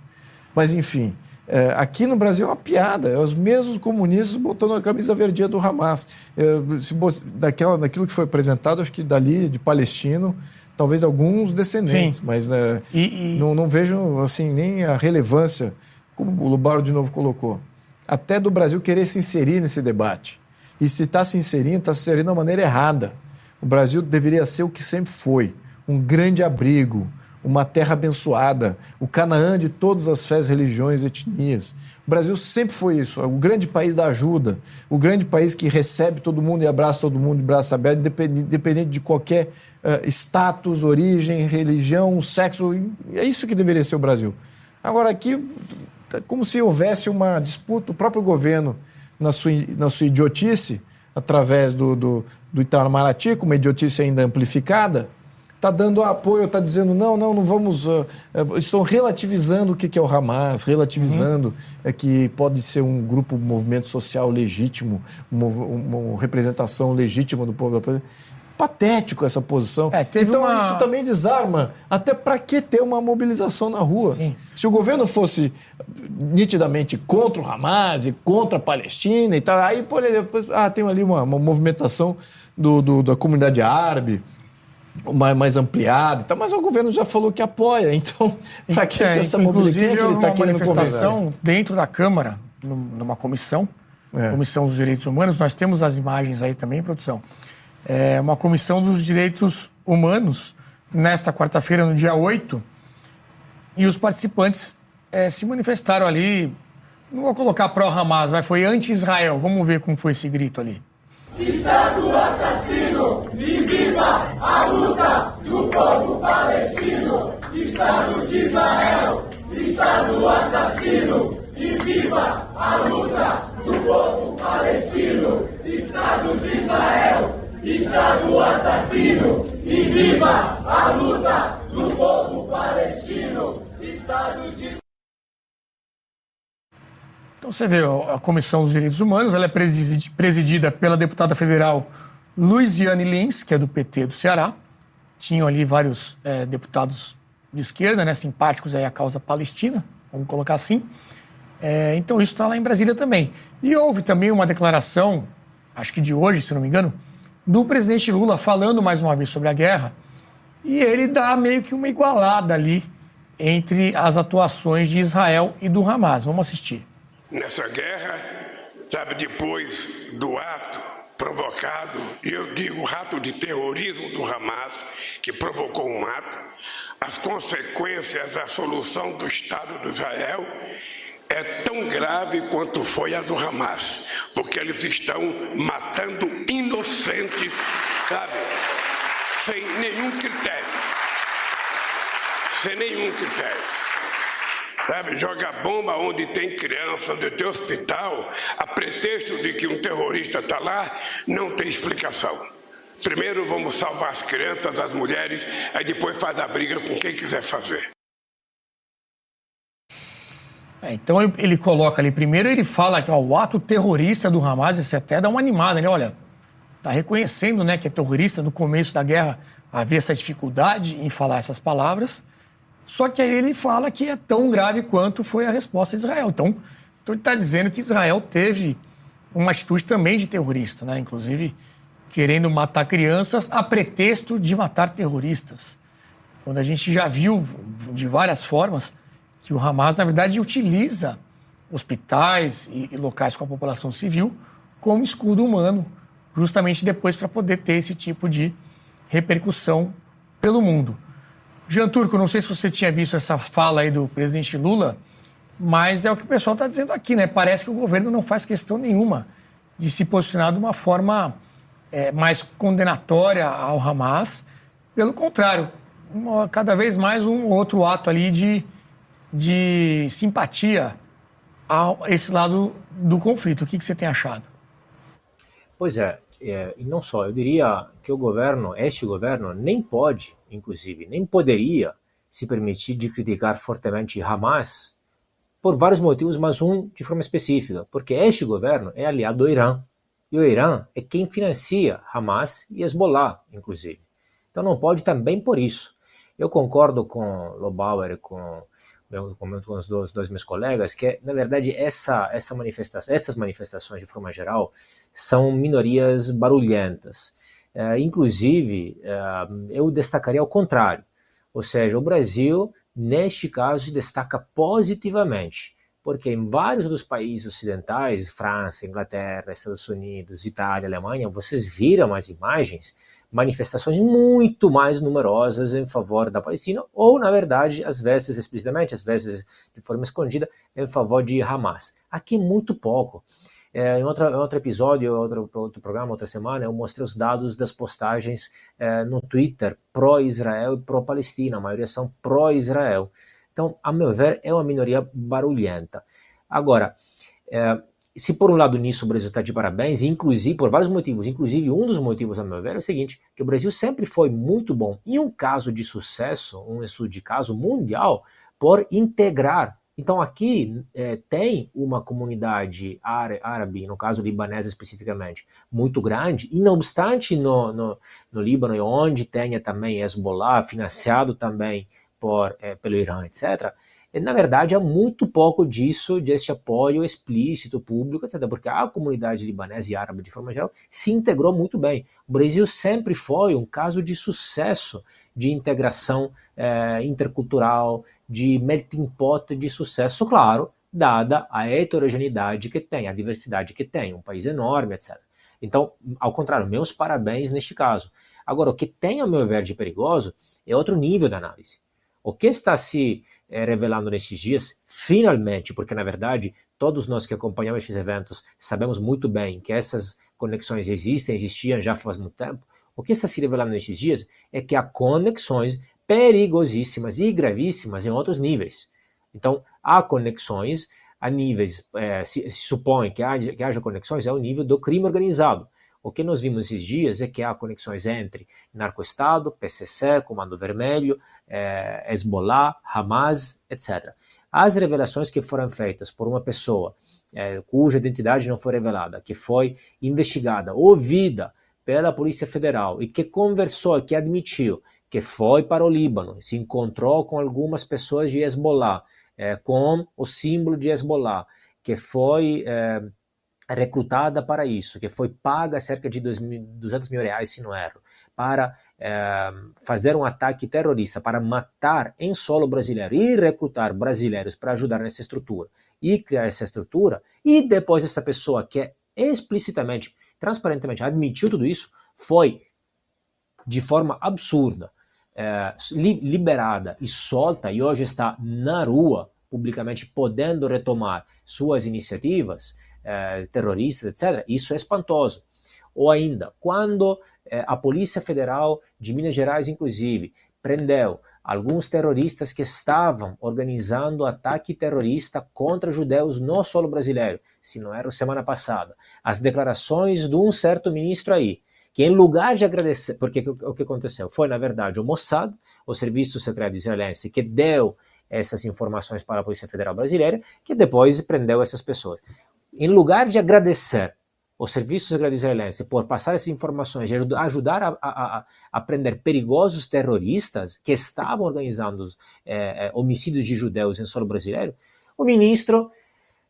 Mas, enfim, eh, aqui no Brasil é uma piada. É os mesmos comunistas botando a camisa verdinha do Hamas. Eh, se daquela, daquilo que foi apresentado, acho que dali, de palestino, talvez alguns descendentes, Sim. mas eh, E- e- Não, não vejo assim, nem a relevância, como o Lubaro de novo colocou, até do Brasil querer se inserir nesse debate. E se está se inserindo, está se inserindo da maneira errada. O Brasil deveria ser o que sempre foi: um grande abrigo, uma terra abençoada, o Canaã de todas as fés, religiões etnias. O Brasil sempre foi isso, o grande país da ajuda, o grande país que recebe todo mundo e abraça todo mundo de braço aberto, independente de qualquer uh, status, origem, religião, sexo. É isso que deveria ser o Brasil. Agora, aqui, é como se houvesse uma disputa, o próprio governo, na sua, na sua idiotice, através do, do, do Itamaraty, com uma idiotice ainda amplificada, está dando apoio, está dizendo não, não, não vamos. Uh, uh, estão relativizando o que, que é o Hamas, relativizando uhum. é que pode ser um grupo, um movimento social legítimo, uma, uma representação legítima do povo da Patético essa posição. É, então uma... isso também desarma. Até para que ter uma mobilização na rua? Sim. Se o governo fosse nitidamente contra o Hamas e contra a Palestina e tal, aí, por exemplo, ah, tem ali uma, uma movimentação do, do, da comunidade árabe mais, mais ampliada e tal, mas o governo já falou que apoia, então para que é, essa mobilização? Inclusive, ele tá uma manifestação dentro da Câmara, numa comissão, é. Comissão dos Direitos Humanos, nós temos as imagens aí também, produção, é uma comissão dos direitos humanos, nesta quarta-feira, no dia 8, e os participantes é, se manifestaram ali, não vou colocar pró-Hamas, mas foi anti-Israel, vamos ver como foi esse grito ali. Estado assassino e viva a luta do povo palestino. Estado de Israel, Estado assassino e viva a luta do povo palestino. Estado de Israel, Estado assassino e viva a luta do povo palestino. Estado de então você vê, a Comissão dos Direitos Humanos, ela é presidida pela deputada federal Luiziane Lins, que é do PT do Ceará. Tinham ali vários é, deputados de esquerda, né, simpáticos aí à causa palestina, vamos colocar assim. É, então isso está lá em Brasília também. E houve também uma declaração, acho que de hoje, se não me engano, do presidente Lula falando mais uma vez sobre a guerra. E ele dá meio que uma igualada ali entre as atuações de Israel e do Hamas. Vamos assistir nessa guerra, sabe, depois do ato provocado, eu digo ato de terrorismo do Hamas, que provocou um ato, as consequências da solução do Estado de Israel é tão grave quanto foi a do Hamas, porque eles estão matando inocentes, sabe, sem nenhum critério. Sem nenhum critério. Sabe, joga bomba onde tem criança, onde tem hospital, a pretexto de que um terrorista está lá, não tem explicação. Primeiro vamos salvar as crianças, as mulheres, aí depois faz a briga com quem quiser fazer. É, então ele, ele, coloca ali, primeiro ele fala que ó, o ato terrorista do Hamas, isso até dá uma animada, né? Olha, tá reconhecendo né, que é terrorista, no começo da guerra havia essa dificuldade em falar essas palavras. Só que aí ele fala que é tão grave quanto foi a resposta de Israel. Então, então ele está dizendo que Israel teve uma atitude também de terrorista, né? inclusive querendo matar crianças a pretexto de matar terroristas. Quando a gente já viu de várias formas que o Hamas, na verdade, utiliza hospitais e, locais com a população civil como escudo humano, justamente depois para poder ter esse tipo de repercussão pelo mundo. Jean Turco, não sei se você tinha visto essa fala aí do presidente Lula, mas é o que o pessoal está dizendo aqui, né? Parece que o governo não faz questão nenhuma de se posicionar de uma forma é, mais condenatória ao Hamas. Pelo contrário, uma, cada vez mais um outro ato ali de, de simpatia a esse lado do conflito. O que, que você tem achado? Pois é, é, e não só, eu diria que o governo, este governo, nem pode inclusive, nem poderia se permitir de criticar fortemente Hamas por vários motivos, mas um de forma específica, porque este governo é aliado do Irã, e o Irã é quem financia Hamas e Hezbollah, inclusive. Então não pode também por isso. Eu concordo com Lobauer e com, com os dois, dois, meus colegas que, na verdade, essa, essa manifestação, essas manifestações, de forma geral, são minorias barulhentas. É, inclusive, é, eu destacaria ao contrário, ou seja, o Brasil, neste caso, se destaca positivamente, porque em vários dos países ocidentais, França, Inglaterra, Estados Unidos, Itália, Alemanha, vocês viram as imagens manifestações muito mais numerosas em favor da Palestina, ou, na verdade, às vezes explicitamente, às vezes de forma escondida, em favor de Hamas. Aqui muito pouco. É, em, outra, em outro episódio, outro, outro programa, outra semana, eu mostrei os dados das postagens é, no Twitter pró-Israel e pró-Palestina. A maioria são pró-Israel. Então, a meu ver, é uma minoria barulhenta. Agora, é, se por um lado nisso o Brasil está de parabéns, inclusive por vários motivos, inclusive um dos motivos, a meu ver, é o seguinte, que o Brasil sempre foi muito bom, em um caso de sucesso, um estudo de caso mundial, por integrar. Então aqui é, tem uma comunidade árabe, no caso libanesa especificamente, muito grande, e não obstante no, no, no Líbano, onde tenha também Hezbollah, financiado também por, é, pelo Irã, etc., na verdade, há muito pouco disso, deste apoio explícito, público, etc. Porque a comunidade libanesa e árabe, de forma geral, se integrou muito bem. O Brasil sempre foi um caso de sucesso de integração é, intercultural, de melting pot de sucesso, claro, dada a heterogeneidade que tem, a diversidade que tem, um país enorme, etc. Então, ao contrário, meus parabéns neste caso. Agora, o que tem, a meu ver, de perigoso é outro nível da análise. O que está se é, revelando nesses dias, finalmente, porque na verdade todos nós que acompanhamos esses eventos sabemos muito bem que essas conexões existem, existiam já faz muito tempo. O que está se revelando nesses dias é que há conexões perigosíssimas e gravíssimas em outros níveis. Então, há conexões a níveis, é, se, se, supõe que haja, que haja conexões ao nível do crime organizado. O que nós vimos esses dias é que há conexões entre narcoestado, PCC, Comando Vermelho, é, Hezbollah, Hamas, etc. As revelações que foram feitas por uma pessoa é, cuja identidade não foi revelada, que foi investigada, ouvida pela Polícia Federal e que conversou, que admitiu que foi para o Líbano, se encontrou com algumas pessoas de Hezbollah, é, com o símbolo de Hezbollah, que foi é, recrutada para isso, que foi paga cerca de 200 mil reais, se não erro, para é, fazer um ataque terrorista, para matar em solo brasileiro e recrutar brasileiros para ajudar nessa estrutura. E criar essa estrutura, e depois essa pessoa que é explicitamente, transparentemente admitiu tudo isso, foi de forma absurda é, liberada e solta e hoje está na rua publicamente podendo retomar suas iniciativas é, terroristas, etc. Isso é espantoso. Ou ainda, quando é, a Polícia Federal de Minas Gerais, inclusive, prendeu alguns terroristas que estavam organizando ataque terrorista contra judeus no solo brasileiro, se não era semana passada. As declarações de um certo ministro aí, que em lugar de agradecer, porque o que aconteceu foi, na verdade, o Mossad, o serviço secreto israelense, que deu essas informações para a Polícia Federal Brasileira, que depois prendeu essas pessoas. Em lugar de agradecer o Serviço Secreto Israelense por passar essas informações e ajudar a, a, a prender perigosos terroristas que estavam organizando é, é, homicídios de judeus em solo brasileiro, o ministro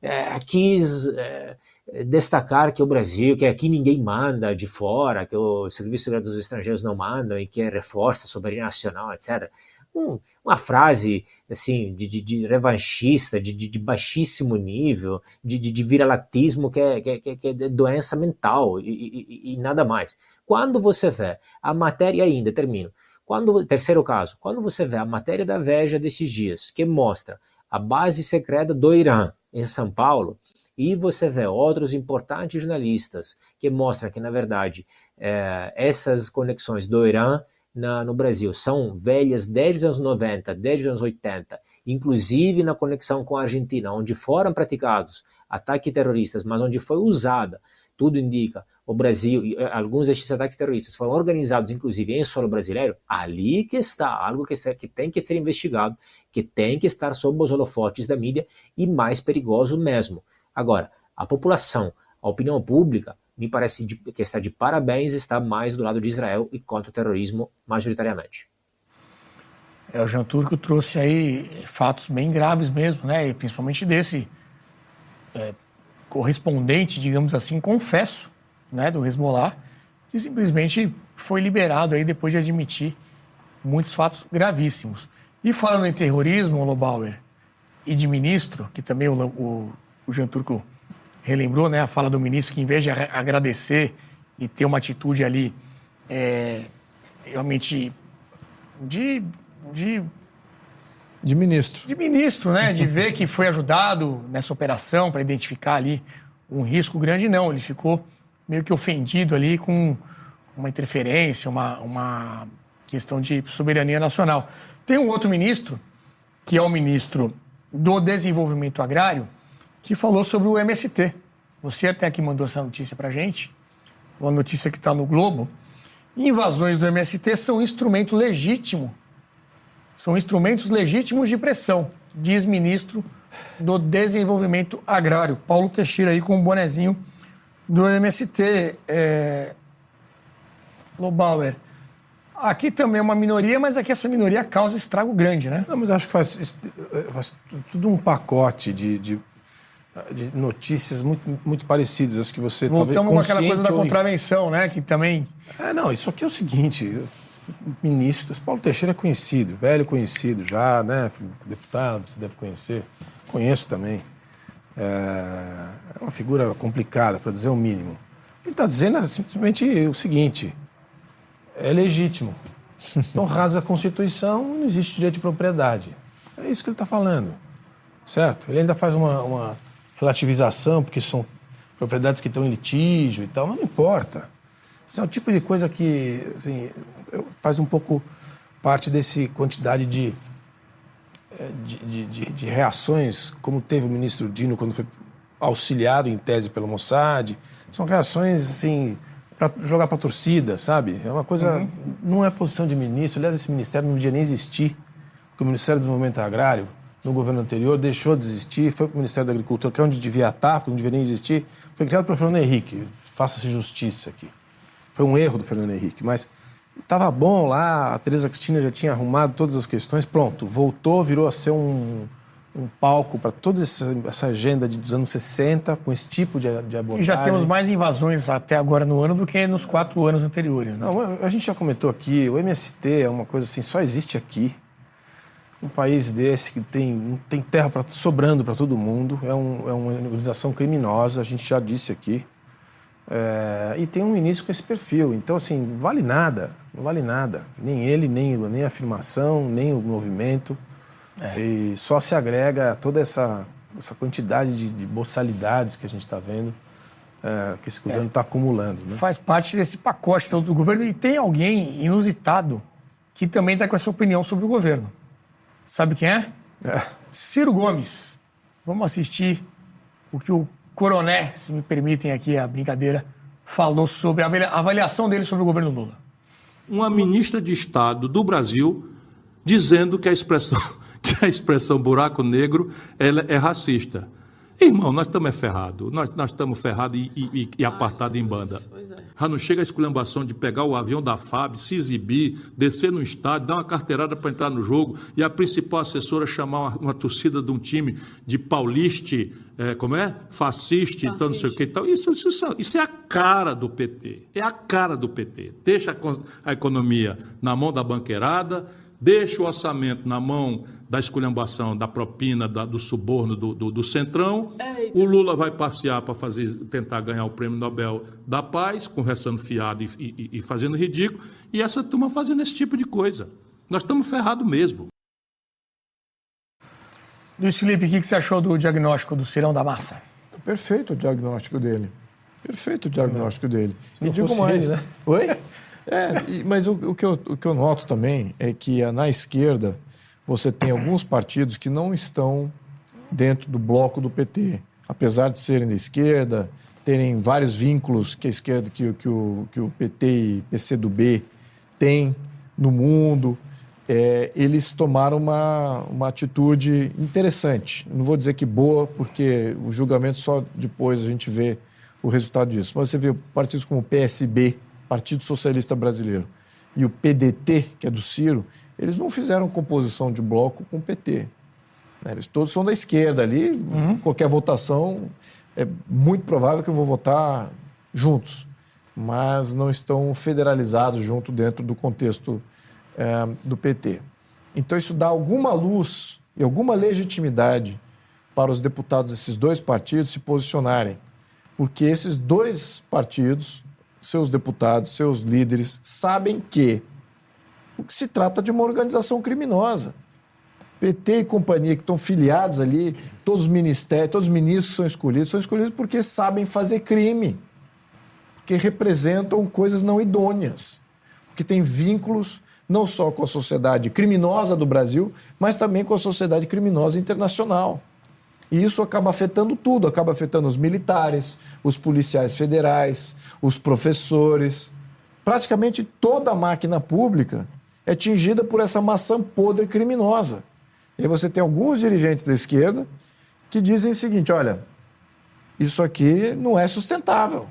é, quis é, destacar que o Brasil, que aqui ninguém manda de fora, que o Serviço Secreto dos Estrangeiros não mandam e que reforça a soberania nacional, etc um, uma frase assim de, de, de revanchista, de, de, baixíssimo nível, de, de, viralatismo que é, que, é, que é doença mental e, e, e, nada mais. Quando você vê a matéria ainda, termino, quando, terceiro caso, quando você vê a matéria da Veja desses dias, que mostra a base secreta do Irã em São Paulo, e você vê outros importantes jornalistas que mostram que, na verdade, é, essas conexões do Irã na, no Brasil. São velhas desde os anos 90, desde os anos 80, inclusive na conexão com a Argentina, onde foram praticados ataques terroristas, mas onde foi usada, tudo indica, o Brasil, eh, alguns destes ataques terroristas foram organizados, inclusive, em solo brasileiro, ali que está algo que, que tem que ser investigado, que tem que estar sob os holofotes da mídia e mais perigoso mesmo. Agora, a população, a opinião pública, me parece que está de parabéns está mais do lado de Israel e contra o terrorismo majoritariamente. É, o Jean Turco trouxe aí fatos bem graves mesmo, né? E principalmente desse é, correspondente, digamos assim, confesso, né, do Hezbollah, que simplesmente foi liberado aí depois de admitir muitos fatos gravíssimos. E falando em terrorismo, Lobauer, e de ministro, que também o, o, o Jean Turco relembrou né, a fala do ministro que, em vez de agradecer e ter uma atitude ali é, realmente de, de de ministro. De ministro, né? De ver que foi ajudado nessa operação para identificar ali um risco grande, não. Ele ficou meio que ofendido ali com uma interferência, uma, uma questão de soberania nacional. Tem um outro ministro, que é o ministro do Desenvolvimento Agrário, que falou sobre o MST. Você até aqui mandou essa notícia para gente, uma notícia que está no Globo. Invasões do MST são instrumento legítimo são instrumentos legítimos de pressão, diz ministro do Desenvolvimento Agrário. Paulo Teixeira aí com o bonezinho do MST. É... Lobauer. Aqui também é uma minoria, mas aqui essa minoria causa estrago grande, né? Não, mas acho que faz, faz tudo um pacote de, de, de, notícias muito, muito parecidas, as que você Voltamos com aquela coisa da contravenção, né? Que também. É, não, isso aqui é o seguinte ministros. Paulo Teixeira é conhecido, velho conhecido já, né? Deputado, você deve conhecer. Conheço também. É, é uma figura complicada, para dizer o mínimo. Ele está dizendo simplesmente o seguinte: é legítimo. Então rasga a Constituição não existe direito de propriedade. É isso que ele está falando. Certo? Ele ainda faz uma, uma relativização, porque são propriedades que estão em litígio e tal, mas não importa. Isso é o tipo de coisa que assim, faz um pouco parte desse quantidade de, eh, de, de, de, reações, como teve o ministro Dino quando foi auxiliado em tese pelo Mossad. São reações assim para jogar para a torcida, sabe? É uma coisa. Uhum. Não é posição de ministro. Aliás, esse ministério não devia nem existir, porque o Ministério do Desenvolvimento Agrário, no governo anterior, deixou de existir, foi para o Ministério da Agricultura, que é onde devia estar, porque não devia nem existir. Foi criado pelo Fernando Henrique. Faça-se justiça aqui. Foi um erro do Fernando Henrique, mas estava bom lá, a Tereza Cristina já tinha arrumado todas as questões, pronto, voltou, virou a ser um, um palco para toda essa, essa, agenda de, dos anos 60, com esse tipo de, de abordagem. E já temos mais invasões até agora no ano do que nos quatro anos anteriores. Né? Não, a gente já comentou aqui, o MST é uma coisa assim, só existe aqui. Um país desse que tem, tem terra pra, sobrando para todo mundo, é, um, é uma organização criminosa, a gente já disse aqui. É, e tem um ministro com esse perfil. Então, assim, vale nada, não vale nada. Nem ele, nem, nem a afirmação, nem o movimento. É. E só se agrega toda essa, essa quantidade de, de boçalidades que a gente está vendo, é, que esse governo está é. acumulando. Né? Faz parte desse pacote todo do governo. E tem alguém inusitado que também está com essa opinião sobre o governo. Sabe quem é? é? Ciro Gomes. Vamos assistir o que o Coroné, se me permitem aqui a brincadeira, falou sobre a avaliação dele sobre o governo Lula. Uma ministra de Estado do Brasil dizendo que a expressão, que a expressão buraco negro ela é racista. Irmão, nós estamos ferrados. Nós, nós estamos ferrados e, e, e apartados em banda. É. Já não chega a esculhambação de pegar o avião da FAB, se exibir, descer no estádio, dar uma carteirada para entrar no jogo e a principal assessora chamar uma, uma torcida de um time de pauliste, é, como é? Fasciste, então não sei o que e tal. Isso, isso, isso é a cara do PT. É a cara do PT. Deixa a, a economia na mão da banqueirada, deixa o orçamento na mão da esculhambação, da propina, da, do suborno do, do, do Centrão. Eita. O Lula vai passear para fazer, tentar ganhar o Prêmio Nobel da Paz, conversando fiado e, e, e fazendo ridículo, e essa turma fazendo esse tipo de coisa. Nós estamos ferrados mesmo. Luiz Felipe, o que você achou do diagnóstico do Cirão da Massa? Perfeito o diagnóstico dele. Perfeito o diagnóstico dele. E digo mais. Ele, né? Oi? É, mas o, o, que eu, o que eu noto também é que na esquerda você tem alguns partidos que não estão dentro do bloco do PT. Apesar de serem da esquerda, terem vários vínculos que a esquerda, que, que, o, que o PT e PCdoB têm no mundo, é, eles tomaram uma, uma atitude interessante. Não vou dizer que boa, porque o julgamento só depois a gente vê o resultado disso. Mas você vê partidos como o PSB, Partido Socialista Brasileiro, e o PDT, que é do Ciro, eles não fizeram composição de bloco com o PT. Né? Eles todos são da esquerda ali, uhum. qualquer votação é muito provável que eu vou votar juntos, mas não estão federalizados junto dentro do contexto é, do PT. Então isso dá alguma luz e alguma legitimidade para os deputados desses dois partidos se posicionarem, porque esses dois partidos seus deputados, seus líderes sabem que o que se trata de uma organização criminosa. PT e companhia que estão filiados ali, todos os ministérios, todos os ministros são escolhidos, são escolhidos porque sabem fazer crime, porque representam coisas não idôneas, porque têm vínculos não só com a sociedade criminosa do Brasil, mas também com a sociedade criminosa internacional. E isso acaba afetando tudo, acaba afetando os militares, os policiais federais, os professores. Praticamente toda a máquina pública é tingida por essa maçã podre criminosa. E aí você tem alguns dirigentes da esquerda que dizem o seguinte: olha, isso aqui não é sustentável.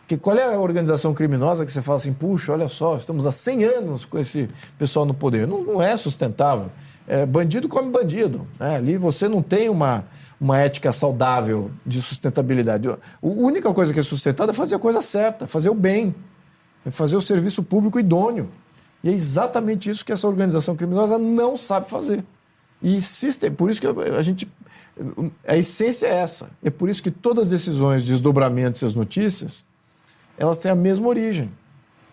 Porque qual é a organização criminosa que você fala assim, puxa, olha só, estamos há 100 anos com esse pessoal no poder? Não, não é sustentável. É, bandido come bandido. Né? Ali você não tem uma, uma ética saudável de sustentabilidade. A única coisa que é sustentada é fazer a coisa certa, fazer o bem, é fazer o serviço público idôneo. E é exatamente isso que essa organização criminosa não sabe fazer. E system, por isso que a gente. A essência é essa. É por isso que todas as decisões, desdobramentos e as notícias, elas têm a mesma origem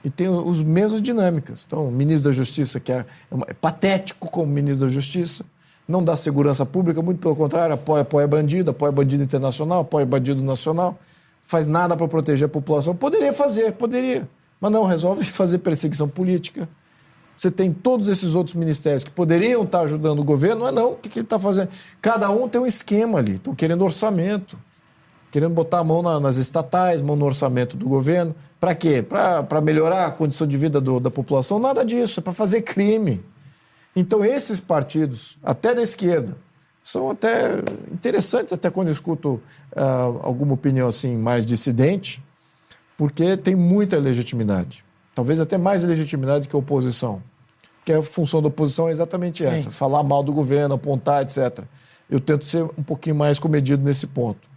e têm os mesmas dinâmicas. Então, o ministro da Justiça, que é, é patético como ministro da Justiça, não dá segurança pública, muito pelo contrário, apoia, apoia bandido, apoia bandido internacional, apoia bandido nacional, faz nada para proteger a população. Poderia fazer, poderia, mas não, resolve fazer perseguição política, você tem todos esses outros ministérios que poderiam estar ajudando o governo, mas não, o que, que ele está fazendo? Cada um tem um esquema ali, estão querendo orçamento, querendo botar a mão na, nas estatais, mão no orçamento do governo. Para quê? Para melhorar a condição de vida do, da população? Nada disso, é para fazer crime. Então, esses partidos, até da esquerda, são até interessantes, até quando eu escuto uh, alguma opinião assim mais dissidente, porque tem muita legitimidade. Talvez até mais legitimidade que a oposição que a função da oposição é exatamente Sim. essa: falar mal do governo, apontar, etc. Eu tento ser um pouquinho mais comedido nesse ponto.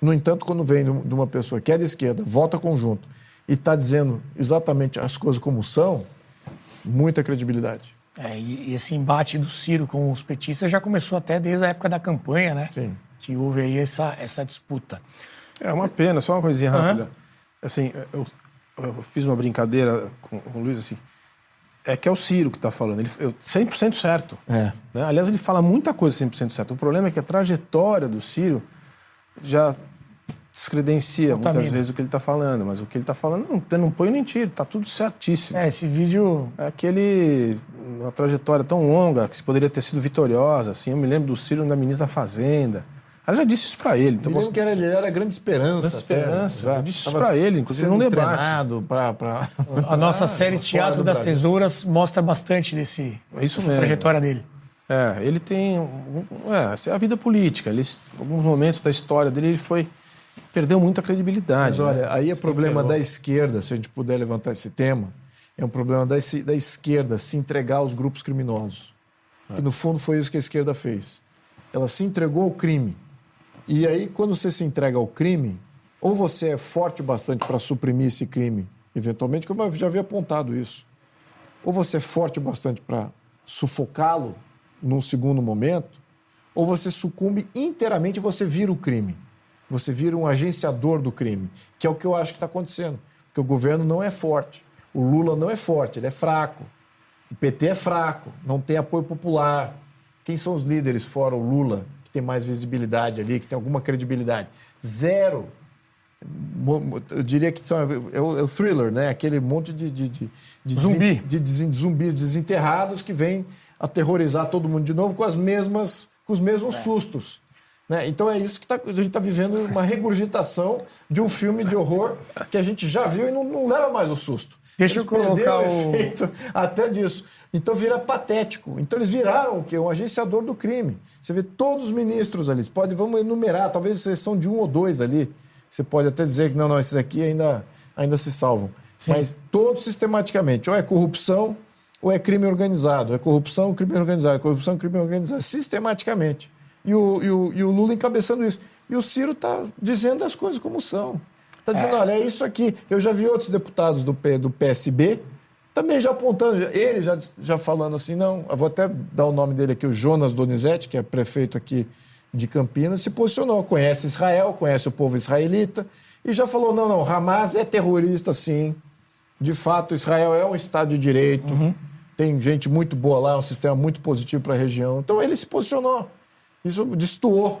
No entanto, quando vem de uma pessoa que é de esquerda, vota conjunto e está dizendo exatamente as coisas como são, muita credibilidade. É, e esse embate do Ciro com os petistas já começou até desde a época da campanha, né? Sim. Que houve aí essa, essa disputa. É uma pena, só uma coisinha rápida. Uhum. Assim, eu, eu, fiz uma brincadeira com, com o Luiz, assim, é que é o Ciro que está falando. Ele, eu, 100% certo. É. Né? Aliás, ele fala muita coisa 100% certo. O problema é que a trajetória do Ciro já descredencia muitas vezes o que ele está falando. Mas o que ele está falando, não, não põe nem tiro. Está tudo certíssimo. É, esse vídeo... É aquele... Uma trajetória tão longa que poderia ter sido vitoriosa. Assim. Eu me lembro do Ciro da ministra da Fazenda. Ela já disse isso para ele. Então, posso... que era, ele era a grande esperança. Grande esperança. Já disse isso para ele, inclusive num debate. treinado para... Pra... A nossa série Teatro das Brasil. Tesouras mostra bastante desse, é isso dessa trajetória dele. É, ele tem... É, a vida política. Ele, alguns momentos da história dele, ele foi... Perdeu muita credibilidade. Mas olha, né? aí é problema da esquerda, se a gente puder levantar esse tema, é um problema da, da esquerda se entregar aos grupos criminosos. É. E no fundo foi isso que a esquerda fez. Ela se entregou ao crime e aí, quando você se entrega ao crime, ou você é forte bastante para suprimir esse crime, eventualmente, como eu já havia apontado isso, ou você é forte bastante para sufocá-lo num segundo momento, ou você sucumbe inteiramente e você vira o crime. Você vira um agenciador do crime, que é o que eu acho que está acontecendo. Porque o governo não é forte. O Lula não é forte, ele é fraco. O PT é fraco, não tem apoio popular. Quem são os líderes fora o Lula tem mais visibilidade ali, que tem alguma credibilidade. Zero. Eu diria que são, é, o, é o thriller, né? Aquele monte de, de, de, de Zumbi. de, de, de zumbis desenterrados que vêm aterrorizar todo mundo de novo com as mesmas, com os mesmos é. sustos. Né? Então é isso que tá, a gente está vivendo uma regurgitação de um filme de horror que a gente já viu e não, não leva mais o susto. Deixa eles eu colocar o efeito até disso. Então vira patético. Então eles viraram o quê? Um agenciador do crime. Você vê todos os ministros ali. Pode, vamos enumerar, talvez são de um ou dois ali. Você pode até dizer que não, não, esses aqui ainda, ainda se salvam. Sim. Mas todos sistematicamente. Ou é corrupção ou é crime organizado. É corrupção, crime organizado. É corrupção, crime organizado. Sistematicamente. E o, e o, e o Lula encabeçando isso. E o Ciro está dizendo as coisas como são. Está dizendo, é. olha, é isso aqui. Eu já vi outros deputados do, do PSB também já apontando, ele já, já falando assim, não, eu vou até dar o nome dele aqui, o Jonas Donizete, que é prefeito aqui de Campinas, se posicionou, conhece Israel, conhece o povo israelita e já falou: não, não, Hamas é terrorista sim. De fato, Israel é um Estado de Direito, uhum. tem gente muito boa lá, um sistema muito positivo para a região. Então ele se posicionou. Isso destoou,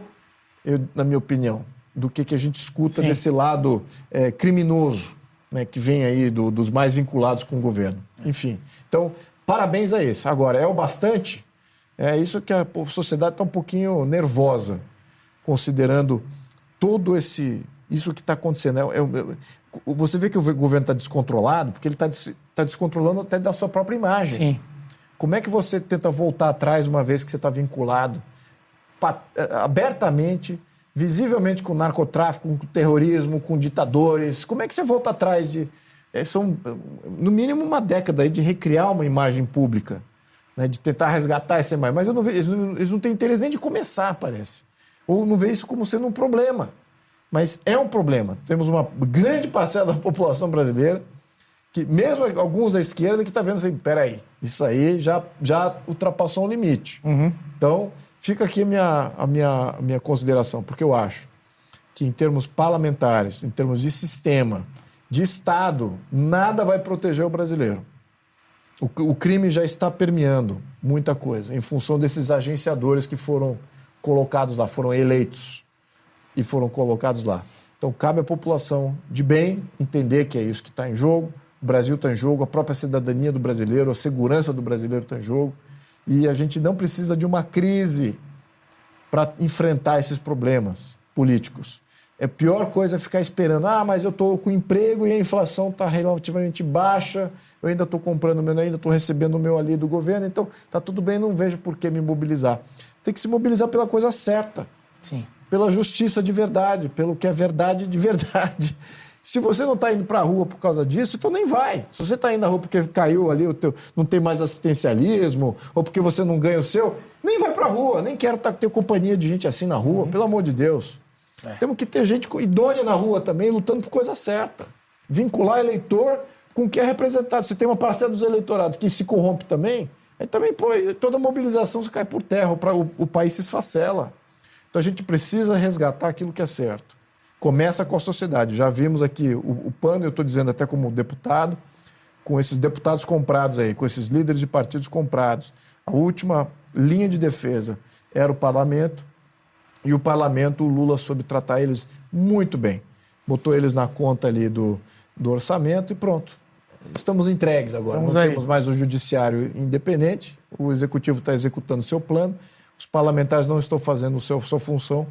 eu, na minha opinião, do que, que a gente escuta sim. desse lado é, criminoso né, que vem aí do, dos mais vinculados com o governo. Enfim, então, parabéns a esse. Agora, é o bastante? É isso que a sociedade está um pouquinho nervosa, considerando todo esse isso que está acontecendo. É, é, é, você vê que o governo está descontrolado, porque ele está tá descontrolando até da sua própria imagem. Sim. Como é que você tenta voltar atrás uma vez que você está vinculado é, abertamente, visivelmente com narcotráfico, com terrorismo, com ditadores? Como é que você volta atrás de. É, são, no mínimo, uma década aí de recriar uma imagem pública, né, de tentar resgatar essa imagem. Mas eu não vejo, eles, não, eles não têm interesse nem de começar, parece. Ou não vê isso como sendo um problema. Mas é um problema. Temos uma grande parcela da população brasileira que, mesmo alguns da esquerda, que está vendo assim, peraí, isso aí já, já ultrapassou um limite. Uhum. Então, fica aqui a minha, a, minha, a minha consideração, porque eu acho que em termos parlamentares, em termos de sistema, de Estado, nada vai proteger o brasileiro. O, o crime já está permeando muita coisa, em função desses agenciadores que foram colocados lá, foram eleitos e foram colocados lá. Então, cabe à população de bem entender que é isso que está em jogo. O Brasil está em jogo, a própria cidadania do brasileiro, a segurança do brasileiro está em jogo. E a gente não precisa de uma crise para enfrentar esses problemas políticos. É a pior coisa ficar esperando. Ah, mas eu estou com emprego e a inflação está relativamente baixa, eu ainda estou comprando meu, ainda estou recebendo o meu ali do governo, então está tudo bem, não vejo por que me mobilizar. Tem que se mobilizar pela coisa certa. Sim pela justiça de verdade, pelo que é verdade de verdade. Se você não está indo para a rua por causa disso, então nem vai. Se você está indo na rua porque caiu ali, o teu, não tem mais assistencialismo, ou porque você não ganha o seu, nem vai para a rua. Nem quero tá, ter companhia de gente assim na rua, uhum. pelo amor de Deus. É. Temos que ter gente idônea na rua também, lutando por coisa certa. Vincular eleitor com o que é representado. Se tem uma parcela dos eleitorados que se corrompe também, aí também, pô, toda mobilização se cai por terra, o, o, o país se esfacela. Então a gente precisa resgatar aquilo que é certo. Começa com a sociedade. Já vimos aqui o, o pano, eu estou dizendo até como deputado, com esses deputados comprados aí, com esses líderes de partidos comprados. A última linha de defesa era o parlamento, e o parlamento, o Lula soube tratar eles muito bem. Botou eles na conta ali do, do orçamento e pronto. Estamos entregues agora. Estamos Não aí. temos mais o judiciário independente, o executivo está executando seu plano os parlamentares não estão fazendo a sua função,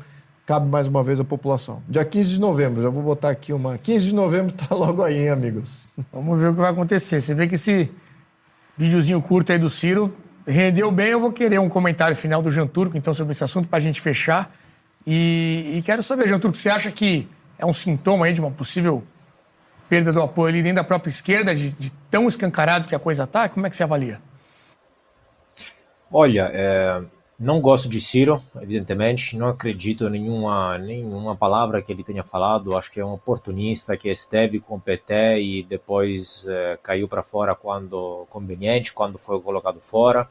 cabe mais uma vez à população. Dia 15 de novembro, já vou botar aqui uma. 15 de novembro está logo aí, hein, amigos. Vamos ver o que vai acontecer. Você vê que esse videozinho curto aí do Ciro rendeu bem. Eu vou querer um comentário final do Jean Turco, então, sobre esse assunto, para a gente fechar. E, e, quero saber, Jean Turco, você acha que é um sintoma aí de uma possível perda do apoio ali dentro da própria esquerda, de, de tão escancarado que a coisa está? Como é que você avalia? Olha, é, não gosto de Ciro, evidentemente, não acredito em nenhuma, nenhuma palavra que ele tenha falado. Acho que é um oportunista que esteve com o PT e depois é, caiu para fora quando conveniente, quando foi colocado fora.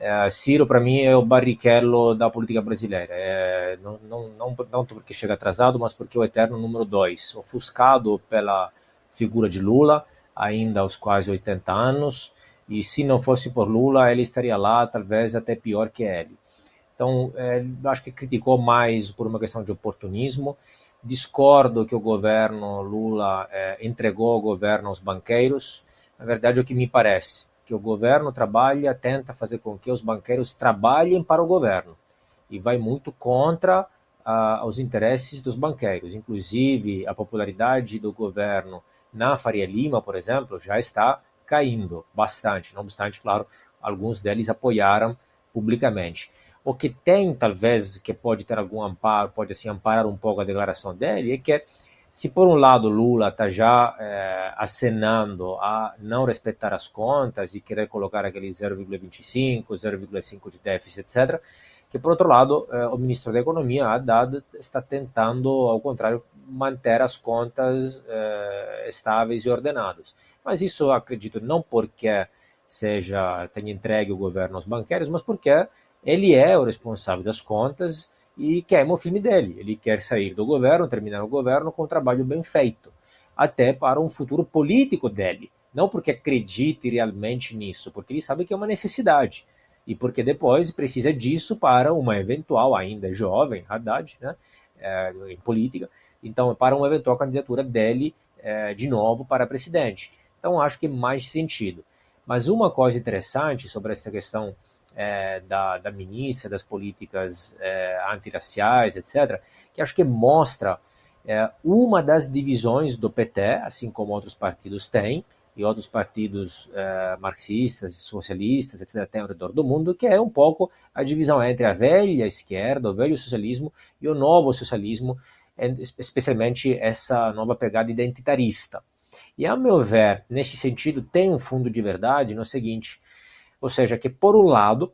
É, Ciro, para mim, é o barrichello da política brasileira. É, não, não, não, não porque chega atrasado, mas porque é o eterno número dois, ofuscado pela figura de Lula, ainda aos quase 80 anos e se não fosse por Lula, ele estaria lá, talvez até pior que ele. Então, é, acho que criticou mais por uma questão de oportunismo. Discordo que o governo Lula é, entregou o governo aos banqueiros. Na verdade, o que me parece que o governo trabalha, tenta fazer com que os banqueiros trabalhem para o governo e vai muito contra ah, os interesses dos banqueiros. Inclusive, a popularidade do governo na Faria Lima, por exemplo, já está caindo bastante. Não obstante, claro, alguns deles apoiaram publicamente. O que tem, talvez, que pode ter algum amparo, pode assim amparar um pouco a declaração dele, é que se por um lado Lula está já é, acenando a não respeitar as contas e querer colocar aquele 0,25, 0,5 de déficit, etc., que por outro lado é, o ministro da Economia, Haddad, está tentando, ao contrário, manter as contas é, estáveis e ordenadas. Mas isso acredito não porque seja tenha entregue o governo aos banqueiros, mas porque ele é o responsável das contas e queima o filme dele. Ele quer sair do governo, terminar o governo com um trabalho bem feito, até para um futuro político dele. Não porque acredite realmente nisso, porque ele sabe que é uma necessidade e porque depois precisa disso para uma eventual, ainda jovem, Haddad, né, é, em política, então para uma eventual candidatura dele é, de novo para presidente. Então acho que mais sentido. Mas uma coisa interessante sobre essa questão é, da, da ministra, das políticas é, antirraciais, etc., que acho que mostra é, uma das divisões do PT, assim como outros partidos têm, e outros partidos é, marxistas, socialistas, etc., têm ao redor do mundo, que é um pouco a divisão entre a velha esquerda, o velho socialismo, e o novo socialismo, especialmente essa nova pegada identitarista. E, a meu ver, nesse sentido, tem um fundo de verdade no seguinte, ou seja, que por um lado,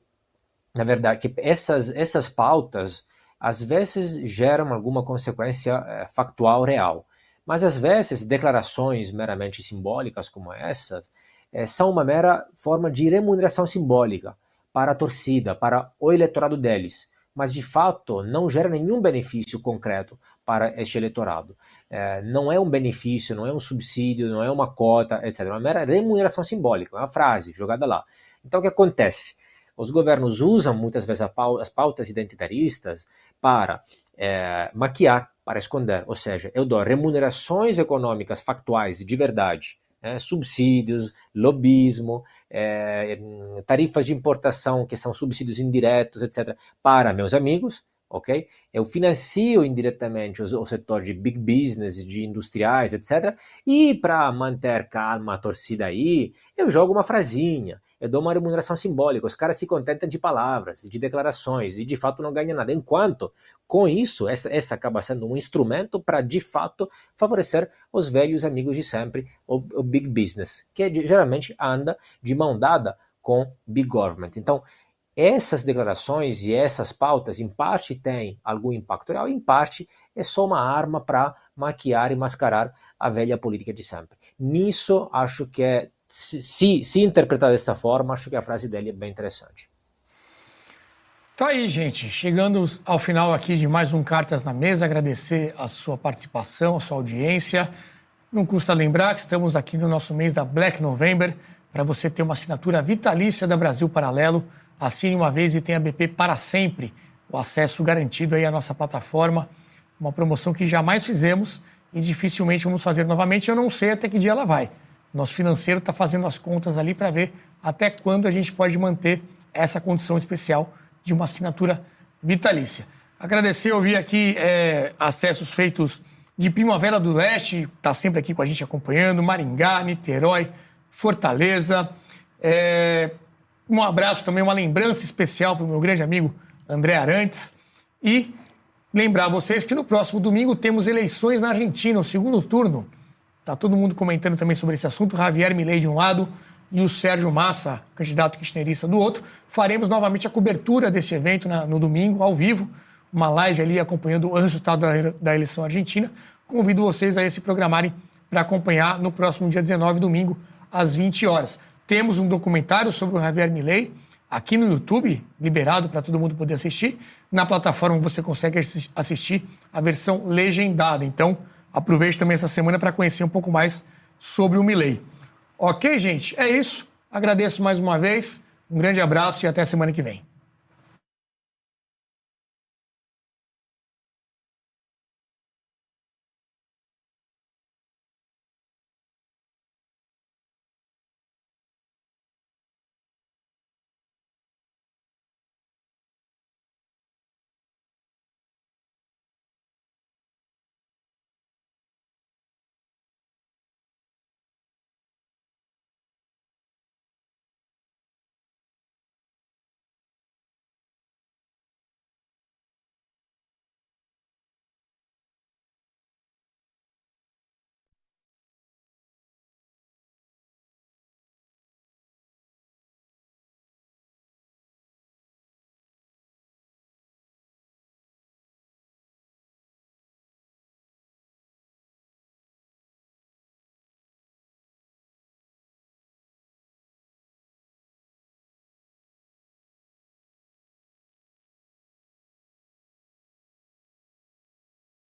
na verdade, que essas, essas pautas às vezes geram alguma consequência é, factual real, mas às vezes declarações meramente simbólicas como essas é, são uma mera forma de remuneração simbólica para a torcida, para o eleitorado deles, mas de fato não gera nenhum benefício concreto para este eleitorado. É, não é um benefício, não é um subsídio, não é uma cota, etc. É uma mera remuneração simbólica, é uma frase jogada lá. Então o que acontece? Os governos usam muitas vezes as pautas identitaristas para é, maquiar, para esconder. Ou seja, eu dou remunerações econômicas factuais de verdade, né, subsídios, lobismo, é, tarifas de importação que são subsídios indiretos, etc., para meus amigos, ok? Eu financio indiretamente o, o setor de big business, de industriais, etc. E para manter calma a torcida aí, eu jogo uma frasinha, eu dou uma remuneração simbólica. Os caras se contentam de palavras, de declarações e de fato não ganham nada. Enquanto, com isso, essa, essa acaba sendo um instrumento para de fato favorecer os velhos amigos de sempre, o, o big business, que geralmente anda de mão dada com big government. Então, essas declarações e essas pautas, em parte, têm algum impacto real, em parte, é só uma arma para maquiar e mascarar a velha política de sempre. Nisso, acho que é, se, se interpretar desta forma, acho que a frase dele é bem interessante. Tá aí, gente. Chegando ao final aqui de mais um Cartas na Mesa, agradecer a sua participação, a sua audiência. Não custa lembrar que estamos aqui no nosso mês da Black November, para você ter uma assinatura vitalícia da Brasil Paralelo Assine uma vez e tenha BP para sempre. O acesso garantido aí à nossa plataforma. Uma promoção que jamais fizemos e dificilmente vamos fazer novamente. Eu não sei até que dia ela vai. Nosso financeiro está fazendo as contas ali para ver até quando a gente pode manter essa condição especial de uma assinatura vitalícia. Agradecer, ouvir aqui é, acessos feitos de Primavera do Leste, está sempre aqui com a gente acompanhando, Maringá, Niterói, Fortaleza, é, um abraço também, uma lembrança especial para o meu grande amigo André Arantes. E lembrar vocês que no próximo domingo temos eleições na Argentina, o segundo turno. Está todo mundo comentando também sobre esse assunto. Javier Milei de um lado e o Sérgio Massa, candidato kirchnerista, do outro. Faremos novamente a cobertura desse evento na, no domingo, ao vivo. Uma live ali acompanhando o resultado da, da eleição argentina. Convido vocês a se programarem para acompanhar no próximo dia 19, domingo, às 20 horas. Temos um documentário sobre o Javier Milei aqui no YouTube, liberado para todo mundo poder assistir. Na plataforma você consegue assistir a versão legendada. Então, aproveite também essa semana para conhecer um pouco mais sobre o Milei. Ok, gente? É isso. Agradeço mais uma vez. Um grande abraço e até semana que vem.